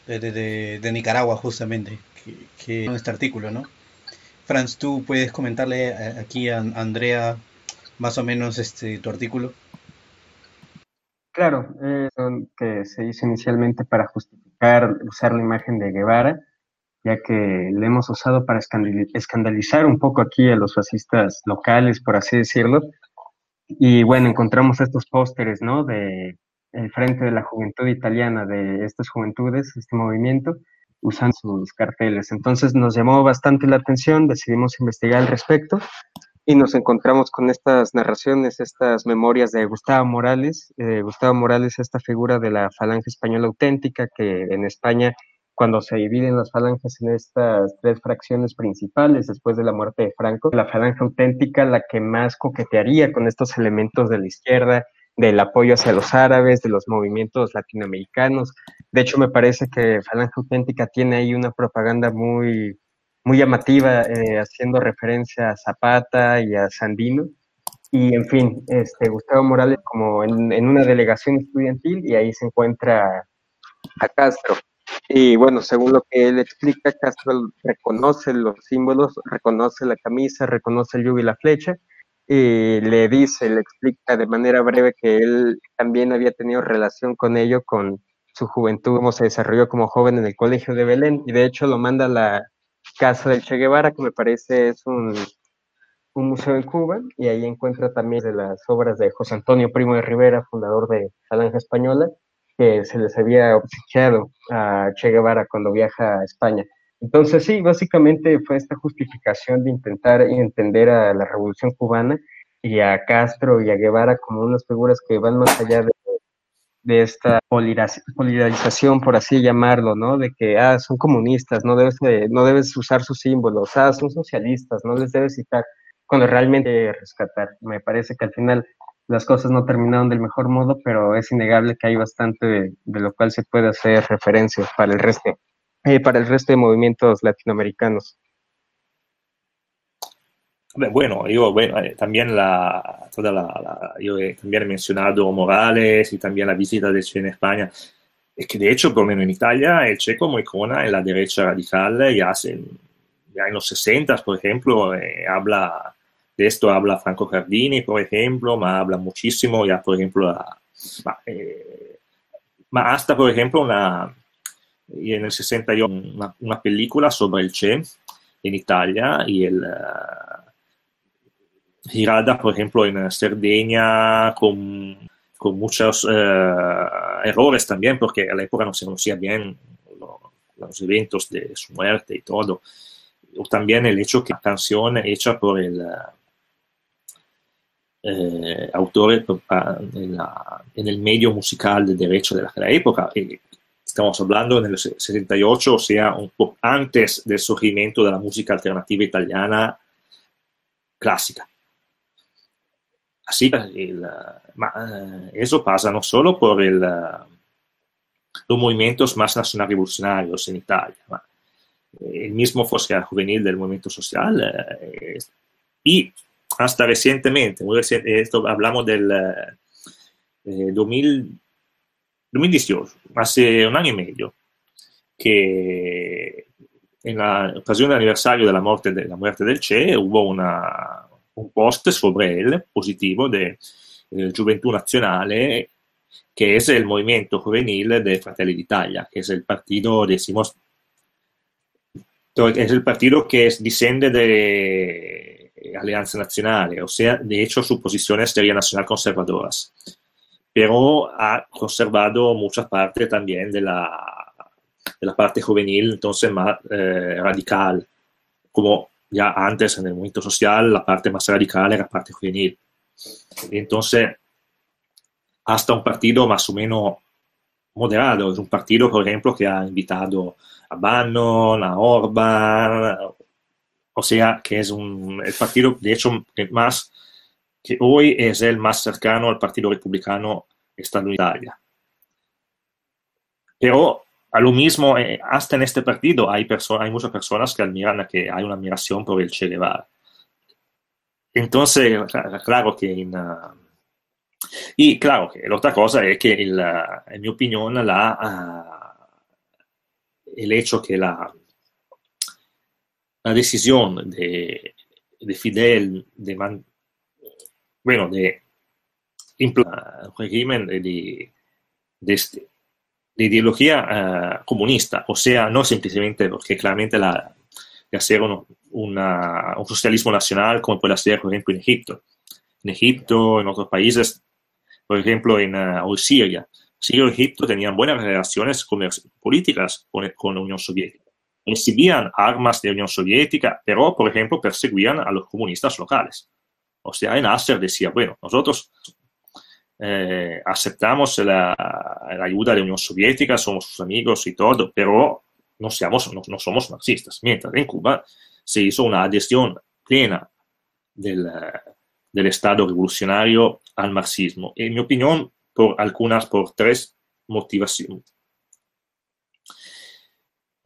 de, Nicaragua justamente, que, que en este artículo, ¿no? Franz, tú puedes comentarle aquí a Andrea más o menos este tu artículo? Claro, eh, que se hizo inicialmente para justificar usar la imagen de Guevara, ya que le hemos usado para escandalizar un poco aquí a los fascistas locales, por así decirlo. Y bueno, encontramos estos pósteres, ¿no? De el Frente de la Juventud Italiana, de estas juventudes, este movimiento, usando sus carteles. Entonces nos llamó bastante la atención, decidimos investigar al respecto y nos encontramos con estas narraciones, estas memorias de Gustavo Morales. Eh, Gustavo Morales, esta figura de la falange española auténtica que en España, cuando se dividen las falanges en estas tres fracciones principales después de la muerte de Franco, la falange auténtica la que más coquetearía con estos elementos de la izquierda, del apoyo hacia los árabes, de los movimientos latinoamericanos. De hecho, me parece que Falange Auténtica tiene ahí una propaganda muy, muy llamativa, eh, haciendo referencia a Zapata y a Sandino. Y en fin, este, Gustavo Morales como en, en una delegación estudiantil y ahí se encuentra a Castro. Y bueno, según lo que él explica, Castro reconoce los símbolos, reconoce la camisa, reconoce el yugo y la flecha, y le dice, le explica de manera breve que él también había tenido relación con ello, con su juventud, cómo se desarrolló como joven en el colegio de Belén, y de hecho lo manda a la casa del Che Guevara, que me parece es un, museo en Cuba, y ahí encuentra también de las obras de José Antonio Primo de Rivera, fundador de Falange Española, que se les había obsequiado a Che Guevara cuando viaja a España. Entonces, sí, básicamente fue esta justificación de intentar entender a la revolución cubana y a Castro y a Guevara como unas figuras que van más allá de, de esta polarización, por así llamarlo, ¿no? De que, ah, son comunistas, no debes, no debes usar sus símbolos, ah, son socialistas, no les debes citar, cuando realmente rescatar. Me parece que al final las cosas no terminaron del mejor modo, pero es innegable que hay bastante de, de lo cual se puede hacer referencia para el resto eh, para el resto de movimientos latinoamericanos. Bueno, yo bueno, eh, también la, toda la, yo he también mencionado Morales y también la visita de Che en España. Es que de hecho, por lo menos en Italia, el Che como icona en la derecha radical ya, hace, ya en los 60, por ejemplo, eh, habla de esto, habla Franco Cardini, por ejemplo, ma habla muchísimo ya, por ejemplo, la, ma, eh, ma hasta, por ejemplo, una, en el 61 una, una película sobre el Che en Italia y el uh, girada por ejemplo en Cerdeña con, muchos uh, errores también porque a la época no se conocía bien lo, los eventos de su muerte y todo o también el hecho que la canción hecha por el uh, eh, autor la, en, el medio musical de derecho de la, época, eh, Estamos hablando en el 78, o sea, un poco antes del surgimiento de la música alternativa italiana clásica. Así el, ma, eh, eso pasa no solo por el, los movimientos más nacional revolucionarios en Italia, ma, el mismo Fosca juvenil del movimiento social eh, y hasta recientemente, muy reciente, hablamos del eh, 2000, 2018, hace un año y medio, que en la ocasión del aniversario de la muerte, de la muerte del Che hubo una, un post sobre él positivo de eh, Gioventù Nazionale, que es el movimiento juvenil de Fratelli d'Italia, que es el partido, decimos, es el partido que es, descende de Alianza Nacional, o hecho su posición sería nacional conservadoras. Pero ha conservado muchas partes también de la, de la parte juvenil, entonces más eh, radical, como ya antes en el movimiento social, la parte más radical era la parte juvenil. Entonces, hasta un partido más o menos moderado, es un partido, por ejemplo, que ha invitado a Bannon, a Orban, o sea, que es un, el partido, de hecho, más que hoy es el más cercano al Partido Republicano estando en Italia. Pero a lo mismo, eh, hasta en este partido hay, hay muchas personas que admiran, que hay una admiración por el Che. Entonces, claro que en, uh, y claro que la otra cosa es que, uh, en mi opinión, la, uh, el hecho que la, la decisión de, de Fidel de, man, bueno, de un régimen de, de, este, de ideología uh, comunista, o sea, no simplemente porque claramente la, de hacer un, una, un socialismo nacional como puede hacer, por ejemplo, en Egipto. En Egipto, en otros países, por ejemplo, en uh, Siria, Siria y Egipto tenían buenas relaciones políticas con, con la Unión Soviética. Recibían armas de la Unión Soviética, pero, por ejemplo, perseguían a los comunistas locales. O sea, Nasser decía, bueno, nosotros eh, aceptamos la, la, ayuda de Unión Soviética, somos sus amigos y todo, pero no, seamos, no, somos marxistas. Mientras en Cuba se hizo una adhesión plena del, del Estado revolucionario al marxismo. En mi opinión, por algunas, por tres motivaciones.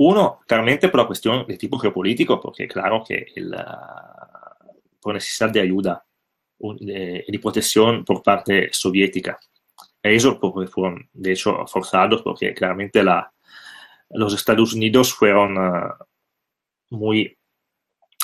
Uno, claramente por la cuestión de tipo geopolítico, porque claro que el, por necesidad de ayuda de, de protección por parte soviética. Ellos fueron, de hecho, forzados porque claramente la, los Estados Unidos fueron uh, muy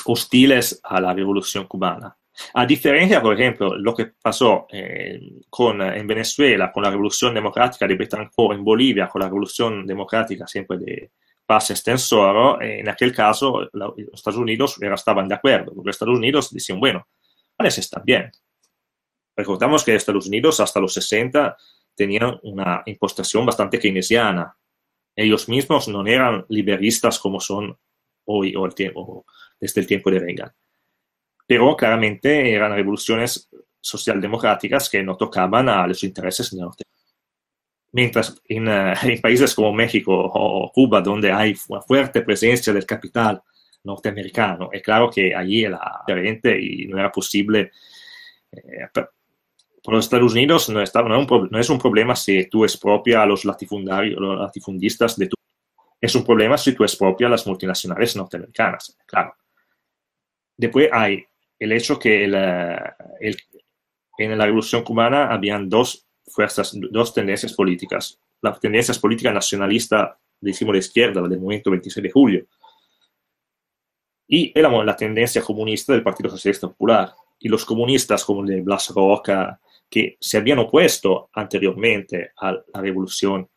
hostiles a la revolución cubana. A diferencia, por ejemplo, lo que pasó eh, en Venezuela con la revolución democrática de Betancourt, en Bolivia con la revolución democrática siempre de Paz Extensoro, eh, en aquel caso la, los Estados Unidos estaban de acuerdo, porque los Estados Unidos decían, bueno, estar bien. Recordamos que Estados Unidos hasta los 60 tenían una impostación bastante keynesiana. Ellos mismos no eran liberistas como son hoy o, el tiempo, desde el tiempo de Reagan. Pero claramente eran revoluciones socialdemocráticas que no tocaban a los intereses norte. Mientras en, uh, en, países como México o Cuba, donde hay una fuerte presencia del capital norteamericano, es claro que allí era diferente y no era posible. Eh, por los Estados Unidos no, está, no, es un, no, es un, problema si tú expropias a los, los latifundistas de tu es un problema si tú expropias a las multinacionales norteamericanas, claro. Después hay el hecho que el, el, en la Revolución Cubana habían dos fuerzas, dos tendencias políticas. La tendencia política nacionalista, decimos de izquierda, la del movimiento 26 de julio, y era la tendencia comunista del Partido Socialista Popular. Y los comunistas como el de Blas Roca, que se habían opuesto anteriormente a la revolución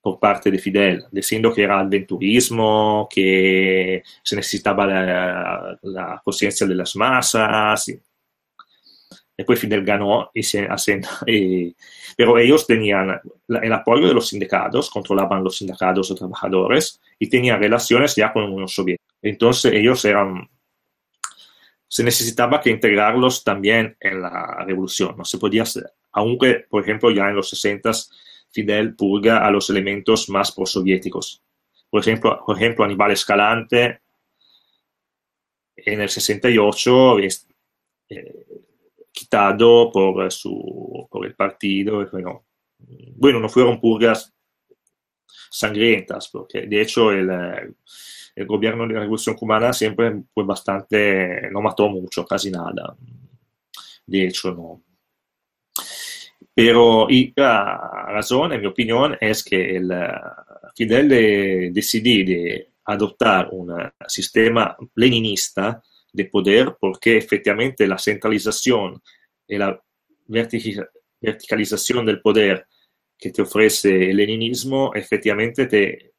por parte de Fidel, diciendo que era aventurismo, que se necesitaba la, la conciencia de las masas. Después Fidel ganó, y se, y, pero ellos tenían el apoyo de los sindicatos, controlaban los sindicatos de trabajadores y tenían relaciones ya con la Unión Soviética. Entonces ellos eran se necesitaba que integrarlos también en la revolución. No se podía hacer, aunque, por ejemplo, ya en los 60 Fidel purga a los elementos más prosoviéticos. Por ejemplo, por ejemplo, Aníbal Escalante en el 68 es eh, quitado por, su, por el partido. Bueno, bueno, no fueron purgas sangrientas, porque de hecho el, el gobierno de la Revolución Cubana siempre fue bastante, no mató mucho, casi nada. De hecho, no. Pero y la razón, en mi opinión, es que el, Fidel de, decidió de adoptar un sistema leninista de poder porque efectivamente la centralización y la verticalización del poder que te ofrece el leninismo efectivamente te,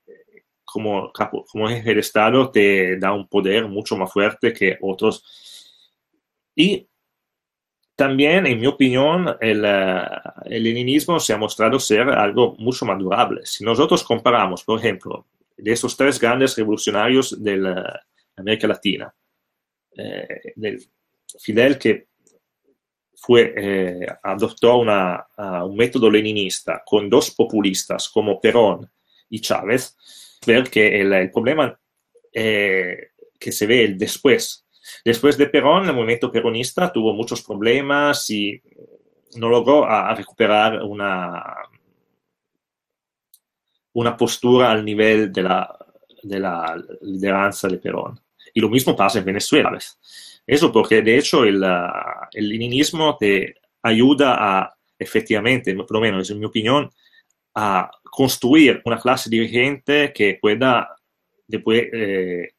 como, como jefe de Estado te da un poder mucho más fuerte que otros. Y también, en mi opinión, el, uh, el, leninismo se ha mostrado ser algo mucho más durable. Si nosotros comparamos, por ejemplo, de esos tres grandes revolucionarios de la América Latina, eh, del Fidel que fue, eh, adoptó una, uh, un método leninista con dos populistas como Perón y Chávez, que el, el problema eh, que se ve el después. Después de Perón, el movimiento peronista tuvo muchos problemas y no logró a, a recuperar una, una postura al nivel de la, de la lideranza de Perón. Y lo mismo pasa en Venezuela. Eso porque, de hecho, el, el leninismo te ayuda a, efectivamente, por lo menos en mi opinión, a construir una clase dirigente que pueda después eh,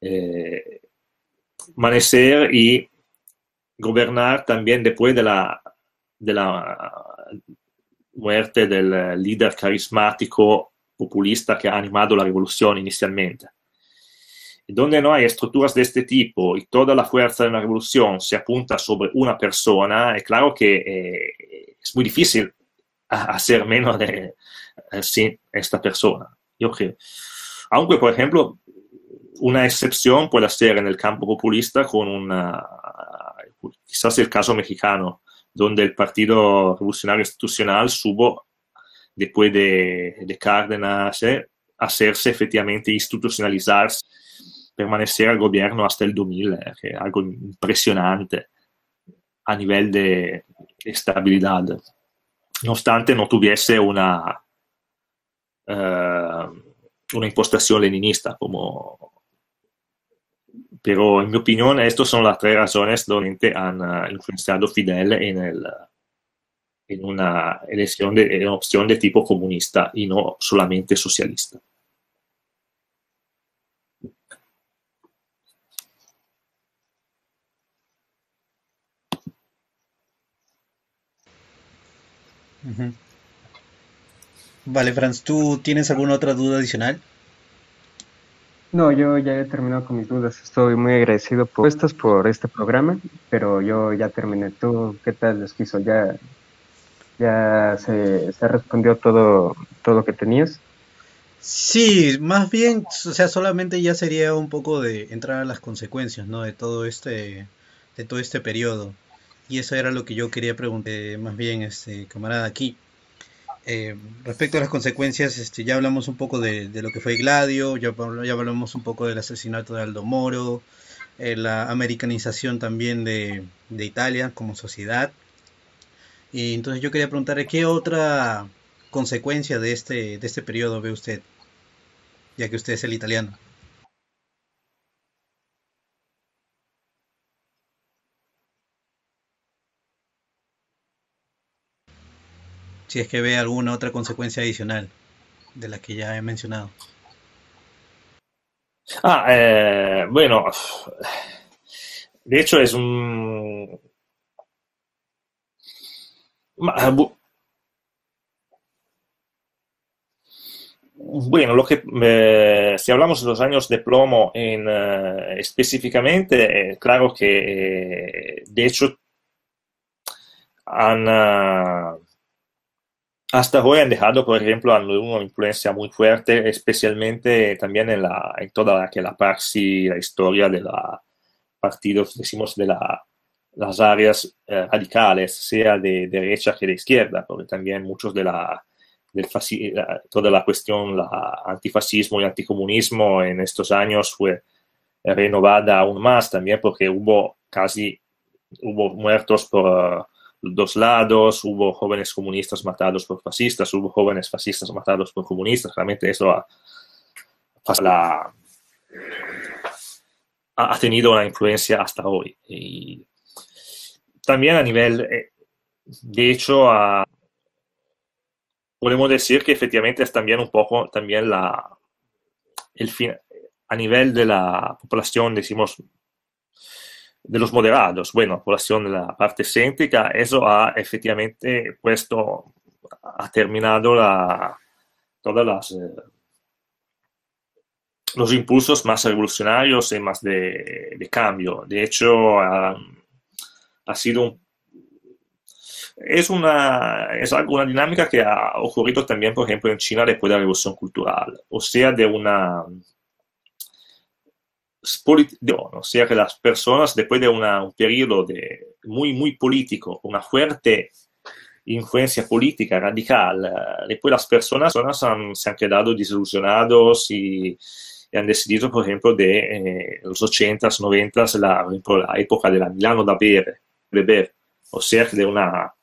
eh, manecer y gobernar también después de la, de la muerte del líder carismático populista que ha animado la revolución inicialmente. Donde no hay estructuras de este tipo y toda la fuerza de una revolución se apunta sobre una persona, es claro que eh, es muy difícil hacer menos de sí, esta persona. Yo creo. Aunque, por ejemplo, una excepción puede ser en el campo populista con una, quizás el caso mexicano, donde el Partido Revolucionario Institucional supo, después de, de Cárdenas, eh, hacerse efectivamente institucionalizarse, permanecer al gobierno hasta el 2000, eh, que es algo impresionante a nivel de estabilidad. No obstante, no tuviese una, uh, una impostación leninista como pero en mi opinión estas son las tres razones donde han influenciado Fidel en, el, en una elección de de tipo comunista y no solamente socialista. Vale, Franz, ¿tú tienes alguna otra duda adicional? No, yo ya he terminado con mis dudas. Estoy muy agradecido por estas, por este programa, pero yo ya terminé. ¿Tú qué tal, Esquizo? ¿Ya, ya se, se respondió todo, todo lo que tenías? Sí, más bien, o sea, solamente ya sería un poco de entrar a las consecuencias, ¿no? De todo este, de todo este periodo. Y eso era lo que yo quería preguntar, más bien, este, camarada, aquí. Eh, respecto a las consecuencias, este, ya hablamos un poco de, lo que fue Gladio, ya, ya, hablamos un poco del asesinato de Aldo Moro, eh, la americanización también de, de, Italia como sociedad. Y entonces yo quería preguntarle qué otra consecuencia de este, de este periodo ve usted, ya que usted es el italiano. Si es que ve alguna otra consecuencia adicional de la que ya he mencionado. Ah, eh, bueno, de hecho es un... Bueno, lo que, eh, si hablamos de los años de plomo en, eh, específicamente, claro que de hecho han, hasta hoy han dejado, por ejemplo, una influencia muy fuerte, especialmente también en, la, en toda la, que la la historia de los partidos, decimos, de la, las áreas eh, radicales, sea de derecha que de izquierda, porque también muchos de la, del toda la cuestión, la antifascismo y anticomunismo en estos años fue renovada aún más también porque hubo casi, hubo muertos por dos lados, hubo jóvenes comunistas matados por fascistas, hubo jóvenes fascistas matados por comunistas, realmente eso ha, ha tenido una influencia hasta hoy. Y también a nivel, eh, de hecho, podemos decir que efectivamente es también un poco también la, el fin, a nivel de la población, decimos, de los moderados, bueno, población de la parte céntrica, eso ha efectivamente puesto, ha terminado la, todas las, eh, los impulsos más revolucionarios y más de, de cambio. De hecho, ha, ha sido un, es una, es una dinámica que ha ocurrido también, por ejemplo, en China después de la revolución cultural, o sea, de una o sea que las personas después de un periodo de, muy, muy político, una fuerte influencia política radical, eh, después las personas, se han quedado desilusionados y, han decidido, por ejemplo, de eh, los 80s, 90s, la, la época de la Milano da bere, beber, o sea, de una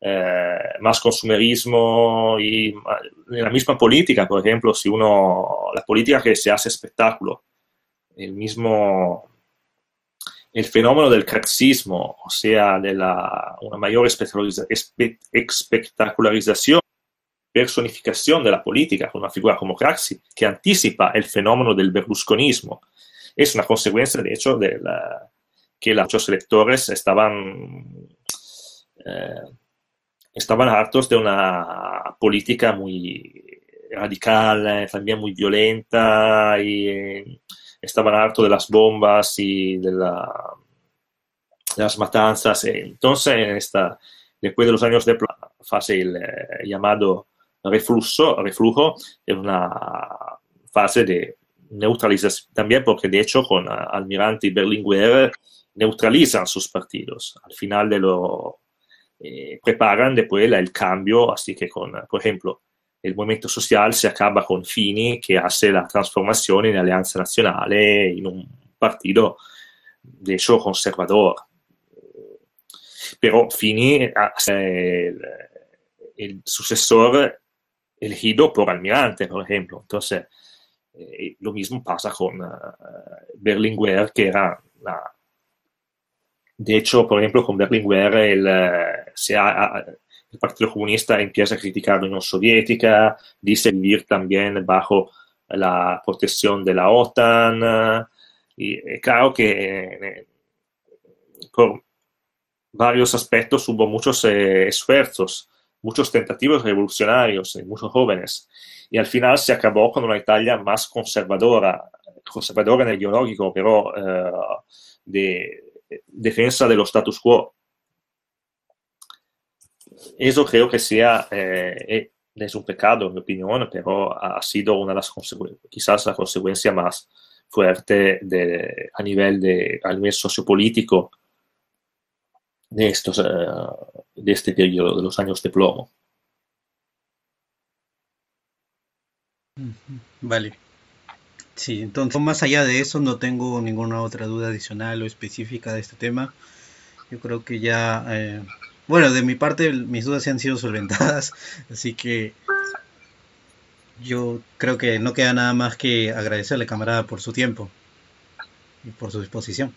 eh, más consumerismo y en la misma política, por ejemplo, si uno, la política que se hace espectáculo, el mismo, el fenómeno del craxismo, o sea, de la, una mayor espectacularización, personificación de la política con una figura como Craxi, que anticipa el fenómeno del berlusconismo, es una consecuencia, de hecho, de la, que muchos electores estaban, eh, estaban hartos de una política muy radical, eh, también muy violenta y estaban hartos de las bombas y de, la, de las matanzas. Entonces, después de los años de fase el eh, llamado reflujo, reflujo, es una fase de neutralización también porque de hecho con Almirante Berlinguer neutralizan sus partidos. Al final de lo eh, preparan después el cambio, así que con, por ejemplo, el movimiento social se acaba con Fini que hace la transformación en Alianza Nacional en un partido de hecho conservador. Pero Fini es el, el sucesor elegido por Almirante, por ejemplo. Entonces, eh, lo mismo pasa con uh, Berlinguer, que era la... De hecho, por ejemplo, con Berlinguer el, uh, se ha, el Partido Comunista empieza a criticar la Unión Soviética, dice vivir también bajo la protección de la OTAN. Y claro que por varios aspectos hubo muchos eh, esfuerzos, muchos tentativos revolucionarios en muchos jóvenes. Y al final se acabó con una Italia más conservadora, conservadora en el ideológico, pero eh, de defensa de los status quo eso creo que sea, eh, es un pecado en mi opinión, pero ha sido una de las quizás la consecuencia más fuerte de, a nivel de, a nivel sociopolítico de, estos, uh, de este periodo, de los años de plomo. Vale. Sí, entonces más allá de eso no tengo ninguna otra duda adicional o específica de este tema. Yo creo que ya eh, bueno, de mi parte mis dudas se han sido solventadas, así que yo creo que no queda nada más que agradecerle, camarada, por su tiempo y por su disposición.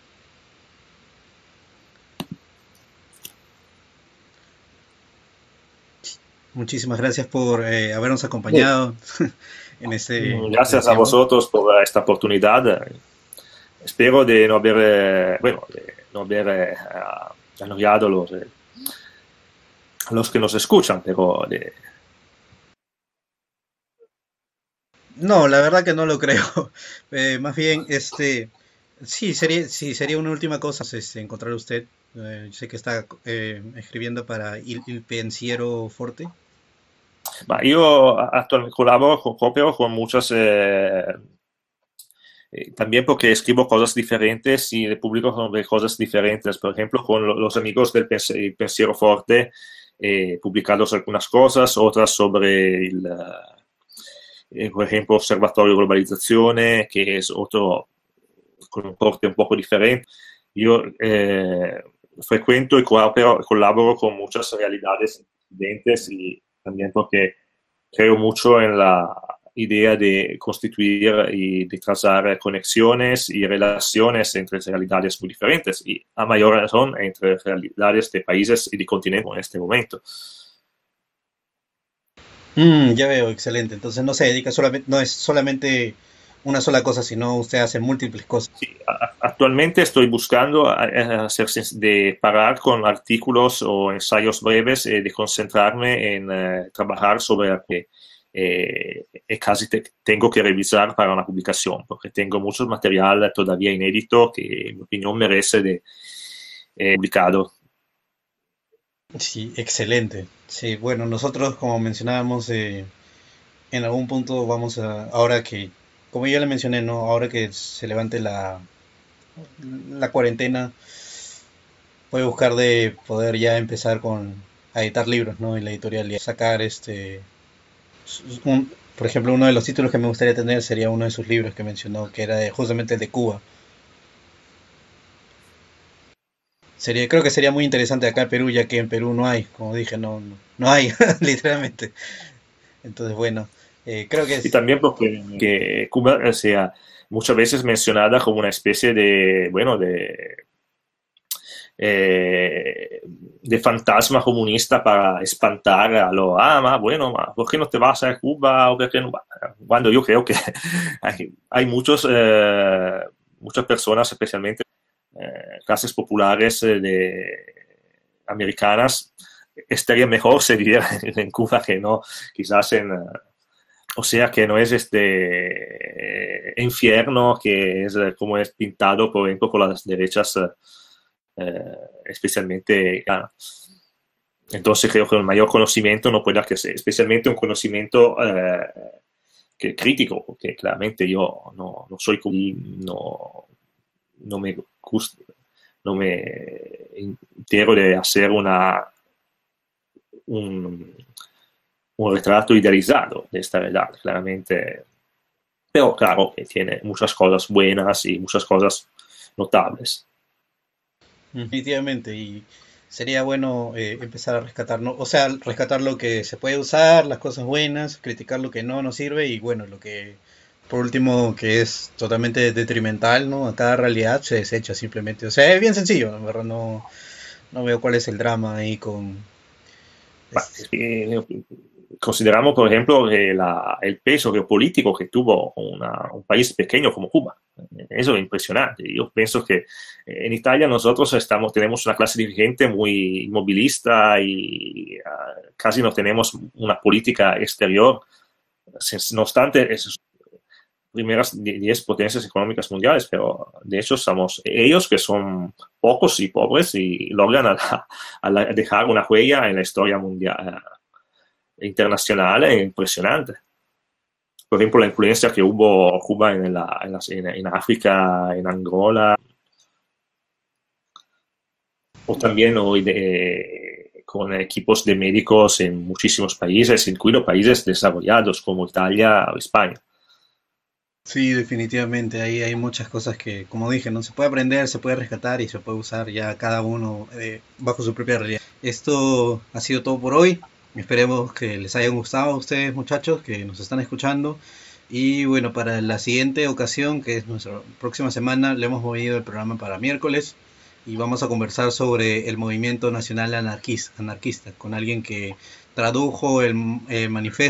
Muchísimas gracias por eh, habernos acompañado en este. Gracias a vosotros por esta oportunidad. Espero de no haber, eh, bueno, de no haber eh, annoyado los los que nos escuchan, pero... De... No, la verdad que no lo creo. Eh, más bien, este... Sí, sería, sí, sería una última cosa este, encontrar usted. Eh, sé que está eh, escribiendo para Il, Il Pensiero Forte. Ma io attualmente collaboro con, muchas eh, también porque escribo cosas diferentes y publico sobre cosas diferentes. Por ejemplo, con los amigos del Pensiero Forte eh, publicados algunas cosas, otras sobre el, eh, por ejemplo, Observatorio Globalizazione, que es otro con un corte un poco diferente. Yo eh, frecuento y colaboro con muchas realidades diferentes y también porque creo mucho en idea de constituir y de trazar conexiones y relaciones entre realidades muy diferentes y a mayor razón entre realidades de países y de continentes en este momento. Mm, ya veo, excelente. Entonces no se dedica solamente, no es solamente una sola cosa, sino usted hace múltiples cosas. Sí, actualmente estoy buscando hacer de parar con artículos o ensayos breves, eh, de concentrarme en eh, trabajar sobre eh, casi te, tengo que revisar para una publicación, porque tengo mucho material todavía inédito que en mi opinión merece de eh, publicado. Sí, excelente. Sí, bueno, nosotros como mencionábamos, eh, en algún punto vamos a, ahora que, como ya le mencioné, ¿no? ahora que se levante la, la cuarentena, voy a buscar de poder ya empezar con a editar libros, ¿no? En la editorial y sacar este por ejemplo, uno de los títulos que me gustaría tener sería uno de sus libros que mencionó, que era justamente el de Cuba. Sería, creo que sería muy interesante acá en Perú, ya que en Perú no hay, como dije, no, no, hay, literalmente. Entonces, bueno, eh, creo que... Y también porque que Cuba sea muchas veces mencionada como una especie de, bueno, de eh, de fantasma comunista para espantar a lo, ah, ma, bueno, ma, ¿por qué no te vas a Cuba? ¿O qué no Cuando yo creo que hay, hay muchos, eh, muchas personas, especialmente eh, clases populares eh, de, americanas, estaría mejor seguir en Cuba que no, quizás en... O sea que no es este infierno que es como es pintado, por ejemplo, por las derechas eh, especialmente entonces creo que el mayor conocimiento no puede ser, especialmente un conocimiento que, crítico, porque claramente yo no, no soy no, no me gusta, no me entero de hacer una un, un retrato idealizado de esta verdad, claramente. Pero claro, que tiene muchas cosas buenas y muchas cosas notables. Definitivamente, y sería bueno eh, empezar a rescatar, o sea, rescatar lo que se puede usar, las cosas buenas, criticar lo que no nos sirve y bueno, lo que por último que es totalmente detrimental, ¿no? A cada realidad se desecha simplemente. O sea, es bien sencillo, en verdad no, no veo cuál es el drama ahí con... Este consideramos, por ejemplo, el peso geopolítico que tuvo un país pequeño como Cuba. Eso es impresionante. Yo pienso que eh, en Italia nosotros estamos, tenemos una clase dirigente muy inmovilista y uh, casi no tenemos una política exterior. No obstante, esas primeras 10 potencias económicas mundiales, pero de hecho somos ellos que son pocos y pobres y logran a dejar una huella en la historia mundial internacional es impresionante. Por ejemplo, la influencia que hubo Cuba en, África, en Angola, o también hoy con equipos de médicos en muchísimos países, incluidos países desarrollados como Italia o España. Sí, definitivamente, ahí hay muchas cosas que, como dije, no se puede aprender, se puede rescatar y se puede usar ya cada uno eh, bajo su propia realidad. Esto ha sido todo por hoy. Esperemos que les haya gustado a ustedes muchachos que nos están escuchando. Y bueno, para la siguiente ocasión, que es nuestra próxima semana, le hemos movido el programa para miércoles y vamos a conversar sobre el movimiento nacional anarquista, anarquista con alguien que tradujo el, el manifiesto